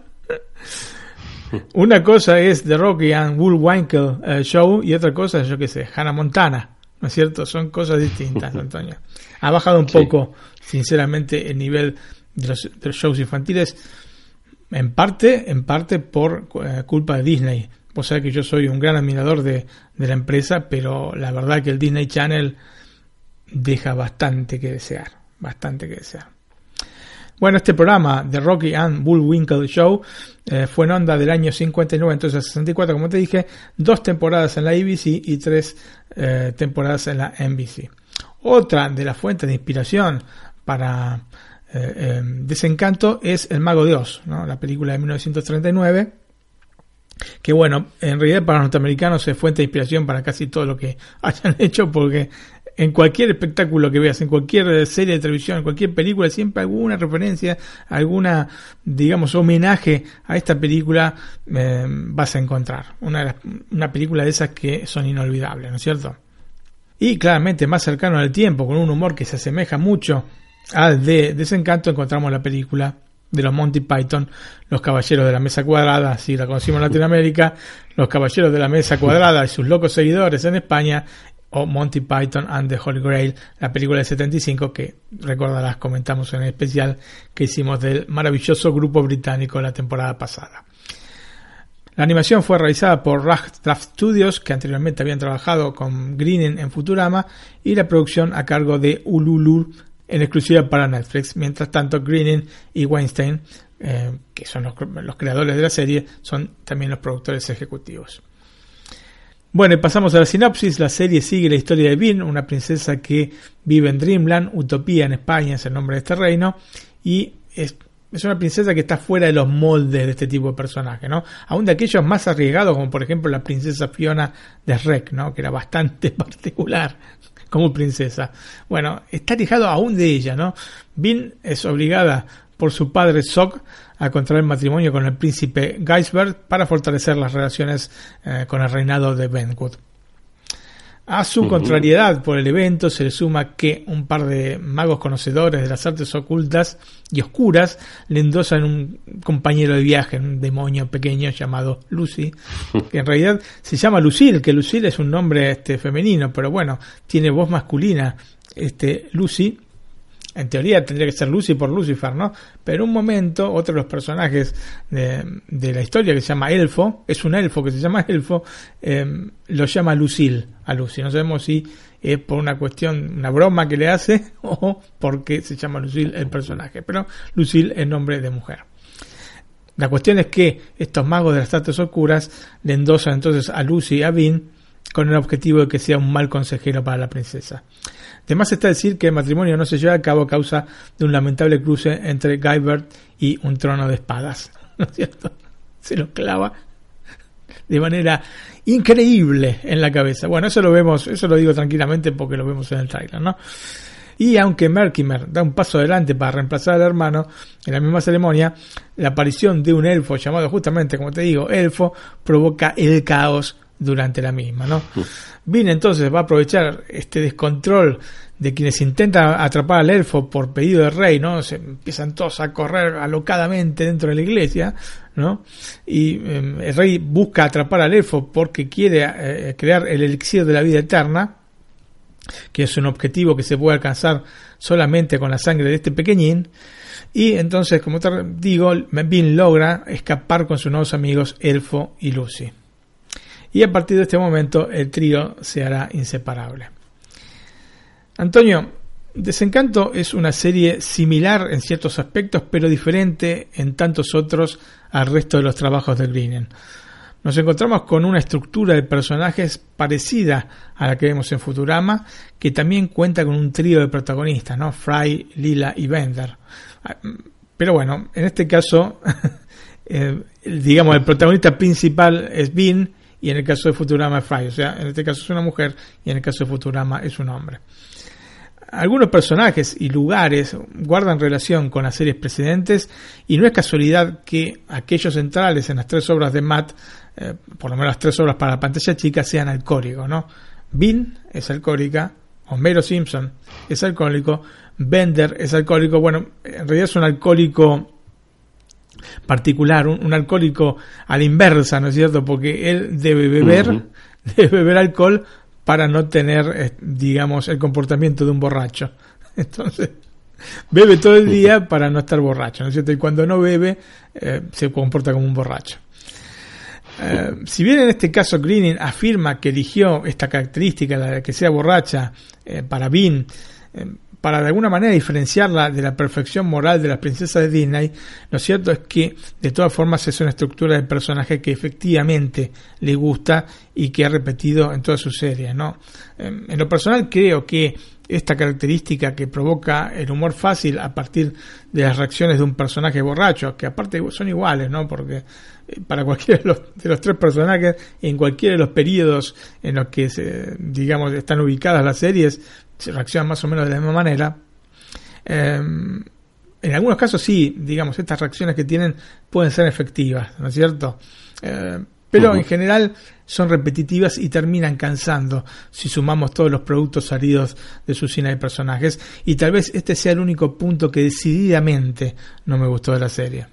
Una cosa es The Rocky and Bullwinkle eh, Show y otra cosa es, yo qué sé, Hannah Montana, ¿no es cierto? Son cosas distintas, Antonio. Ha bajado un poco, sinceramente, el nivel de los, de los shows infantiles en parte, en parte por eh, culpa de Disney. Vos sabés que yo soy un gran admirador de, de, la empresa, pero la verdad que el Disney Channel deja bastante que desear, bastante que desear. Bueno, este programa de Rocky and Bullwinkle Show eh, fue en onda del año 59, entonces 64, como te dije, dos temporadas en la ABC y tres eh, temporadas en la NBC. Otra de las fuentes de inspiración para eh, eh, Desencanto es El Mago de Oz, ¿no? la película de 1939, que bueno, en realidad para los norteamericanos es fuente de inspiración para casi todo lo que hayan hecho, porque en cualquier espectáculo que veas, en cualquier serie de televisión, en cualquier película, siempre alguna referencia, alguna, digamos, homenaje a esta película eh, vas a encontrar. Una, una película de esas que son inolvidables, ¿no es cierto? Y claramente más cercano al tiempo, con un humor que se asemeja mucho al de Desencanto encontramos la película de los Monty Python, Los Caballeros de la Mesa Cuadrada, si la conocimos en Latinoamérica, Los Caballeros de la Mesa Cuadrada y sus locos seguidores en España, o Monty Python and the Holy Grail, la película del 75 que recordarás comentamos en el especial que hicimos del maravilloso grupo británico la temporada pasada. La animación fue realizada por Draft Studios, que anteriormente habían trabajado con Greening en Futurama, y la producción a cargo de Ululu en exclusiva para Netflix. Mientras tanto, Greening y Weinstein, eh, que son los, creadores de la serie, son también los productores ejecutivos. Bueno, y pasamos a la sinopsis. La serie sigue la historia de Bean, una princesa que vive en Dreamland, Utopía en España es el nombre de este reino, y es, es una princesa que está fuera de los moldes de este tipo de personaje, ¿no? Aún de aquellos más arriesgados, como por ejemplo la princesa Fiona de Rec, ¿no? Que era bastante particular como princesa. Bueno, está alejado aún de ella, ¿no? Bin es obligada por su padre Sok a contraer matrimonio con el príncipe Geisbert para fortalecer las relaciones eh, con el reinado de Benwood. A su contrariedad por el evento se le suma que un par de magos conocedores de las artes ocultas y oscuras le endosan un compañero de viaje, un demonio pequeño llamado Lucy, que en realidad se llama Lucille, que Lucille es un nombre este, femenino, pero bueno, tiene voz masculina. Este, Lucy en teoría tendría que ser Lucy por Lucifer, ¿no? Pero un momento, otro de los personajes de, la historia que se llama Elfo, es un elfo que se llama Elfo, eh, lo llama Lucille a Lucy. No sabemos si es por una cuestión, una broma que le hace o porque se llama Lucille el personaje. Pero Lucille es nombre de mujer. La cuestión es que estos magos de las artes oscuras le endosan entonces a Lucy y a Vin con el objetivo de que sea un mal consejero para la princesa. Además está decir que el matrimonio no se lleva a cabo a causa de un lamentable cruce entre Guybert y un trono de espadas. ¿No es cierto? Se lo clava de manera increíble en la cabeza. Bueno, eso lo vemos, eso lo digo tranquilamente porque lo vemos en el trailer, ¿no? Y aunque Merkimer da un paso adelante para reemplazar al hermano en la misma ceremonia, la aparición de un elfo llamado justamente, como te digo, elfo, provoca el caos durante la misma, ¿no? Bien, entonces va a aprovechar este descontrol de quienes intentan atrapar al elfo por pedido del rey, ¿no? Se empiezan todos a correr alocadamente dentro de la iglesia, ¿no? Y eh, el rey busca atrapar al elfo porque quiere eh, crear el elixir de la vida eterna, que es un objetivo que se puede alcanzar solamente con la sangre de este pequeñín. Y entonces, como te digo, Bean logra escapar con sus nuevos amigos Elfo y Lucy y a partir de este momento el trío se hará inseparable. Antonio, Desencanto es una serie similar en ciertos aspectos, pero diferente en tantos otros al resto de los trabajos de Greenen. Nos encontramos con una estructura de personajes parecida a la que vemos en Futurama, que también cuenta con un trío de protagonistas, ¿no? Fry, Lila y Bender. Pero bueno, en este caso, eh, digamos, el protagonista principal es Bean y en el caso de Futurama es Fry. O sea, en este caso es una mujer y en el caso de Futurama es un hombre. Algunos personajes y lugares guardan relación con las series precedentes y no es casualidad que aquellos centrales en las tres obras de Matt, eh, por lo menos las tres obras para la pantalla chica, sean alcohólicos, ¿no? Bean es alcohólica, Homero Simpson es alcohólico, Bender es alcohólico, bueno, en realidad es un alcohólico particular, un, alcohólico a la inversa, ¿no es cierto? Porque él debe beber, debe beber alcohol para no tener, eh, digamos, el comportamiento de un borracho. Entonces, bebe todo el día para no estar borracho, ¿no es cierto? Y cuando no bebe, eh, se comporta como un borracho. Eh, si bien en este caso Greening afirma que eligió esta característica, la de que sea borracha, para Bean, para de alguna manera diferenciarla de la perfección moral de las princesas de Disney, lo cierto es que de todas formas es una estructura de personaje que efectivamente le gusta y que ha repetido en todas sus series. ¿no? Em, en lo personal creo que esta característica que provoca el humor fácil a partir de las reacciones de un personaje borracho, que aparte son iguales, ¿no? Porque eh, para cualquiera de los, de los tres personajes, en cualquiera de los periodos en los que se, digamos están ubicadas las series, reaccionan más o menos de la misma manera. Em, en algunos casos sí, digamos, estas reacciones que tienen pueden ser efectivas, ¿no es cierto? Eh, pero en general son repetitivas y terminan cansando si sumamos todos los productos salidos de su cine de personajes. Y tal vez este sea el único punto que decididamente no me gustó de la serie.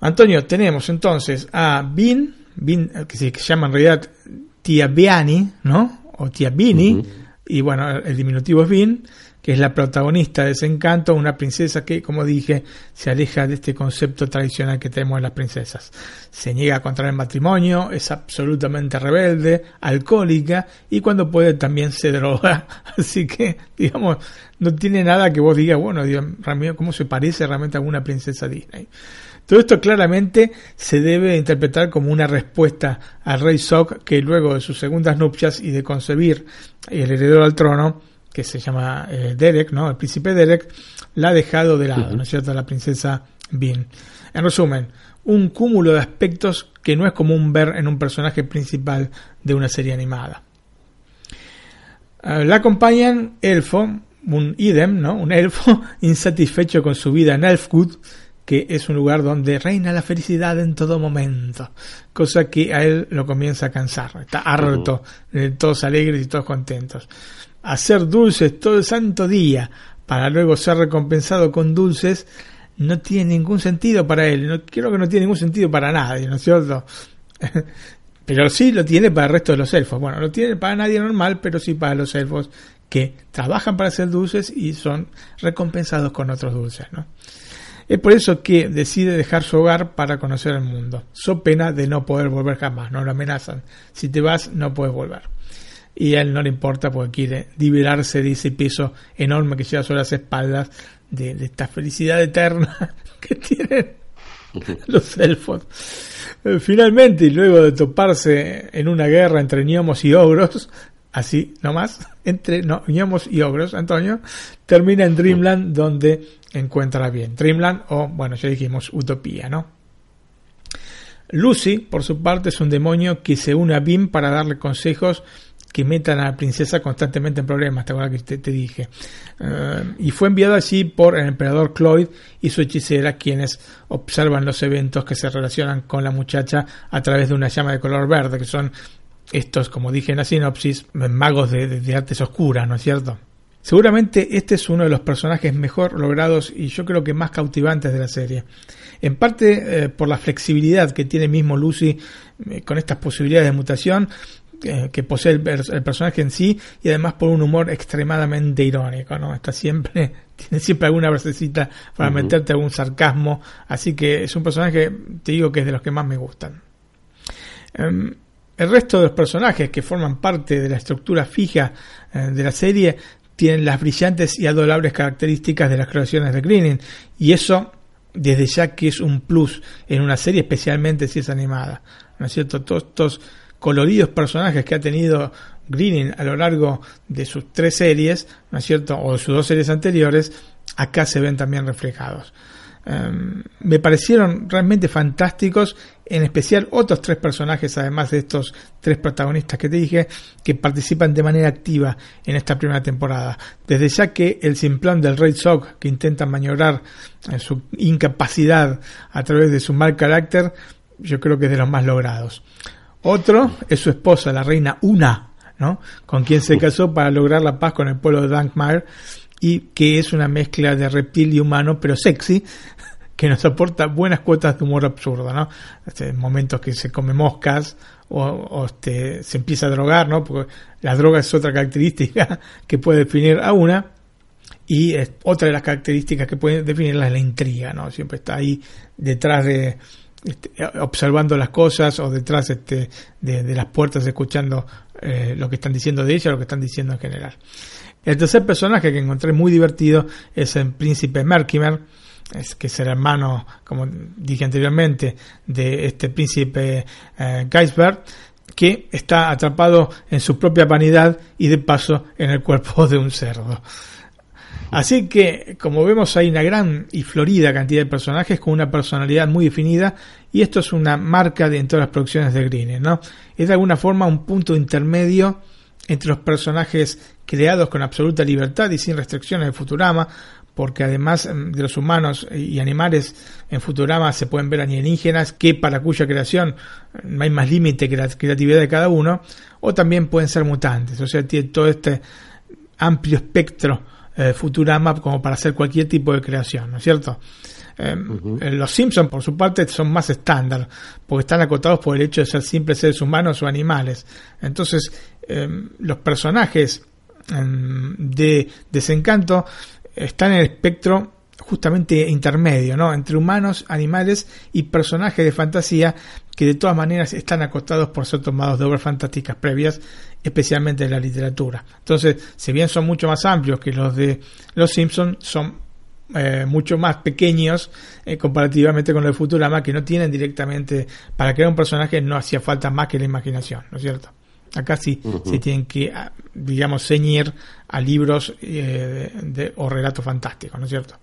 Antonio, tenemos entonces a Bean, que se llama en realidad Tia Biani, ¿no? O Tia Bini, y bueno, el diminutivo es Vin, que es la protagonista de Desencanto, una princesa que, como dije, se aleja de este concepto tradicional que tenemos de las princesas. Se niega a contraer el matrimonio, es absolutamente rebelde, alcohólica y cuando puede también se droga. Así que, digamos, no tiene nada que vos digas, bueno, ¿cómo se parece realmente a una princesa Disney? Todo esto claramente se debe interpretar como una respuesta al rey Sok que luego de sus segundas nupcias y de concebir el heredero al trono, que se llama eh, Derek, ¿no? El príncipe Derek, la ha dejado de lado, ¿no es cierto? La princesa Bean. En resumen, un cúmulo de aspectos que no es común ver en un personaje principal de una serie animada. Eh, la acompañan Elfo, un idem, ¿no? Un elfo insatisfecho con su vida en Elfwood, que es un lugar donde reina la felicidad en todo momento, cosa que a él lo comienza a cansar, está harto de todos alegres y todos contentos. Hacer dulces todo el santo día para luego ser recompensado con dulces no tiene ningún sentido para él, no, creo que no tiene ningún sentido para nadie, ¿no es cierto? pero sí lo tiene para el resto de los elfos. Bueno, lo tiene para nadie normal, pero sí para los elfos que trabajan para hacer dulces y son recompensados con otros dulces, ¿no? Es por eso que decide dejar su hogar para conocer el mundo. So pena de no poder volver jamás, no lo amenazan. Si te vas, no puedes volver. Y a él no le importa porque quiere liberarse de ese peso enorme que lleva sobre las espaldas, de, esta felicidad eterna que tienen los elfos. Eh, finalmente, y luego de toparse en una guerra entre gnomos y ogros, así nomás, entre no, gnomos y ogros, Antonio, termina en Dreamland donde encuentra bien. Dreamland o, bueno, ya dijimos, Utopía, ¿no? Lucy, por su parte, es un demonio que se une a Bim para darle consejos que metan a la princesa constantemente en problemas, ¿te acuerdas que te, dije? Eh, y fue enviado allí por el emperador Cloyd y su hechicera, quienes observan los eventos que se relacionan con la muchacha a través de una llama de color verde, que son estos, como dije en la sinopsis, magos de, de artes oscuras, ¿no es cierto? Seguramente este es uno de los personajes mejor logrados y yo creo que más cautivantes de la serie. En parte eh, por la flexibilidad que tiene mismo Lucy eh, con estas posibilidades de mutación eh, que posee el, personaje en sí y además por un humor extremadamente irónico, ¿no? Está siempre, tiene siempre alguna versecita para meterte algún sarcasmo, así que es un personaje, te digo que es de los que más me gustan. Em, el resto de los personajes que forman parte de la estructura fija de la serie tienen las brillantes y adorables características de las creaciones de Greening. Y eso, desde ya que es un plus en una serie, especialmente si es animada. ¿No es cierto? Todos estos coloridos personajes que ha tenido Greening a lo largo de sus tres series, ¿no es cierto? O de sus dos series anteriores, acá se ven también reflejados. Um, me parecieron realmente fantásticos, en especial otros tres personajes, además de estos tres protagonistas que te dije, que participan de manera activa en esta primera temporada. Desde ya que el simplón del Rey Sock, que intenta maniobrar en su incapacidad a través de su mal carácter, yo creo que es de los más logrados. Otro es su esposa, la reina Una, ¿no? con quien se casó para lograr la paz con el pueblo de Dankmire y que es una mezcla de reptil y humano, pero sexy, que nos aporta buenas cuotas de humor absurdo, ¿no? Este, momentos que se come moscas o, este, se empieza a drogar, ¿no? Porque la droga es otra característica que puede definir a una y otra de las características que puede definirla es la intriga, ¿no? Siempre está ahí detrás de este, observando las cosas o detrás este, de, las puertas escuchando eh, lo que están diciendo de ella lo que están diciendo en general. El tercer personaje que encontré muy divertido es el príncipe Merkimer, es, que es el hermano, como dije anteriormente, de este príncipe eh, Geisbert, que está atrapado en su propia vanidad y de paso en el cuerpo de un cerdo. Así que, como vemos, hay una gran y florida cantidad de personajes con una personalidad muy definida, y esto es una marca de en todas las producciones de Green, ¿no? Es de alguna forma un punto intermedio entre los personajes creados con absoluta libertad y sin restricciones de Futurama, porque además mm, de los humanos y animales en Futurama se pueden ver alienígenas que para cuya creación no hay más límite que la creatividad de cada uno, o también pueden ser mutantes, o sea, tiene todo este amplio espectro eh, Futurama como para hacer cualquier tipo de creación, ¿no es cierto? Em, eh, los Simpsons, por su parte, son más estándar, porque están acotados por el hecho de ser simples seres humanos o animales. Entonces, em, los personajes em, de Desencanto están en el espectro justamente intermedio, ¿no? Entre humanos, animales y personajes de fantasía que de todas maneras están acotados por ser tomados de obras fantásticas previas, especialmente de la literatura. Entonces, si bien son mucho más amplios que los de Los Simpsons, son eh, mucho más pequeños eh, comparativamente con los de Futurama, que no tienen directamente, para crear un personaje no hacía falta más que la imaginación, ¿no es cierto? Acá sí se tienen que, ah, digamos, ceñir a libros eh, de, o relatos fantásticos, ¿no es cierto?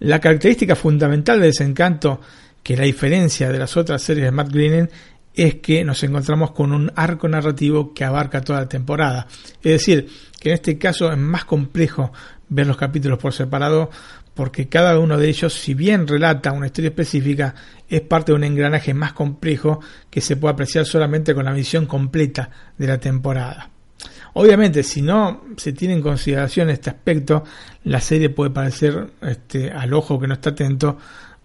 La característica fundamental de Desencanto, que la diferencia de las otras series de Matt Groening, es que nos encontramos con un arco narrativo que abarca toda la temporada. Es decir, que en este caso es más complejo ver los capítulos por separado porque cada uno de ellos, si bien relata una historia específica, es parte de un engranaje más complejo que se puede apreciar solamente con la visión completa de la temporada. Obviamente, si no se tiene en consideración este aspecto, la serie puede parecer este, al ojo que no está atento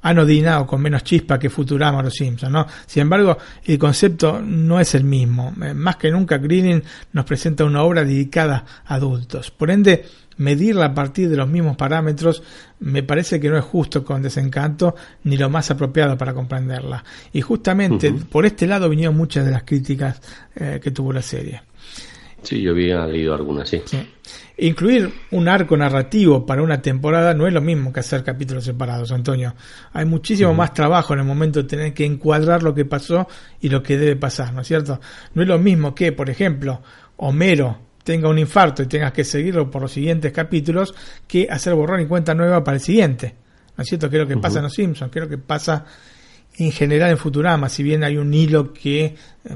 anodina o con menos chispa que Futurama o Los Simpsons. Sin embargo, el concepto no es el mismo. Eh, más que nunca, Greening nos presenta una obra dedicada a adultos. Por ende, medirla a partir de los mismos parámetros me parece que no es justo con desencanto ni lo más apropiado para comprenderla. Y justamente por este lado vinieron muchas de las críticas eh, que tuvo la serie. Sí, yo había leído algunas, sí. Incluir un arco narrativo para una temporada no es lo mismo que hacer capítulos separados, Antonio. Hay muchísimo más trabajo en el momento de tener que encuadrar lo que pasó y lo que debe pasar, ¿no es cierto? No es lo mismo que, por ejemplo, Homero tenga un infarto y tengas que seguirlo por los siguientes capítulos que hacer borrón y cuenta nueva para el siguiente. ¿No es cierto? Que es lo que pasa en Los Simpsons, que es lo que pasa en general en Futurama, si bien hay un hilo que eh,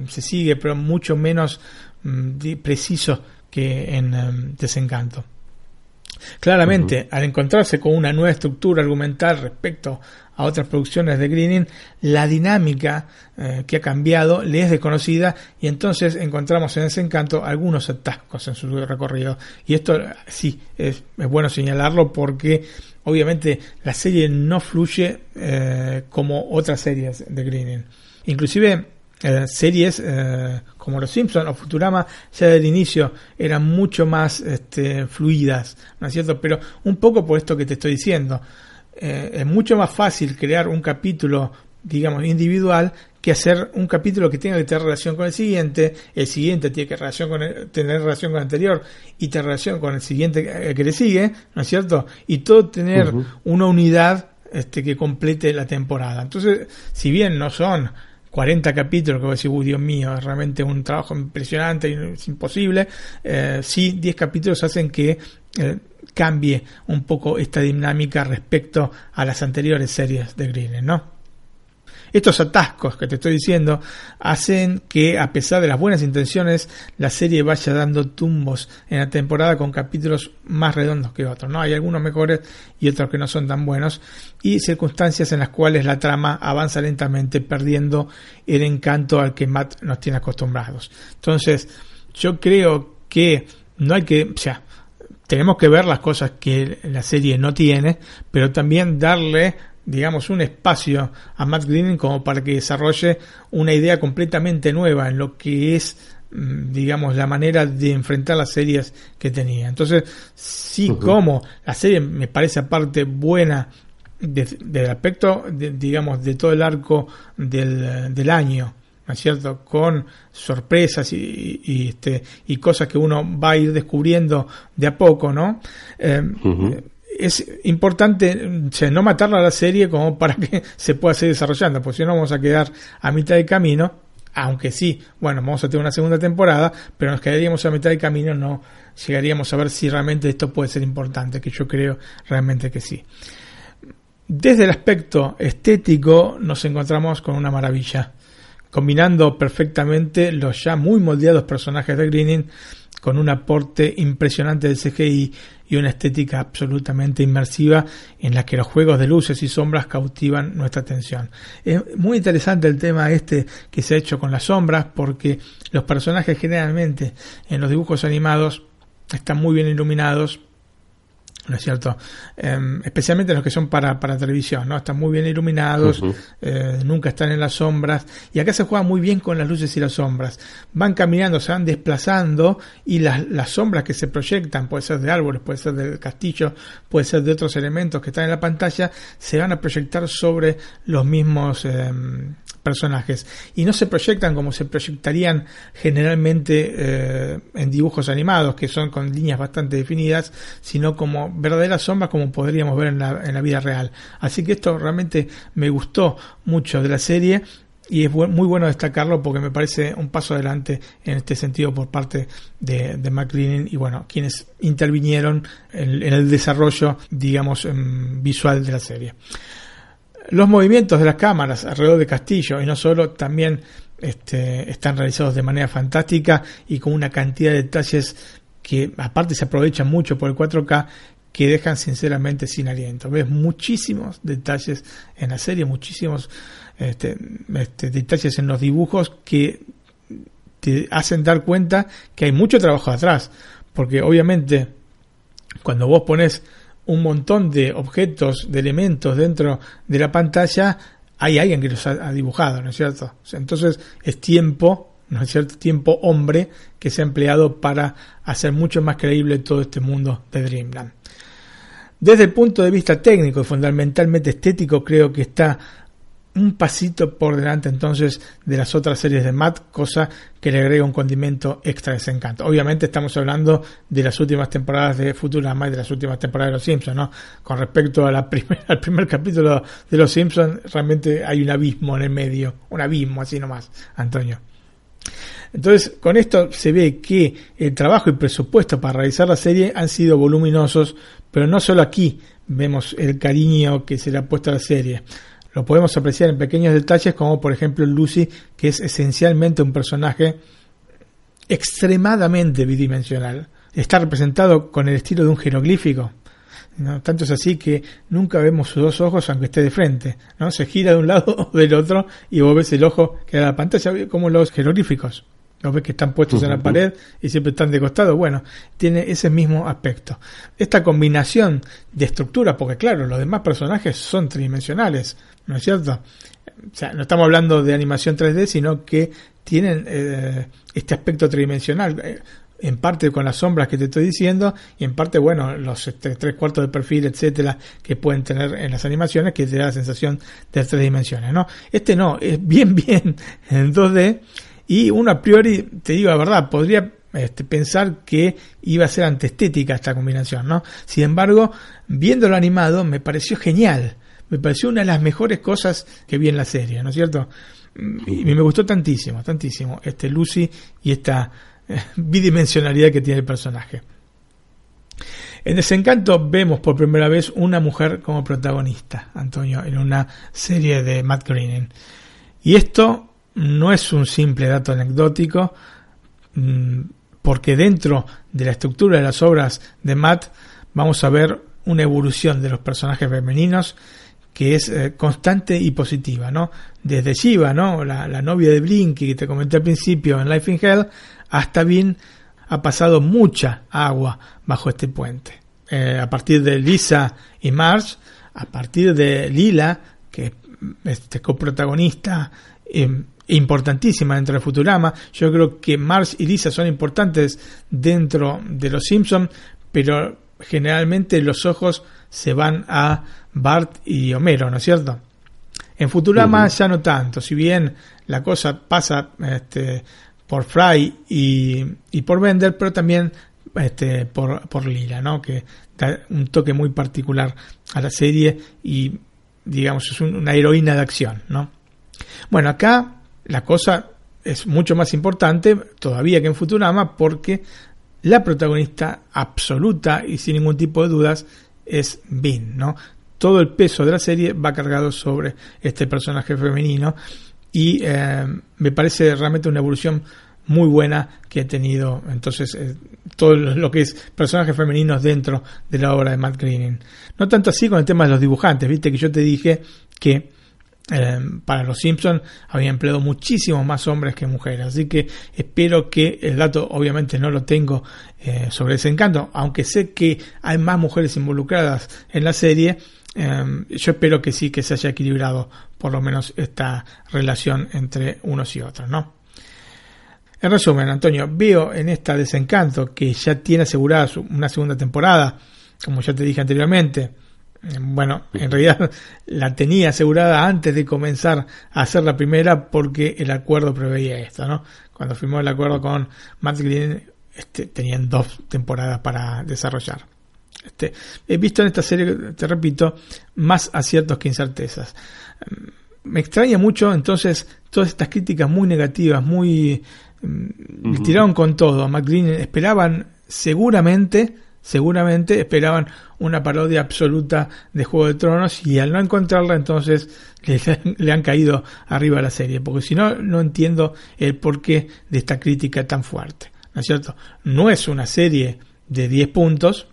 se sigue, pero mucho menos mm, preciso que en em, Desencanto. Claramente, al encontrarse con una nueva estructura argumental respecto a otras producciones de Greening, la dinámica eh, que ha cambiado le es desconocida y entonces encontramos en ese encanto algunos atascos en su recorrido. Y esto sí es, bueno señalarlo porque obviamente la serie no fluye eh, como otras series de Greening. Inclusive eh, series como Los Simpsons o Futurama ya del inicio eran mucho más este, fluidas, ¿no es cierto? Pero un poco por esto que te estoy diciendo. Eh, es mucho más fácil crear un capítulo digamos, individual que hacer un capítulo que tenga que tener relación con el siguiente, el siguiente tiene que relación con el- tener relación con el anterior y tener relación con el siguiente eh, que le sigue, ¿no es cierto? Y todo tener una unidad este, que complete la temporada. Entonces, si bien no son 40 capítulos que voy a decir, uy, Dios mío, es realmente un trabajo impresionante es imposible, eh, sí 10 capítulos hacen que eh, cambie un poco esta dinámica respecto a las anteriores series de Green, ¿no? Estos atascos que te estoy diciendo hacen que, a pesar de las buenas intenciones, la serie vaya dando tumbos en la temporada con capítulos más redondos que otros. ¿no? Hay algunos mejores y otros que no son tan buenos, y circunstancias en las cuales la trama avanza lentamente, perdiendo el encanto al que Matt nos tiene acostumbrados. Entonces, yo creo que no hay que. O sea, tenemos que ver las cosas que la serie no tiene, pero también darle digamos un espacio a Matt Groening como para que desarrolle una idea completamente nueva en lo que es mm, digamos la manera de enfrentar las series que tenía entonces sí como la serie me parece aparte buena de- del aspecto de- digamos de todo el arco del, del año ¿no es cierto? Con sorpresas y, y, este, y cosas que uno va a ir descubriendo de a poco, ¿no? Eh, Es importante no matarla a la serie como para que se pueda seguir desarrollando, porque si no vamos a quedar a mitad de camino, aunque sí, bueno, vamos a tener una segunda temporada, pero nos quedaríamos a mitad de camino, no llegaríamos a ver si realmente esto puede ser importante, que yo creo realmente que sí. Desde el aspecto estético nos encontramos con una maravilla, combinando perfectamente los ya muy moldeados personajes de Greening con un aporte impresionante del CGI y una estética absolutamente inmersiva en la que los juegos de luces y sombras cautivan nuestra atención. Es muy interesante el tema este que se ha hecho con las sombras porque los personajes generalmente en los dibujos animados están muy bien iluminados, ¿no es cierto? Eh, especialmente los que son para, para televisión, ¿no? Están muy bien iluminados, eh, nunca están en las sombras, y acá se juega muy bien con las luces y las sombras. Van caminando, se van desplazando, y las, las sombras que se proyectan, puede ser de árboles, puede ser del castillo, puede ser de otros elementos que están en la pantalla, se van a proyectar sobre los mismos eh, personajes. Y no se proyectan como se proyectarían generalmente eh, en dibujos animados, que son con líneas bastante definidas, sino como verdaderas sombras como podríamos ver en la, en la vida real. Así que esto realmente me gustó mucho de la serie y es muy bueno destacarlo porque me parece un paso adelante en este sentido por parte de, de Groening y bueno, quienes intervinieron en, en el desarrollo, digamos, em, visual de la serie. Los movimientos de las cámaras alrededor de Castillo y no solo también este, están realizados de manera fantástica y con una cantidad de detalles que aparte se aprovechan mucho por el 4K que dejan sinceramente sin aliento. Ves muchísimos detalles en la serie, muchísimos este, este, detalles en los dibujos que te hacen dar cuenta que hay mucho trabajo atrás, porque obviamente cuando vos pones un montón de objetos, de elementos dentro de la pantalla, hay alguien que los ha, dibujado, ¿no es cierto? Entonces es tiempo, ¿no es cierto? Tiempo hombre que se ha empleado para hacer mucho más creíble todo este mundo de Dreamland. Desde el punto de vista técnico y fundamentalmente estético, creo que está un pasito por delante entonces de las otras series de Matt, cosa que le agrega un condimento extra de encanto. Obviamente estamos hablando de las últimas temporadas de Futurama y de las últimas temporadas de Los Simpsons, ¿no? Con respecto al primer capítulo de Los Simpsons, realmente hay un abismo en el medio, un abismo así nomás, Antonio. Entonces, con esto se ve que el trabajo y presupuesto para realizar la serie han sido voluminosos, pero no solo aquí vemos el cariño que se le ha puesto a la serie. Lo podemos apreciar en pequeños detalles como por ejemplo Lucy, que es esencialmente un personaje extremadamente bidimensional. Está representado con el estilo de un jeroglífico. ¿no? Tanto es así que nunca vemos sus dos ojos aunque esté de frente. ¿no? Se gira de un lado o del otro y vos ves el ojo que da la pantalla como los jeroglíficos. Los ves que están puestos en la pared y siempre están de costado. Bueno, tiene ese mismo aspecto. Esta combinación de estructura, porque claro, los demás personajes son tridimensionales, ¿no es cierto? O sea, no estamos hablando de animación 3D, sino que tienen eh, este aspecto tridimensional. Eh, en parte con las sombras que te estoy diciendo y en parte, bueno, los este, tres cuartos de perfil, etcétera, que pueden tener en las animaciones que te da la sensación de tres dimensiones, ¿no? Este no, es bien, bien en 2D y uno a priori, te digo la verdad, podría este, pensar que iba a ser antiestética esta combinación, ¿no? Sin embargo, viéndolo animado me pareció genial, me pareció una de las mejores cosas que vi en la serie, ¿no es cierto? Y me gustó tantísimo, tantísimo, este Lucy y esta eh, bidimensionalidad que tiene el personaje. En Desencanto vemos por primera vez una mujer como protagonista, Antonio, en una serie de Matt Groening. Y esto no es un simple dato anecdótico, mm, porque dentro de la estructura de las obras de Matt vamos a ver una evolución de los personajes femeninos que es eh, constante y positiva, ¿no? Desde Shiva, ¿no? La, novia de Blinky que te comenté al principio en Life in Hell, hasta Vin ha pasado mucha agua bajo este puente. Eh, a partir de Lisa y Marge, a partir de Lila, que es este coprotagonista eh, importantísima dentro de Futurama. Yo creo que Marge y Lisa son importantes dentro de los Simpsons, pero generalmente los ojos se van a Bart y Homero, ¿no es cierto? En Futurama ya no tanto, si bien la cosa pasa este, por Fry y, por Bender, pero también este, por, por Lila, ¿no? Que da un toque muy particular a la serie y, digamos, es una heroína de acción, ¿no? Bueno, acá la cosa es mucho más importante todavía que en Futurama porque la protagonista absoluta y sin ningún tipo de dudas es Bean, ¿no? Todo el peso de la serie va cargado sobre este personaje femenino y eh, me parece realmente una evolución muy buena que ha tenido entonces eh, todo lo que es personajes femeninos dentro de la obra de Matt Groening. No tanto así con el tema de los dibujantes, viste que yo te dije que Em, para los Simpsons había empleado muchísimos más hombres que mujeres. Así que espero que el dato, obviamente no lo tengo eh, sobre ese encanto, aunque sé que hay más mujeres involucradas en la serie. Em, yo espero que sí que se haya equilibrado por lo menos esta relación entre unos y otros, ¿no? En resumen, Antonio, veo en esta desencanto que ya tiene asegurada una segunda temporada, como ya te dije anteriormente, bueno, en realidad la tenía asegurada antes de comenzar a hacer la primera porque el acuerdo preveía esto, ¿no? Cuando firmó el acuerdo con Matt Green, este, tenían dos temporadas para desarrollar. Este, he visto en esta serie, te repito, más aciertos que incertezas. Me extraña mucho entonces todas estas críticas muy negativas, muy... Mm, tiraron con todo. Matt Green esperaban seguramente seguramente esperaban una parodia absoluta de Juego de Tronos y al no encontrarla entonces le, han caído arriba a la serie, porque si no, no entiendo el porqué de esta crítica tan fuerte, ¿no es cierto? No es una serie de 10 puntos,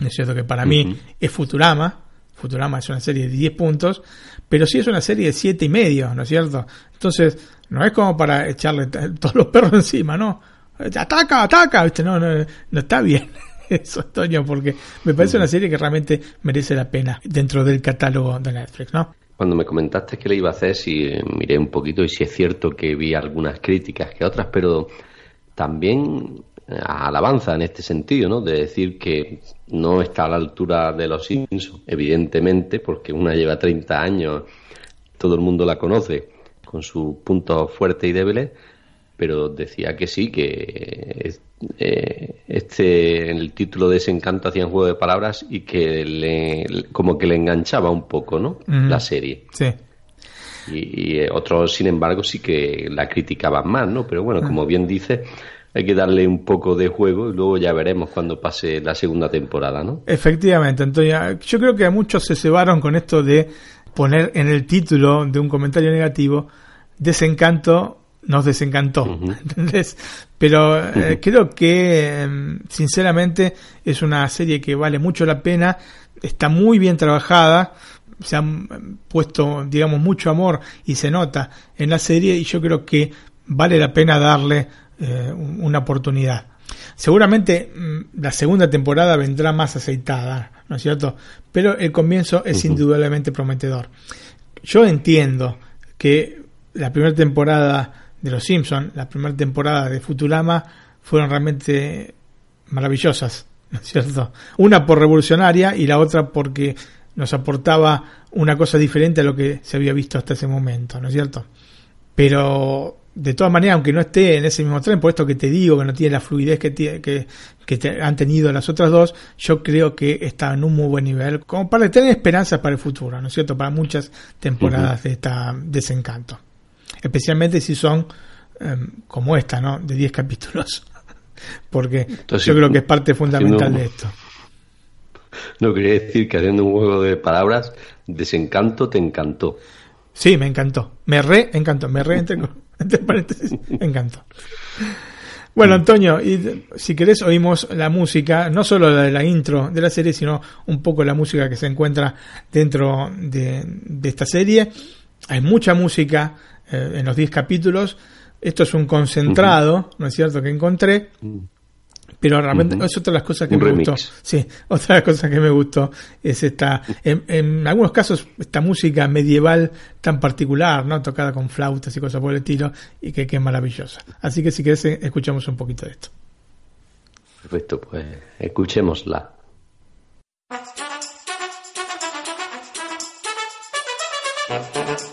¿no es cierto? Que para mí es Futurama, Futurama es una serie de 10 puntos, pero sí es una serie de siete y medio, ¿no es cierto? Entonces, no es como para echarle todos los perros encima, ¿no? Ataca, ataca, No, no, no está bien eso, Toño, porque me parece una serie que realmente merece la pena dentro del catálogo de Netflix, ¿no? Cuando me comentaste que le iba a hacer, sí miré un poquito y sí es cierto que vi algunas críticas que otras, pero también eh, alabanza en este sentido, ¿no? De decir que no está a la altura de los Simpsons, evidentemente, porque una lleva 30 años, todo el mundo la conoce, con sus puntos fuertes y débiles, pero decía que sí, que eh, este en el título de Desencanto hacía un juego de palabras y que le, como que le enganchaba un poco, ¿no? La serie. Sí. Y, eh, otros, sin embargo, sí que la criticaban más, ¿no? Pero bueno, como bien dice, hay que darle un poco de juego y luego ya veremos cuando pase la segunda temporada, ¿no? Efectivamente, Antonio. Yo creo que muchos se cebaron con esto de poner en el título de un comentario negativo Desencanto nos desencantó. Pero eh, creo que, em, sinceramente, es una serie que vale mucho la pena, está muy bien trabajada, se han em, puesto, digamos, mucho amor y se nota en la serie y yo creo que vale la pena darle eh, una oportunidad. Seguramente mm, la segunda temporada vendrá más aceitada, ¿no es cierto? Pero el comienzo es indudablemente prometedor. Yo entiendo que la primera temporada de Los Simpsons, la primera temporada de Futurama, fueron realmente maravillosas, ¿no es cierto? Una por revolucionaria y la otra porque nos aportaba una cosa diferente a lo que se había visto hasta ese momento, ¿no es cierto? Pero de todas maneras, aunque no esté en ese mismo tren, por esto que te digo, que no tiene la fluidez que, tie- que, que te- han tenido las otras dos, yo creo que está en un muy buen nivel, como para tener esperanzas para el futuro, ¿no es cierto? Para muchas temporadas de esta desencanto. Especialmente si son em, como esta, ¿no? De 10 capítulos. Porque Entonces, yo creo que es parte fundamental de esto. No quería decir que haciendo un juego de palabras, desencanto te encantó. Sí, me encantó. Me re encantó. Me re entre, entre paréntesis. Me encantó. Bueno, Antonio, y si querés oímos la música, no solo la de la intro de la serie, sino un poco la música que se encuentra dentro de, de esta serie. Hay mucha música eh, en los 10 capítulos. Esto es un concentrado, ¿no es cierto?, que encontré. Pero realmente uh es otra de las cosas que me gustó. Sí, otra de las cosas que me gustó es esta, en, algunos casos, esta música medieval tan particular, ¿no? Tocada con flautas y cosas por el estilo, y que, que es maravillosa. Así que si querés, eh, escuchamos un poquito de esto. Perfecto, pues escuchémosla.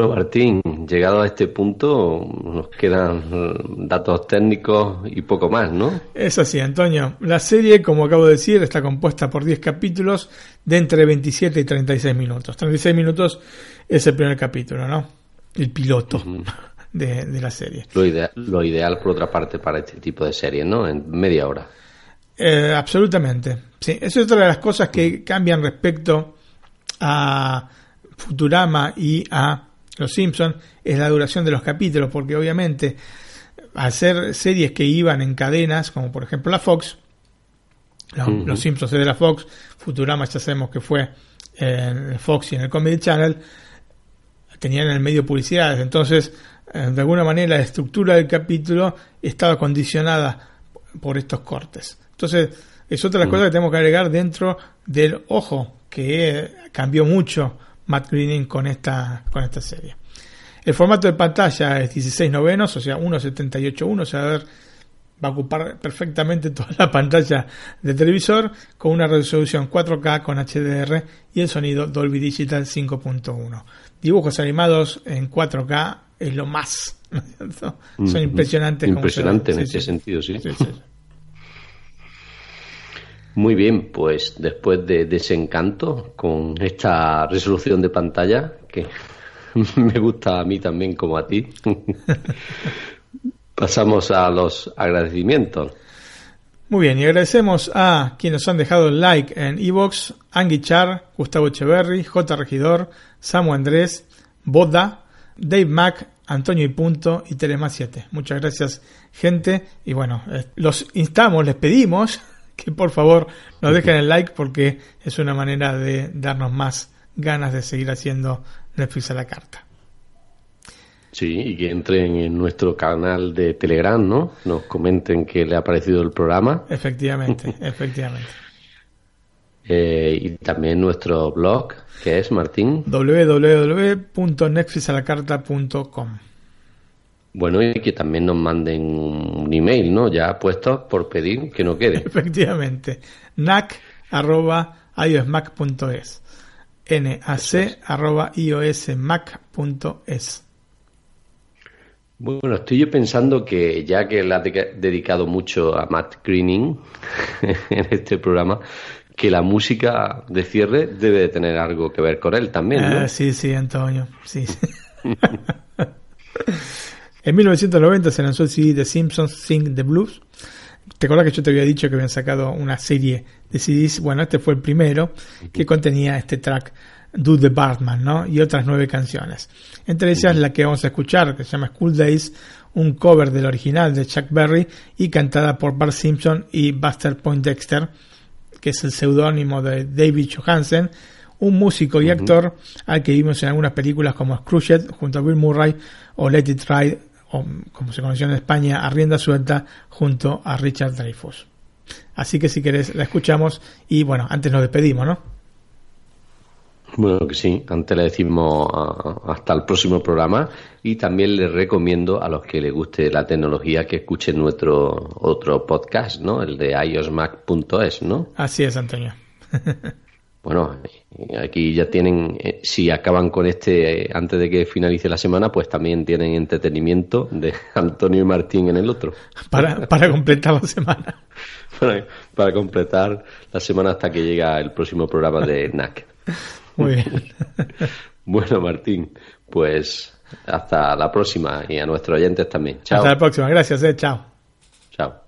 Bueno, Martín, llegado a este punto, nos quedan eh, datos técnicos y poco más, ¿no? Es así, Antonio. La serie, como acabo de decir, está compuesta por 10 capítulos de entre 27 y 36 minutos. 36 minutos es el primer capítulo, ¿no? El piloto de, de la serie. Lo, idea- lo ideal, por otra parte, para este tipo de series, ¿no? En media hora. Eh, absolutamente. Sí, eso es otra de las cosas que cambian respecto a Futurama y a Los Simpsons, es la duración de los capítulos, porque obviamente al ser series que iban en cadenas, como por ejemplo la Fox. Los Simpsons es de la Fox, Futurama ya sabemos que fue en el Fox y en el Comedy Channel, tenían en el medio publicidades, entonces eh, de alguna manera la estructura del capítulo estaba condicionada por estos cortes. Entonces, es otra de las Mm. cosas que tenemos que agregar dentro del ojo, que cambió mucho Matt Groening con esta, con esta serie. El formato de pantalla es 16 novenos, o sea, 1.78.1, o sea, a ver, va a ocupar perfectamente toda la pantalla del televisor con una resolución 4K con HDR y el sonido Dolby Digital 5.1. Dibujos animados en 4K es lo más, ¿no es cierto? Son impresionantes. como. Impresionante en sí. sentido, sí. Sí, sí. Muy bien, pues después de, de ese encanto con esta resolución de pantalla, que me gusta a mí también como a ti, pasamos a los agradecimientos. Muy bien, y agradecemos a quienes nos han dejado el like en Evox, Angui Char, Gustavo Echeverry, J. Regidor, Samu Andrés, Boda, Dave Mac, Antonio y Punto y Telema 7. Muchas gracias, gente. Y bueno, eh, los instamos, les pedimos que por favor nos dejen el like porque es una manera de darnos más ganas de seguir haciendo Netflix a la carta. Sí, y que entren en nuestro canal de Telegram, ¿no? Nos comenten qué le ha parecido el programa. Efectivamente, efectivamente. Eh, y también nuestro blog, que es Martín. www.netflixalacarta.com Bueno, y que también nos manden un email, ¿no? Ya puestos por pedir que no quede. Efectivamente. nac arroba iosmac.es nac arroba iosmac.es Bueno, estoy yo pensando que ya que le ha de- dedicado mucho a Matt Greening en este programa, que la música de cierre debe de tener algo que ver con él también, ¿no? Ah, sí, sí, Antonio. Sí. sí. en 1990 se lanzó el CD de Simpsons Sing the Blues. ¿Te acuerdas que yo te había dicho que habían sacado una serie de CDs? Bueno, este fue el primero que contenía este track Do the Bartman, ¿no? Y otras nueve canciones. Entre ellas la que vamos a escuchar, que se llama School Days, un cover del original de Chuck Berry y cantada por Bart Simpson y Buster Poindexter, que es el seudónimo de David Johansen, un músico y actor al que vimos en algunas películas como Scrooged junto a Bill Murray o Let It Ride o como se conoció en España a rienda suelta junto a Richard Dreyfuss. Así que si querés la escuchamos y bueno, antes nos despedimos, ¿no? Bueno, que sí, antes le decimos hasta el próximo programa y también les recomiendo a los que les guste la tecnología que escuchen nuestro otro podcast, ¿no? El de iosmac.es, ¿no? Así es, Antonio. Bueno, aquí ya tienen, eh, si acaban con este eh, antes de que finalice la semana, pues también tienen entretenimiento de Antonio y Martín en el otro. Para, para completar la semana. Para, para completar la semana hasta que llega el próximo programa de NAC. Muy bien. Bueno, Martín, pues hasta la próxima y a nuestros oyentes también. Chao. Hasta la próxima. Gracias, eh. Chao. Chao.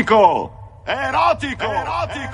Erótico! Erótico! Erótico! Erótico!